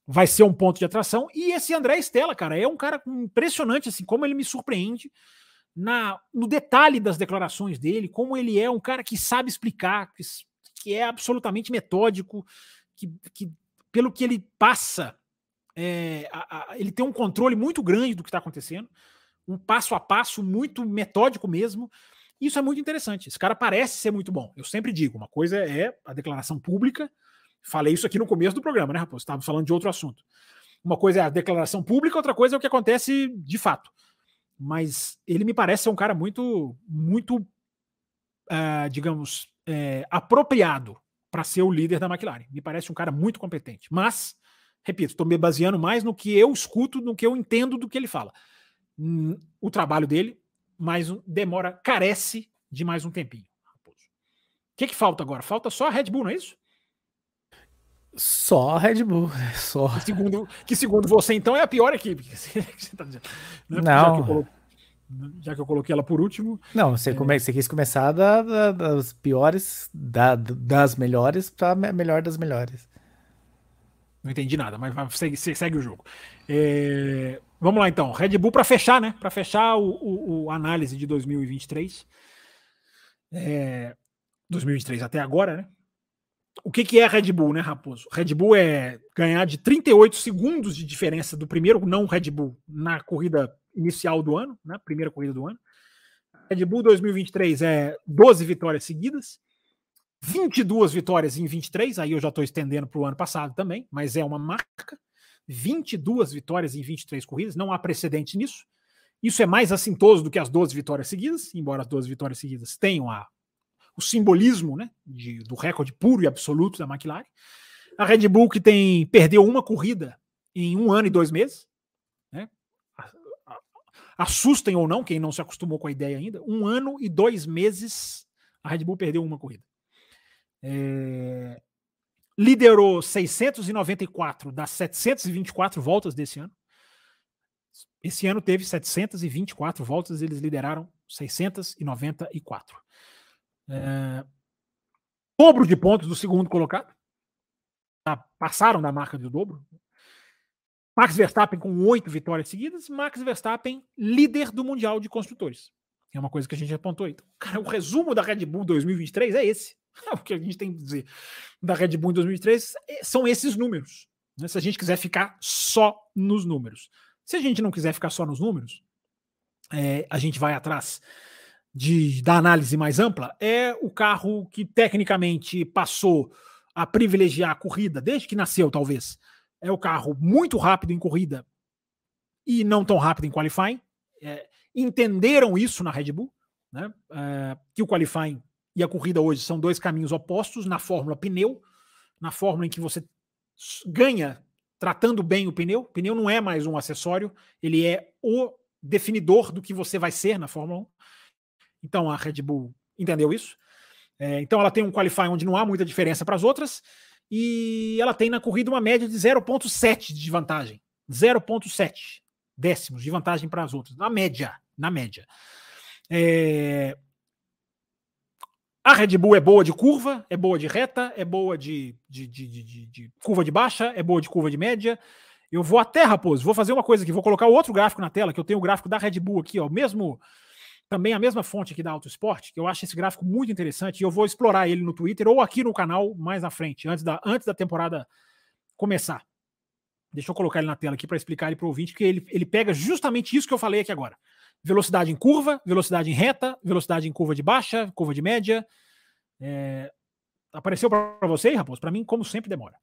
Vai ser um ponto de atração. E esse André Estela, cara, é um cara impressionante, assim, como ele me surpreende na, no detalhe das declarações dele, como ele é um cara que sabe explicar, que, que é absolutamente metódico, que, que pelo que ele passa é, a, a, ele tem um controle muito grande do que está acontecendo, um passo a passo muito metódico mesmo. Isso é muito interessante. Esse cara parece ser muito bom. Eu sempre digo: uma coisa é a declaração pública. Falei isso aqui no começo do programa, né, Raposo? Estava falando de outro assunto. Uma coisa é a declaração pública, outra coisa é o que acontece de fato. Mas ele me parece ser um cara muito, muito, uh, digamos, é, apropriado para ser o líder da McLaren. Me parece um cara muito competente. Mas repito, estou me baseando mais no que eu escuto, no que eu entendo do que ele fala. Hum, o trabalho dele, mais demora, carece de mais um tempinho. O que, que falta agora? Falta só a Red Bull, não é isso? Só a Red Bull, [LAUGHS] né? só. Que segundo, que segundo você, então, é a pior equipe. [LAUGHS] Que tá Não. já que eu coloquei ela por último. Não, você, é... come, você quis começar da, da, das piores, da, das melhores para melhor das melhores. Não entendi nada, mas segue, segue o jogo. É... Vamos lá então, Red Bull para fechar, né? Para fechar o, o, o, análise de 2023. É... 2023 até agora, né? O que, que é Red Bull, né, Raposo? Red Bull é ganhar de 38 segundos de diferença do primeiro não Red Bull na corrida inicial do ano, né? Primeira corrida do ano. Red Bull 2023 é 12 vitórias seguidas, 22 vitórias em 23, aí eu já estou estendendo para o ano passado também, mas é uma marca. 22 vitórias em 23 corridas, não há precedente nisso. Isso é mais assintoso do que as 12 vitórias seguidas, embora as 12 vitórias seguidas tenham a, o simbolismo né, de, do recorde puro e absoluto da McLaren. A Red Bull que tem perdeu uma corrida em um ano e dois meses, né? Assustem ou não, quem não se acostumou com a ideia ainda, um ano e dois meses a Red Bull perdeu uma corrida. É, liderou 694 das 724 voltas desse ano. Esse ano teve 724 voltas, eles lideraram 694. É, dobro de pontos do segundo colocado. Já passaram da marca do dobro. Max Verstappen com oito vitórias seguidas. Max Verstappen, líder do Mundial de Construtores. É uma coisa que a gente apontou aí. Então, cara, o resumo da Red Bull 2023 é esse. [LAUGHS] o que a gente tem que dizer da Red Bull em 2003 é, são esses números. Né? Se a gente quiser ficar só nos números. Se a gente não quiser ficar só nos números, é, a gente vai atrás de, da análise mais ampla. É o carro que tecnicamente passou a privilegiar a corrida desde que nasceu, talvez. É o carro muito rápido em corrida e não tão rápido em qualifying. É, entenderam isso na Red Bull, né? É, que o qualifying e a corrida hoje são dois caminhos opostos na fórmula pneu, na fórmula em que você ganha tratando bem o pneu. O pneu não é mais um acessório, ele é o definidor do que você vai ser na Fórmula 1. Então a Red Bull entendeu isso. É, então ela tem um qualify onde não há muita diferença para as outras e ela tem na corrida uma média de 0,7 de vantagem. 0,7 décimos de vantagem para as outras, na média. Na média. É, a Red Bull é boa de curva, é boa de reta, é boa de, de, de, de, curva de baixa, é boa de curva de média. Eu vou até, Raposo, vou fazer uma coisa aqui, vou colocar outro gráfico na tela, que eu tenho o gráfico da Red Bull aqui, ó, mesmo também a mesma fonte aqui da Auto Sport, que eu acho esse gráfico muito interessante e eu vou explorar ele no Twitter ou aqui no canal mais à frente, antes da, antes da temporada começar. Deixa eu colocar ele na tela aqui para explicar ele para o ouvinte, porque ele, ele pega justamente isso que eu falei aqui agora velocidade em curva, velocidade em reta, velocidade em curva de baixa, curva de média. É... Apareceu para você Raposo? Para mim, como sempre, demora.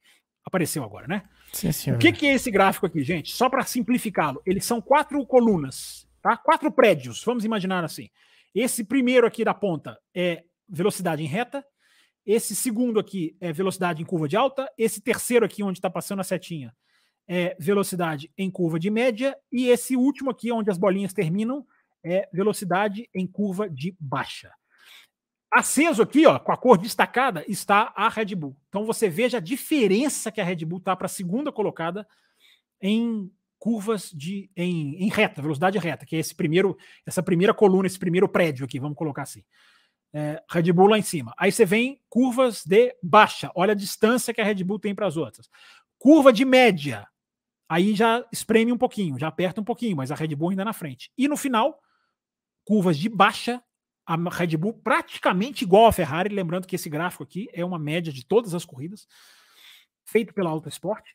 Apareceu agora, né? Sim, senhor. O que, que é esse gráfico aqui, gente? Só para simplificá-lo, eles são quatro colunas, tá? Quatro prédios, vamos imaginar assim. Esse primeiro aqui da ponta é velocidade em reta. Esse segundo aqui é velocidade em curva de alta. Esse terceiro aqui, onde está passando a setinha, é velocidade em curva de média, e esse último aqui, onde as bolinhas terminam, é velocidade em curva de baixa. Aceso aqui, ó, com a cor destacada, está a Red Bull. Então você veja a diferença que a Red Bull está para a segunda colocada em curvas de em, em, reta, velocidade reta, que é esse primeiro, essa primeira coluna, esse primeiro prédio aqui, vamos colocar assim. É, Red Bull lá em cima. Aí você vem curvas de baixa. Olha a distância que a Red Bull tem para as outras. Curva de média aí já espreme um pouquinho, já aperta um pouquinho, mas a Red Bull ainda na frente. E no final, curvas de baixa, a Red Bull praticamente igual a Ferrari, lembrando que esse gráfico aqui é uma média de todas as corridas, feito pela Auto Sport.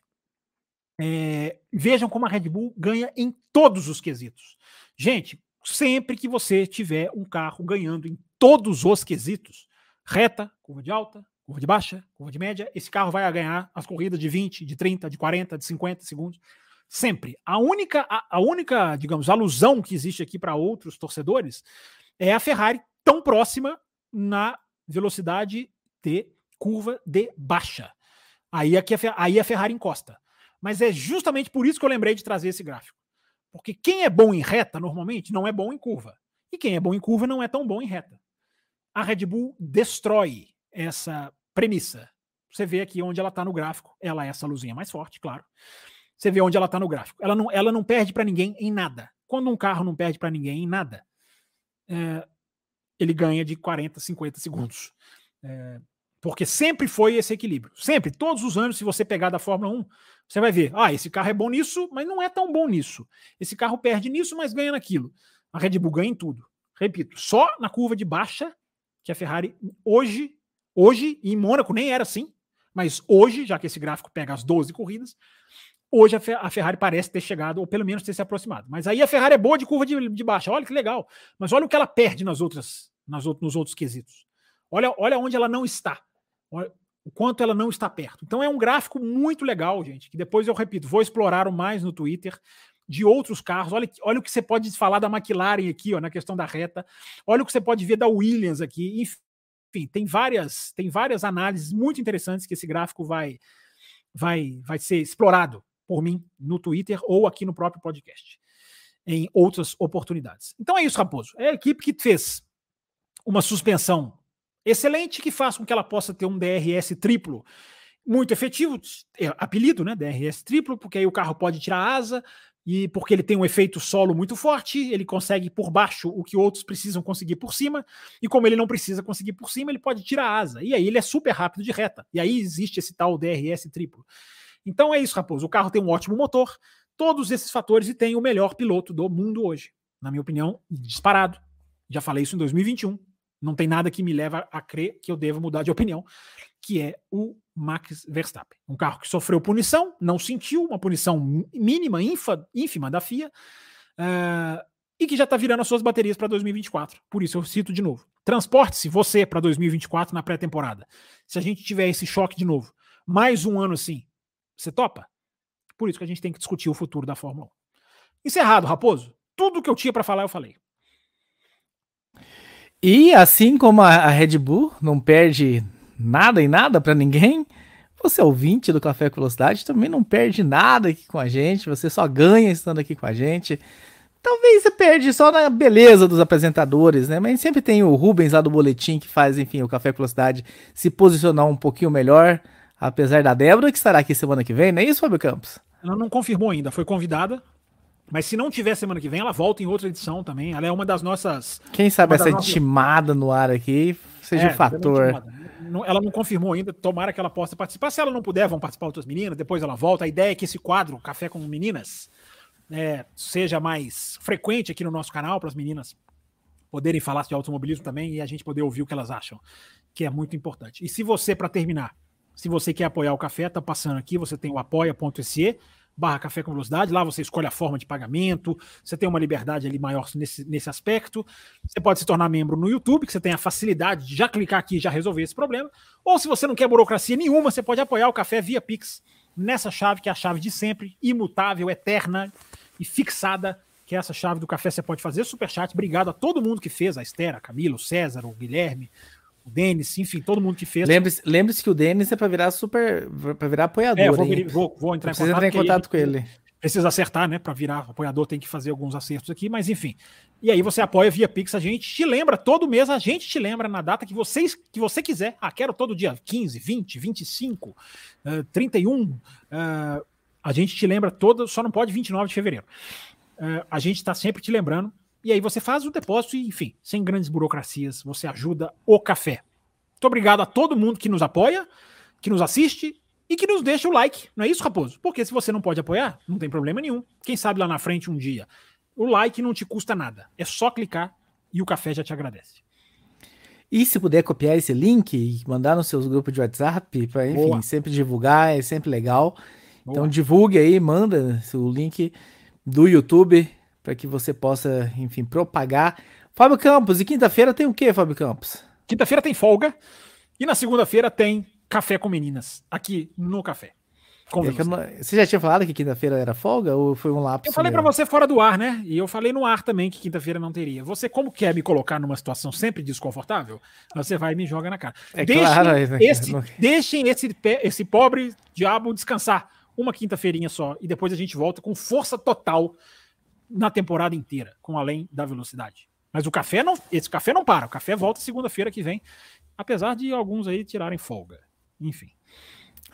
É, vejam como a Red Bull ganha em todos os quesitos. Gente, sempre que você tiver um carro ganhando em todos os quesitos, reta, curva de alta, curva de baixa, curva de média, esse carro vai ganhar as corridas de 20, de 30, de 40, de 50 segundos. Sempre. A única, a, a única, digamos, alusão que existe aqui para outros torcedores é a Ferrari tão próxima na velocidade de curva de baixa. Aí, aqui a, aí a Ferrari encosta. Mas é justamente por isso que eu lembrei de trazer esse gráfico. Porque quem é bom em reta, normalmente, não é bom em curva. E quem é bom em curva não é tão bom em reta. A Red Bull destrói essa premissa. Você vê aqui onde ela está no gráfico. Ela é essa luzinha mais forte, claro. Você vê onde ela está no gráfico. Ela não, ela não perde para ninguém em nada. quando um carro não perde para ninguém em nada, é, ele ganha de 40, 50 segundos. É, porque sempre foi esse equilíbrio. Sempre, todos os anos, se você pegar da Fórmula 1, você vai ver, ah, esse carro é bom nisso, mas não é tão bom nisso. Esse carro perde nisso, mas ganha naquilo. A Red Bull ganha em tudo. Repito, só na curva de baixa que a Ferrari hoje, hoje, em Mônaco nem era assim, mas hoje, já que esse gráfico pega as 12 corridas, hoje a Ferrari parece ter chegado, ou pelo menos ter se aproximado. Mas aí a Ferrari é boa de curva de, de baixa, olha que legal. Mas olha o que ela perde nas outras, nas, nos outros quesitos. Olha, olha onde ela não está. Olha, o quanto ela não está perto. Então é um gráfico muito legal, gente, que depois eu repito, vou explorar mais no Twitter de outros carros. Olha, olha o que você pode falar da McLaren aqui, ó, na questão da reta. Olha o que você pode ver da Williams aqui. Enfim, tem várias, tem várias análises muito interessantes que esse gráfico vai vai vai ser explorado por mim no Twitter ou aqui no próprio podcast em outras oportunidades. Então é isso, Raposo. É a equipe que fez uma suspensão excelente que faz com que ela possa ter um DRS triplo muito efetivo, é, apelido, né, DRS triplo, porque aí o carro pode tirar asa e porque ele tem um efeito solo muito forte, ele consegue por baixo o que outros precisam conseguir por cima, e como ele não precisa conseguir por cima, ele pode tirar a asa. E aí ele é super rápido de reta. E aí existe esse tal DRS triplo. Então é isso, Raposo. O carro tem um ótimo motor, todos esses fatores e tem o melhor piloto do mundo hoje. Na minha opinião, disparado. Já falei isso em 2021. Não tem nada que me leva a crer que eu devo mudar de opinião, que é o Max Verstappen. Um carro que sofreu punição, não sentiu, uma punição mínima, ínfima, ínfima da FIA, uh, e que já está virando as suas baterias para 2024. Por isso eu cito de novo. Transporte-se você para 2024 na pré-temporada. Se a gente tiver esse choque de novo, mais um ano assim, você topa? Por isso que a gente tem que discutir o futuro da Fórmula 1. Encerrado, Raposo. Tudo que eu tinha para falar, eu falei. E assim como a Red Bull não perde nada em nada para ninguém, você ouvinte do Café com Velocidade também não perde nada aqui com a gente, você só ganha estando aqui com a gente. Talvez você perde só na beleza dos apresentadores, né? Mas sempre tem o Rubens lá do boletim que faz, enfim, o Café com Velocidade se posicionar um pouquinho melhor apesar da Débora, que estará aqui semana que vem, não é isso, Fábio Campos? Ela não confirmou ainda, foi convidada. Mas se não tiver semana que vem, ela volta em outra edição também. Ela é uma das nossas. Quem sabe essa nossas... intimada no ar aqui seja é, um fator. Ela não confirmou ainda, tomara que ela possa participar. Se ela não puder, vão participar outras meninas, depois ela volta. A ideia é que esse quadro, Café com Meninas, é, seja mais frequente aqui no nosso canal, para as meninas poderem falar de automobilismo também e a gente poder ouvir o que elas acham, que é muito importante. E se você, para terminar, se você quer apoiar o café, tá passando aqui, você tem o apoia.se barra café com velocidade, lá você escolhe a forma de pagamento, você tem uma liberdade ali maior nesse, nesse aspecto. Você pode se tornar membro no YouTube, que você tem a facilidade de já clicar aqui e já resolver esse problema. Ou se você não quer burocracia nenhuma, você pode apoiar o café via Pix, nessa chave que é a chave de sempre, imutável, eterna e fixada, que é essa chave do café. Você pode fazer super chat. Obrigado a todo mundo que fez, a Esther, a o César, o Guilherme, o Denis, enfim, todo mundo que fez. Lembre-se lembre que o Denis é para virar super. para virar apoiador. É, vou, vou, vou, entrar em contato, entrar em contato com ele. Precisa acertar, né? Para virar apoiador, tem que fazer alguns acertos aqui, mas enfim. E aí você apoia via Pix, a gente te lembra todo mês, a gente te lembra na data que, vocês, que você quiser. Ah, quero todo dia 15, 20, 25, uh, 31. Uh, a gente te lembra todo, só não pode 29 de fevereiro. Uh, a gente está sempre te lembrando e aí você faz o depósito e, enfim, sem grandes burocracias, você ajuda o café. Muito obrigado a todo mundo que nos apoia, que nos assiste e que nos deixa o like. Não é isso, Raposo? Porque se você não pode apoiar, não tem problema nenhum. Quem sabe lá na frente um dia. O like não te custa nada. É só clicar e o café já te agradece. E se puder copiar esse link e mandar nos seus grupos de WhatsApp, para enfim, Boa. sempre divulgar, é sempre legal. Boa. Então divulgue aí, manda o link do YouTube para que você possa, enfim, propagar. Fábio Campos, e quinta-feira tem o que, Fábio Campos? Quinta-feira tem folga e na segunda-feira tem café com meninas aqui no café. É você já tinha falado que quinta-feira era folga ou foi um lapso? Eu falei para você fora do ar, né? E eu falei no ar também que quinta-feira não teria. Você, como quer me colocar numa situação sempre desconfortável, você vai e me joga na cara. É deixem, claro, esse, deixem esse, esse pobre diabo descansar uma quinta-feirinha só e depois a gente volta com força total na temporada inteira, com além da velocidade. Mas o café não, esse café não para. O café volta segunda-feira que vem, apesar de alguns aí tirarem folga. Enfim.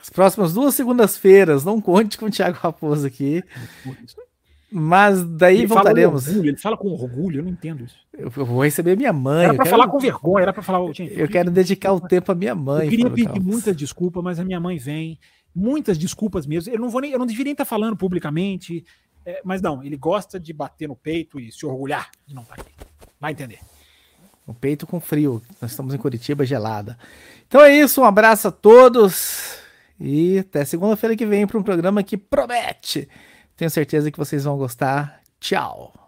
As próximas duas segundas-feiras, não conte com o Thiago Raposo aqui. Mas daí ele voltaremos. Fala orgulho, ele fala com orgulho, eu não entendo isso. Eu, eu vou receber minha mãe. Era pra quero, falar com vergonha, era pra falar. Gente, eu, eu quero dedicar o tempo à minha mãe. Eu queria pedir muita desculpa, mas a minha mãe vem. Muitas desculpas mesmo. Eu não vou nem, eu não deveria estar falando publicamente. É, mas não, ele gosta de bater no peito e se orgulhar de não estar aqui. Vai entender. O peito com frio. Nós estamos em Curitiba gelada. Então é isso, um abraço a todos. E até segunda-feira que vem para um programa que promete. Tenho certeza que vocês vão gostar. Tchau.